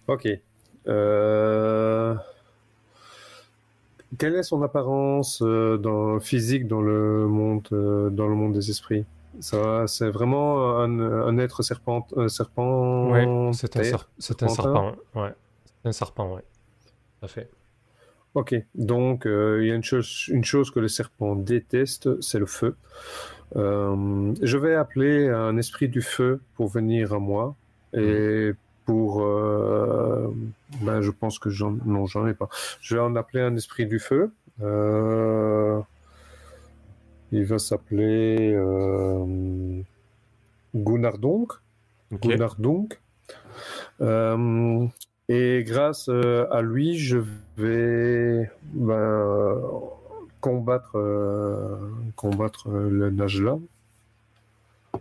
Ok. Euh, Quelle est son apparence euh, dans, physique dans le monde, euh, dans le monde des esprits? Ça, c'est vraiment un, un être serpent, un serpent. Ouais, c'est un, ser- c'est un serpent. Ouais, c'est un serpent, ouais. Tout à fait. Ok, donc euh, il y a une chose, une chose que le serpent déteste, c'est le feu. Euh, je vais appeler un esprit du feu pour venir à moi et pour, euh, ben, je pense que j'en, non, j'en ai pas. Je vais en appeler un esprit du feu. Euh, il va s'appeler euh, Gunnardonk. Ok. Gunnardonk. Euh, et grâce à lui, je vais ben, combattre, combattre le Najla.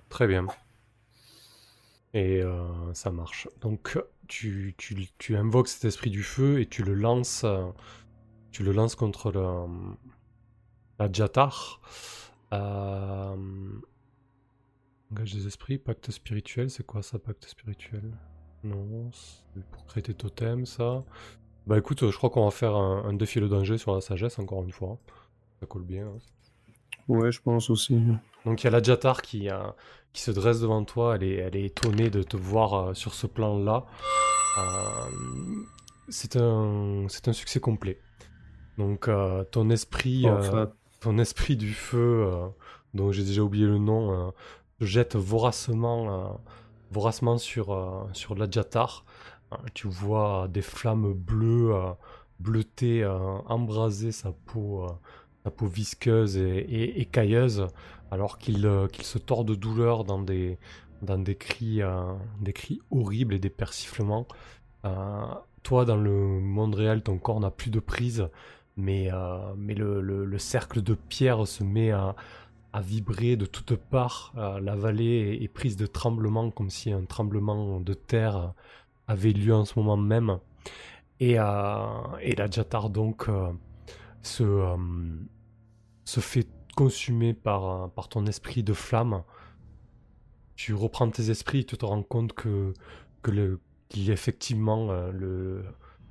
Très bien. Et euh, ça marche. Donc tu, tu, tu invoques cet esprit du feu et tu le lances, euh, tu le lances contre le, la Jatar. Euh, engage des esprits, pacte spirituel, c'est quoi ça, pacte spirituel? Non, c'est pour créer tes totems, ça. Bah écoute, je crois qu'on va faire un, un défi le danger sur la sagesse, encore une fois. Ça colle bien. hein. Ouais, je pense aussi. Donc il y a la Jatar qui, euh, qui se dresse devant toi, elle est, elle est étonnée de te voir euh, sur ce plan-là. Euh, c'est un, un succès complet. Donc euh, ton esprit, Enfin, ton esprit du feu, dont j'ai déjà oublié le nom, se jette voracement, voracement sur, sur la Jatar. Euh, tu vois des flammes bleues, bleutées, embraser sa peau, sa peau visqueuse et, et- écailleuse, alors qu'il euh, qu'il se tord de douleur dans des, euh, cris horribles et des persiflements. Euh, toi, dans le monde réel, ton corps n'a plus de prise, mais, le, le- le cercle de pierre se met à, vibrer de toutes parts. La vallée est, prise de tremblements, comme si un tremblement de terre avait lieu en ce moment même. Et, la Jatar, donc, se, euh, se fait consumer par, euh, par ton esprit de flamme. Tu reprends tes esprits et tu te rends compte que, que le, qu'il y a effectivement euh, le,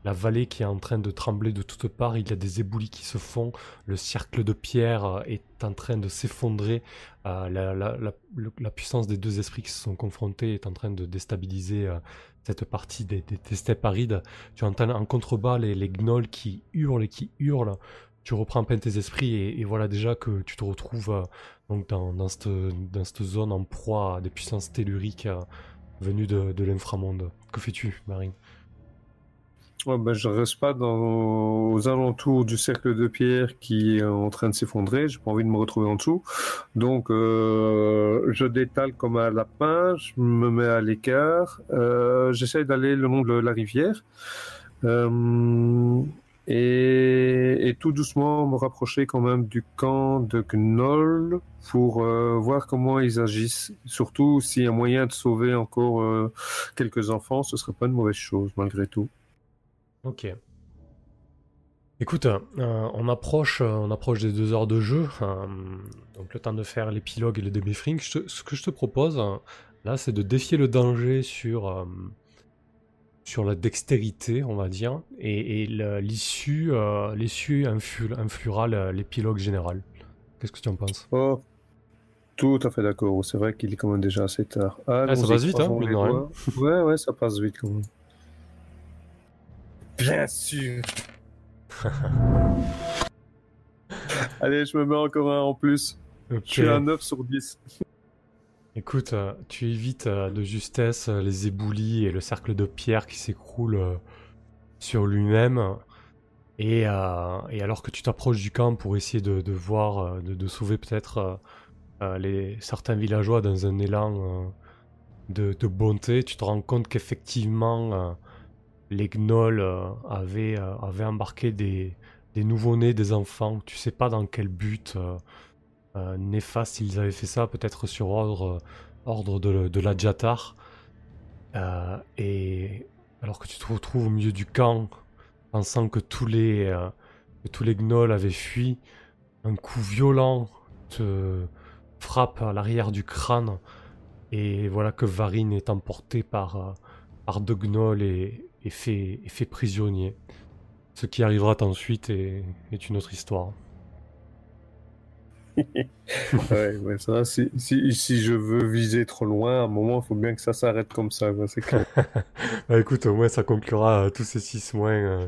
la vallée qui est en train de trembler de toutes parts. Il y a des éboulis qui se font. Le cercle de pierre est en train de s'effondrer. La, la- la- la puissance des deux esprits qui se sont confrontés est en train de déstabiliser cette partie des, steppes arides. Tu entends en contrebas les, gnolls qui hurlent et qui hurlent. Tu reprends peine tes esprits et, voilà déjà que tu te retrouves euh, donc dans, cette, zone en proie à des puissances telluriques euh, venues de l'inframonde. Que fais-tu, Marine? Ouais, ben, je reste pas dans, aux alentours du cercle de pierre qui est en train de s'effondrer. J'ai pas envie de me retrouver en dessous. Donc, euh, je détale comme un lapin. Je me mets à l'écart. Euh, J'essaie d'aller le long de la rivière. Euh, et, et tout doucement me rapprocher quand même du camp de Gnoll pour euh, voir comment ils agissent. Surtout s'il y a moyen de sauver encore euh, quelques enfants, ce serait pas une mauvaise chose malgré tout. Ok. Écoute, euh, on, approche, euh, on approche des deux heures de jeu, euh, donc le temps de faire l'épilogue et le débriefing. Ce que je te propose, euh, là, c'est de défier le danger sur, euh, sur la dextérité, on va dire, et, et l'issue euh, l'issue influ- influera l'épilogue général. Qu'est-ce que tu en penses? Oh, tout à fait d'accord. C'est vrai qu'il est quand même déjà assez tard. Ah, ça allons-y, passe vite, hein. Ouais, ouais, ça passe vite quand même. Bien sûr. *laughs* Allez, je me mets encore un en plus. Ok. Je suis à 9 sur 10. Écoute, euh, tu évites euh, de justesse euh, les éboulis et le cercle de pierre qui s'écroule sur lui-même. Et, euh, et alors que tu t'approches du camp pour essayer de, de voir, de, de sauver peut-être euh, les, certains villageois dans un élan euh, de, de bonté, tu te rends compte qu'effectivement euh, les gnolls euh, avaient, euh, avaient embarqué des, nouveau-nés, des enfants. Tu sais pas dans quel but euh, néfaste ils avaient fait ça, peut-être sur ordre, de, la Jatar. Et alors que tu te retrouves au milieu du camp, pensant que tous les, que gnolls avaient fui, un coup violent te frappe à l'arrière du crâne. Et voilà que Varine est emporté par, par deux gnolls et, et fait, prisonnier. Ce qui arrivera ensuite est, est une autre histoire. *laughs* ouais, ça, si, si, si je veux viser trop loin, à un moment, il faut bien que ça s'arrête comme ça. quoi, C'est clair. *laughs* Bah écoute, au moins ça conclura euh, tous ces six mois euh,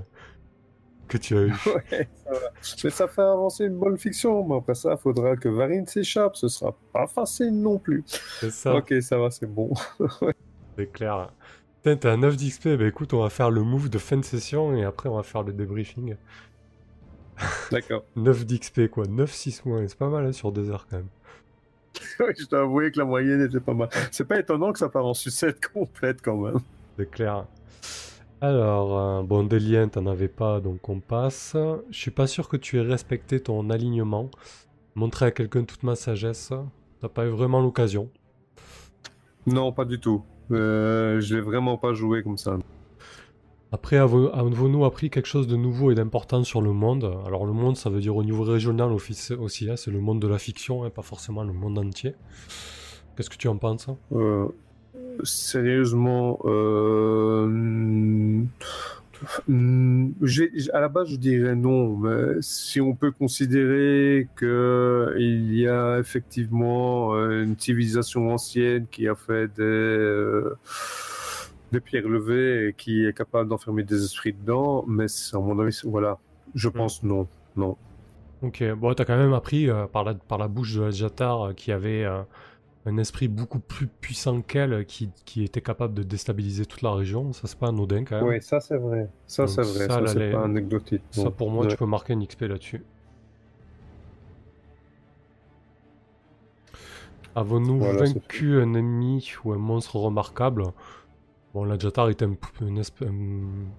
que tu as eu. *laughs* ouais, ça va. Mais ça fait avancer une bonne fiction. Mais après ça, il faudra que Varine s'échappe. Ce sera pas facile non plus. C'est ça, Ok, ça va, c'est bon. c'est clair. T'es à 9 d'XP, bah écoute, on va faire le move de fin de session et après on va faire le débriefing. D'accord. *laughs* 9 d'XP quoi, 9-6 mois, c'est pas mal hein, sur 2 heures quand même. *laughs* Je dois avouer que la moyenne était pas mal. C'est pas étonnant que ça part en sucette *laughs* complète quand même. C'est clair. Alors, euh, bon, des liens, t'en avais pas, donc on passe. Je suis pas sûr que tu aies respecté ton alignement. Montrer à quelqu'un toute ma sagesse, t'as pas eu vraiment l'occasion. Non, pas du tout. Euh, je l'ai vraiment pas joué comme ça. Après, avo- avons-nous appris quelque chose de nouveau et d'important sur le monde Alors, le monde, ça veut dire au niveau régional aussi, hein, c'est le monde de la fiction, hein, pas forcément le monde entier. Qu'est-ce que tu en penses hein? Euh, sérieusement, euh, à la base, je dirais non, mais si on peut considérer que il y a effectivement euh, une civilisation ancienne qui a fait des, euh, des pierres levées et qui est capable d'enfermer des esprits dedans, mais à mon avis, voilà, je pense non, non. Ok, bon, t'as quand même appris euh, par, la, par la bouche de la Jatar euh, qu'il y avait un esprit beaucoup plus puissant qu'elle qui, qui était capable de déstabiliser toute la région. Ça, c'est pas anodin quand même. Oui, ça c'est vrai, ça c'est vrai, ça, ça, c'est pas anecdotique. Ça, pour moi, Ouais. tu peux marquer un XP là-dessus. Avons-nous Voilà, vaincu un ennemi ou un monstre remarquable? Bon, la Jatar était un, un esp- un-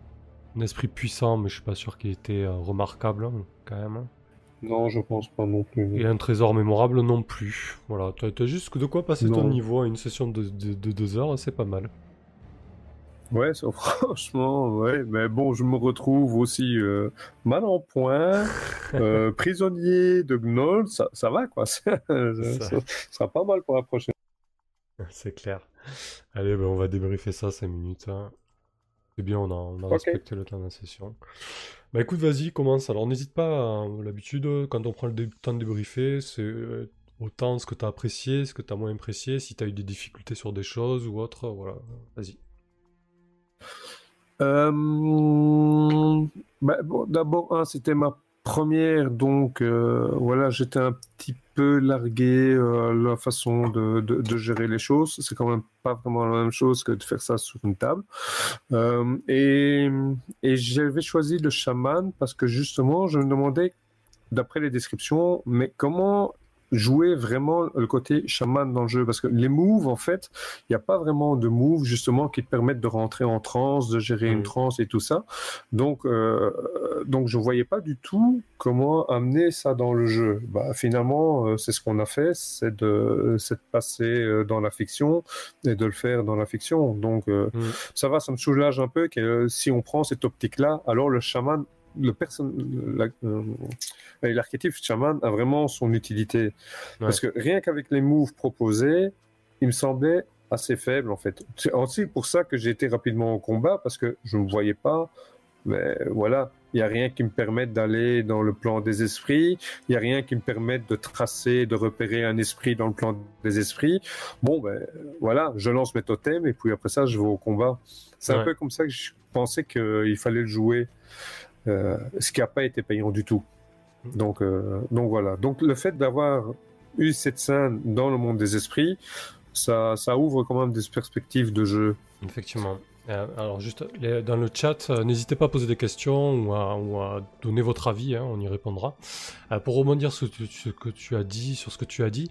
un esprit puissant, mais je suis pas sûr qu'il était euh, remarquable, quand même. Non, je pense pas non plus. Et un trésor mémorable non plus. Voilà, t'as t'as juste de quoi passer ton niveau à une session de, de, de deux heures, c'est pas mal. Ouais, ça, *laughs* franchement, ouais. Mais bon, je me retrouve aussi euh, mal en point, *laughs* euh, prisonnier de Gnoll, ça, ça va quoi. *laughs* ça, ça sera pas mal pour la prochaine. C'est clair. Allez, ben, on va débriefer ça 5 minutes. hein. C'est bien, on a, on a Ok. respecté le temps de la session. Bah écoute, vas-y, commence. Alors n'hésite pas, hein, l'habitude, quand on prend le temps de débriefer, c'est euh, autant ce que tu as apprécié, ce que tu as moins apprécié, si tu as eu des difficultés sur des choses ou autre, voilà, vas-y. Euh, bah, bon, D'abord, un, c'était ma première, donc euh, voilà, j'étais un petit peu euh, la façon de, de, de gérer les choses. C'est quand même pas vraiment la même chose que de faire ça sur une table. Euh, et et j'avais choisi le chaman parce que justement, je me demandais, d'après les descriptions, mais comment jouer vraiment le côté chaman dans le jeu. Parce que les moves en fait il n'y a pas vraiment de moves justement qui te permettent de rentrer en transe de gérer une transe et tout ça. Donc euh, donc je voyais pas du tout comment amener ça dans le jeu. Bah finalement euh, c'est ce qu'on a fait c'est de c'est de passer euh, dans la fiction et de le faire dans la fiction. Donc euh, Mhm. ça va ça me soulage un peu que si on prend cette optique là alors le chaman le person... la- euh, l'archétype chaman a vraiment son utilité. Parce que rien qu'avec les moves proposés, il me semblait assez faible en fait. C'est aussi pour ça que j'ai été rapidement au combat parce que je ne voyais pas. Mais voilà, Il n'y a rien qui me permette d'aller dans le plan des esprits. Il n'y a rien qui me permette de tracer, de repérer un esprit dans le plan des esprits. Bon, ben voilà, je lance mes totems et puis après ça, je vais au combat. C'est un peu comme ça que je pensais qu'il fallait le jouer, ce qui n'a pas été payant du tout. Mm. Donc, euh, donc voilà. Donc le fait d'avoir eu cette scène dans le monde des esprits, ça, ça ouvre quand même des perspectives de jeu. Effectivement. Euh, alors juste dans le chat, euh, n'hésitez pas à poser des questions ou à, donner votre avis, hein, on y répondra. Euh, pour rebondir sur ce, que tu as dit, sur ce que tu as dit,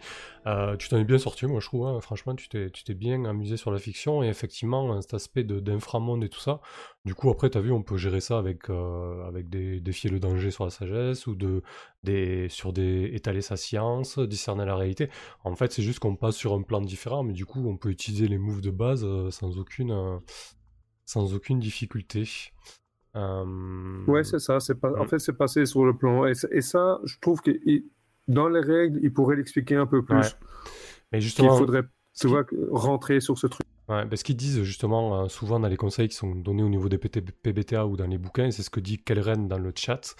tu t'en es bien sorti, moi je trouve. Hein. franchement, tu t'es bien amusé sur la fiction et effectivement cet aspect d'inframonde et tout ça. Du coup, après, tu as vu, on peut gérer ça avec avec des défier le danger sur la sagesse ou de des sur des étaler sa science, discerner la réalité. En fait, c'est juste qu'on passe sur un plan différent, mais du coup, on peut utiliser les moves de base sans aucune sans aucune difficulté. Euh... Ouais, c'est ça. C'est pas... En fait, c'est passé sur le plan. Et, ça, je trouve que dans les règles, il pourrait l'expliquer un peu plus. Mais justement, il faudrait tu vois, rentrer sur ce truc. Ouais, parce qu'ils disent justement euh, souvent dans les conseils qui sont donnés au niveau des PBTA ou dans les bouquins, c'est ce que dit Kelren dans le chat,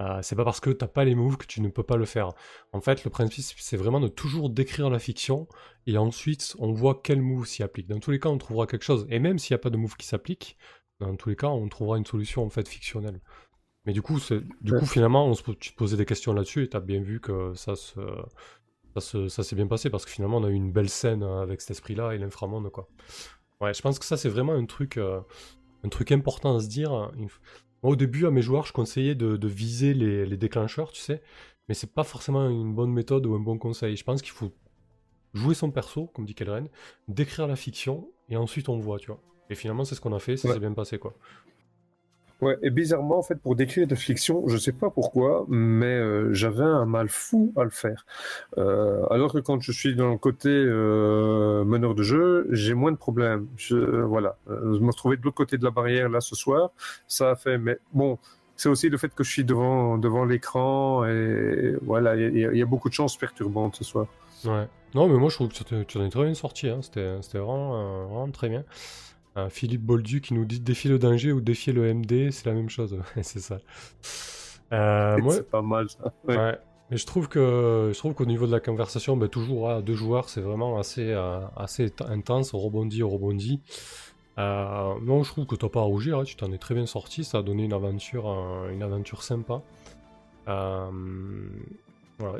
euh, c'est pas parce que t'as pas les moves que tu ne peux pas le faire. En fait, le principe, c'est vraiment de toujours décrire la fiction, et ensuite, on voit quel move s'y applique. Dans tous les cas, on trouvera quelque chose. Et même s'il n'y a pas de move qui s'applique, dans tous les cas, on trouvera une solution en fait fictionnelle. Mais du coup, du coup finalement, on se, tu te posais des questions là-dessus, et t'as bien vu que ça se... Ça, s'est bien passé parce que finalement on a eu une belle scène avec cet esprit-là et l'inframonde quoi. Ouais, je pense que ça c'est vraiment un truc, euh, un truc important à se dire au début, à mes joueurs, je conseillais de, viser les, déclencheurs, tu sais, mais c'est pas forcément une bonne méthode ou un bon conseil. Je pense qu'il faut jouer son perso, comme dit Kelren, décrire la fiction, et ensuite on voit, tu vois. Et finalement, c'est ce qu'on a fait, ça s'est bien passé, quoi. Ouais, et bizarrement, en fait, pour décrire de fiction, je sais pas pourquoi, mais euh, j'avais un mal fou à le faire. Euh, alors que quand je suis dans le côté euh, meneur de jeu, j'ai moins de problèmes. Je, voilà, je me retrouvais de l'autre côté de la barrière là ce soir, ça a fait, mais bon, c'est aussi le fait que je suis devant devant l'écran et voilà, il y, a beaucoup de chances perturbantes ce soir. Ouais. Non, mais moi je trouve que tu en es très bien sorti. Hein. C'était vraiment très bien. Philippe Boldu qui nous dit défier le danger ou défier le MD, c'est la même chose. *laughs* c'est ça. Euh, *laughs* c'est pas mal ça. *laughs* Ouais. Mais je trouve que je trouve qu'au niveau de la conversation, ben, toujours à deux joueurs, c'est vraiment assez euh, assez intense, rebondit, rebondit. Euh, non, je trouve que t'as pas à rougir, hein, tu t'en es très bien sorti, ça a donné une aventure, une aventure sympa. Voilà,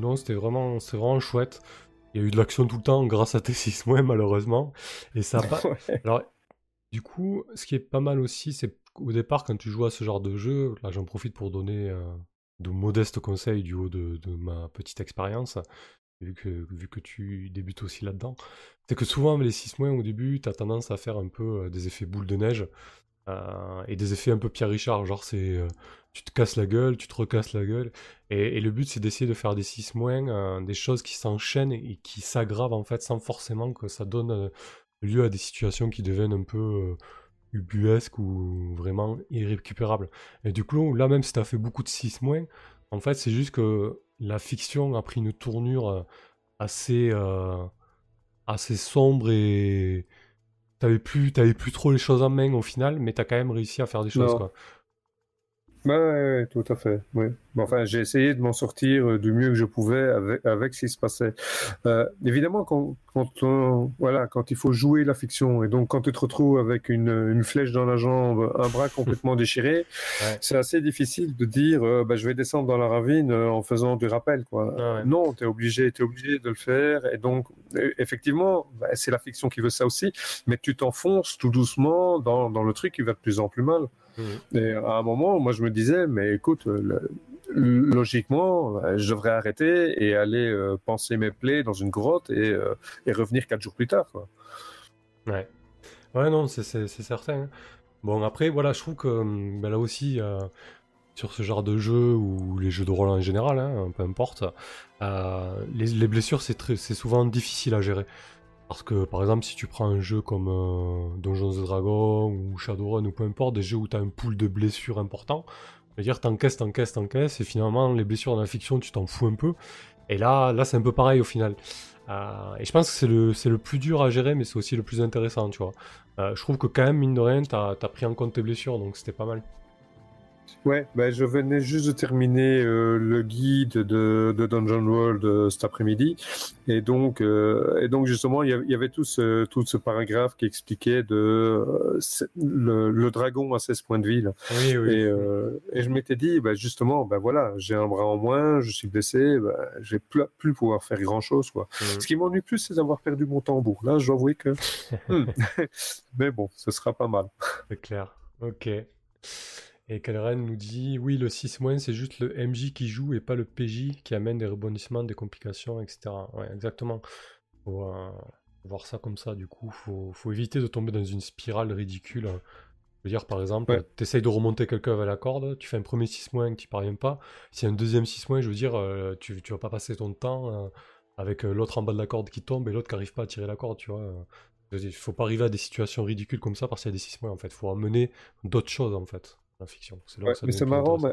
non, c'était vraiment, c'est vraiment chouette. Il y a eu de l'action tout le temps grâce à T6 malheureusement. Et ça *laughs* pas. Alors, du coup, ce qui est pas mal aussi, c'est qu'au départ, quand tu joues à ce genre de jeu, là j'en profite pour donner euh, de modestes conseils du haut de, ma petite expérience, vu que, vu que tu débutes aussi là-dedans. C'est que souvent, les 6 mois au début, tu as tendance à faire un peu euh, des effets boule de neige. Euh, et des effets un peu Pierre Richard, genre c'est tu te casses la gueule, tu te recasses la gueule. Et, le but, c'est d'essayer de faire des 6 moins, euh, des choses qui s'enchaînent et qui s'aggravent en fait sans forcément que ça donne euh, lieu à des situations qui deviennent un peu euh, ubuesques ou vraiment irrécupérables. Et du coup, là même si tu as fait beaucoup de 6 moins, en fait, c'est juste que la fiction a pris une tournure assez, assez sombre et t'avais plus, plus trop les choses en main au final, mais t'as quand même réussi à faire des choses, quoi. Ouais, ouais, tout à fait. Oui. enfin, j'ai essayé de m'en sortir euh, du mieux que je pouvais avec, avec ce qui se passait. Euh, évidemment, quand, quand, on, voilà, quand il faut jouer la fiction et donc quand tu te retrouves avec une, une flèche dans la jambe, un bras *laughs* complètement déchiré, c'est assez difficile de dire euh, bah, je vais descendre dans la ravine euh, en faisant du rappel. Quoi. Ah non, tu es obligé, es obligé de le faire. Et donc, effectivement, bah, c'est la fiction qui veut ça aussi, mais tu t'enfonces tout doucement dans, dans le truc qui va de plus en plus mal. Et à un moment, moi, je me disais, mais écoute, logiquement, je devrais arrêter et aller euh, penser mes plaies dans une grotte et, euh, revenir quatre jours plus tard. Ouais. Ouais, non, c'est certain. Hein. Bon, après, voilà, je trouve que hum, ben là aussi, euh, sur ce genre de jeu ou les jeux de rôle en général, hein, peu importe, les, blessures, c'est souvent difficile à gérer. Parce que par exemple, si tu prends un jeu comme euh, Dungeons Dragons ou Shadowrun ou peu importe, des jeux où tu as un pool de blessures important, c'est-à-dire t'encaisses, t'encaisses, t'encaisses, et finalement les blessures dans la fiction, tu t'en fous un peu. Et là, là c'est un peu pareil au final. Euh, et je pense que c'est le, plus dur à gérer, mais c'est aussi le plus intéressant, tu vois. Euh, je trouve que quand même, mine de rien, t'as, as pris en compte tes blessures, donc c'était pas mal. Ouais, bah, je venais juste de terminer euh, le guide de, de Dungeon World euh, cet après-midi, et donc euh, et donc justement il y, avait, il y avait tout ce tout ce paragraphe qui expliquait de le, le dragon à 16 points de vie. là. Oui, oui. Et, et je m'étais dit, bah, justement, bah voilà, j'ai un bras en moins, je suis blessé, bah, je vais plus, plus pouvoir faire grand chose, quoi. Ce qui m'ennuie plus, c'est d'avoir perdu mon tambour. Là, je dois avouer que. *laughs* Hmm. *laughs* Mais bon, ce sera pas mal. C'est clair. Ok. Et Kalren nous dit oui, le 6- c'est juste le MJ qui joue et pas le PJ qui amène des rebondissements, des complications, etc. Ouais, exactement. Faut euh, voir ça comme ça, du coup. Faut, faut éviter de tomber dans une spirale ridicule. Je veux dire, par exemple, Ouais. tu essayes de remonter quelqu'un avec la corde, tu fais un premier 6 que tu parviens pas. Si un deuxième 6 je veux dire, euh, tu, tu vas pas passer ton temps euh, avec l'autre en bas de la corde qui tombe et l'autre qui arrive pas à tirer la corde, tu vois. Il faut pas arriver à des situations ridicules comme ça parce qu'il y a des 6 mois en fait. faut amener d'autres choses en fait, la fiction. Là Ouais, mais c'est marrant, mais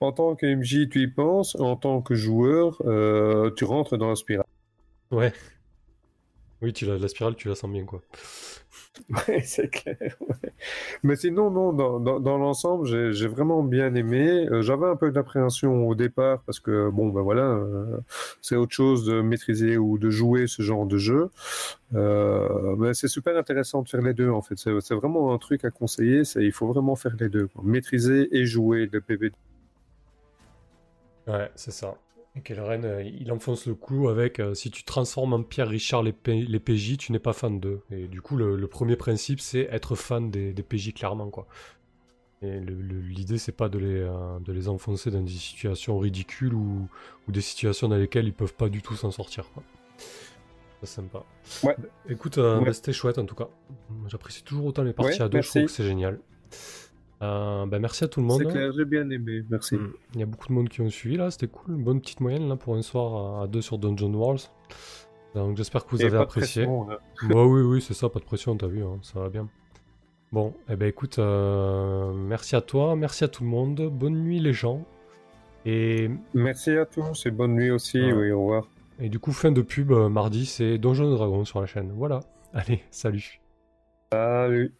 en tant que MJ, tu y penses, en tant que joueur, euh, tu rentres dans la spirale. Ouais. Oui, tu la, la spirale, tu la sens bien quoi. *laughs* Ouais, c'est clair. ouais. Mais sinon, non, dans, dans, dans l'ensemble, j'ai j'ai vraiment bien aimé. Euh, J'avais un peu d'appréhension au départ parce que, bon, ben voilà, euh, c'est autre chose de maîtriser ou de jouer ce genre de jeu. Euh, mais c'est super intéressant de faire les deux, en fait. C'est c'est vraiment un truc à conseiller. c'est Il faut vraiment faire les deux. quoi. Maîtriser et jouer le PvP. Ouais, c'est ça. Et Kelleren, euh, il enfonce le clou avec euh, si tu transformes en Pierre Richard les, P- les PJ, tu n'es pas fan d'eux. Et du coup, le, le premier principe, c'est être fan des, des PJ clairement, quoi. Et l'idée, c'est pas de les, euh, de les enfoncer dans des situations ridicules ou, ou des situations dans lesquelles ils peuvent pas du tout s'en sortir, quoi. C'est sympa. Ouais. Écoute, euh, Ouais. bah, c'était chouette en tout cas. J'apprécie toujours autant les parties Ouais, à deux, je trouve merci. que c'est génial. Euh, bah, merci à tout le monde. C'est clair, j'ai bien aimé. Merci. Mm. Il y a beaucoup de monde qui ont suivi là, c'était cool. Une bonne petite moyenne là pour un soir à- deux sur Dungeon Worlds. Donc j'espère que vous Et avez pas apprécié. *laughs* Bah oui, oui, c'est ça, pas de pression, t'as vu, hein, ça va bien. Bon, eh ben écoute, euh, merci à toi, merci à tout le monde, bonne nuit les gens. Et, Merci à tous et bonne nuit aussi. Ouais. Oui, au revoir. et du coup, fin de pub, euh, mardi, c'est Donjon Dragon sur la chaîne. Voilà, *laughs* allez, salut. Salut.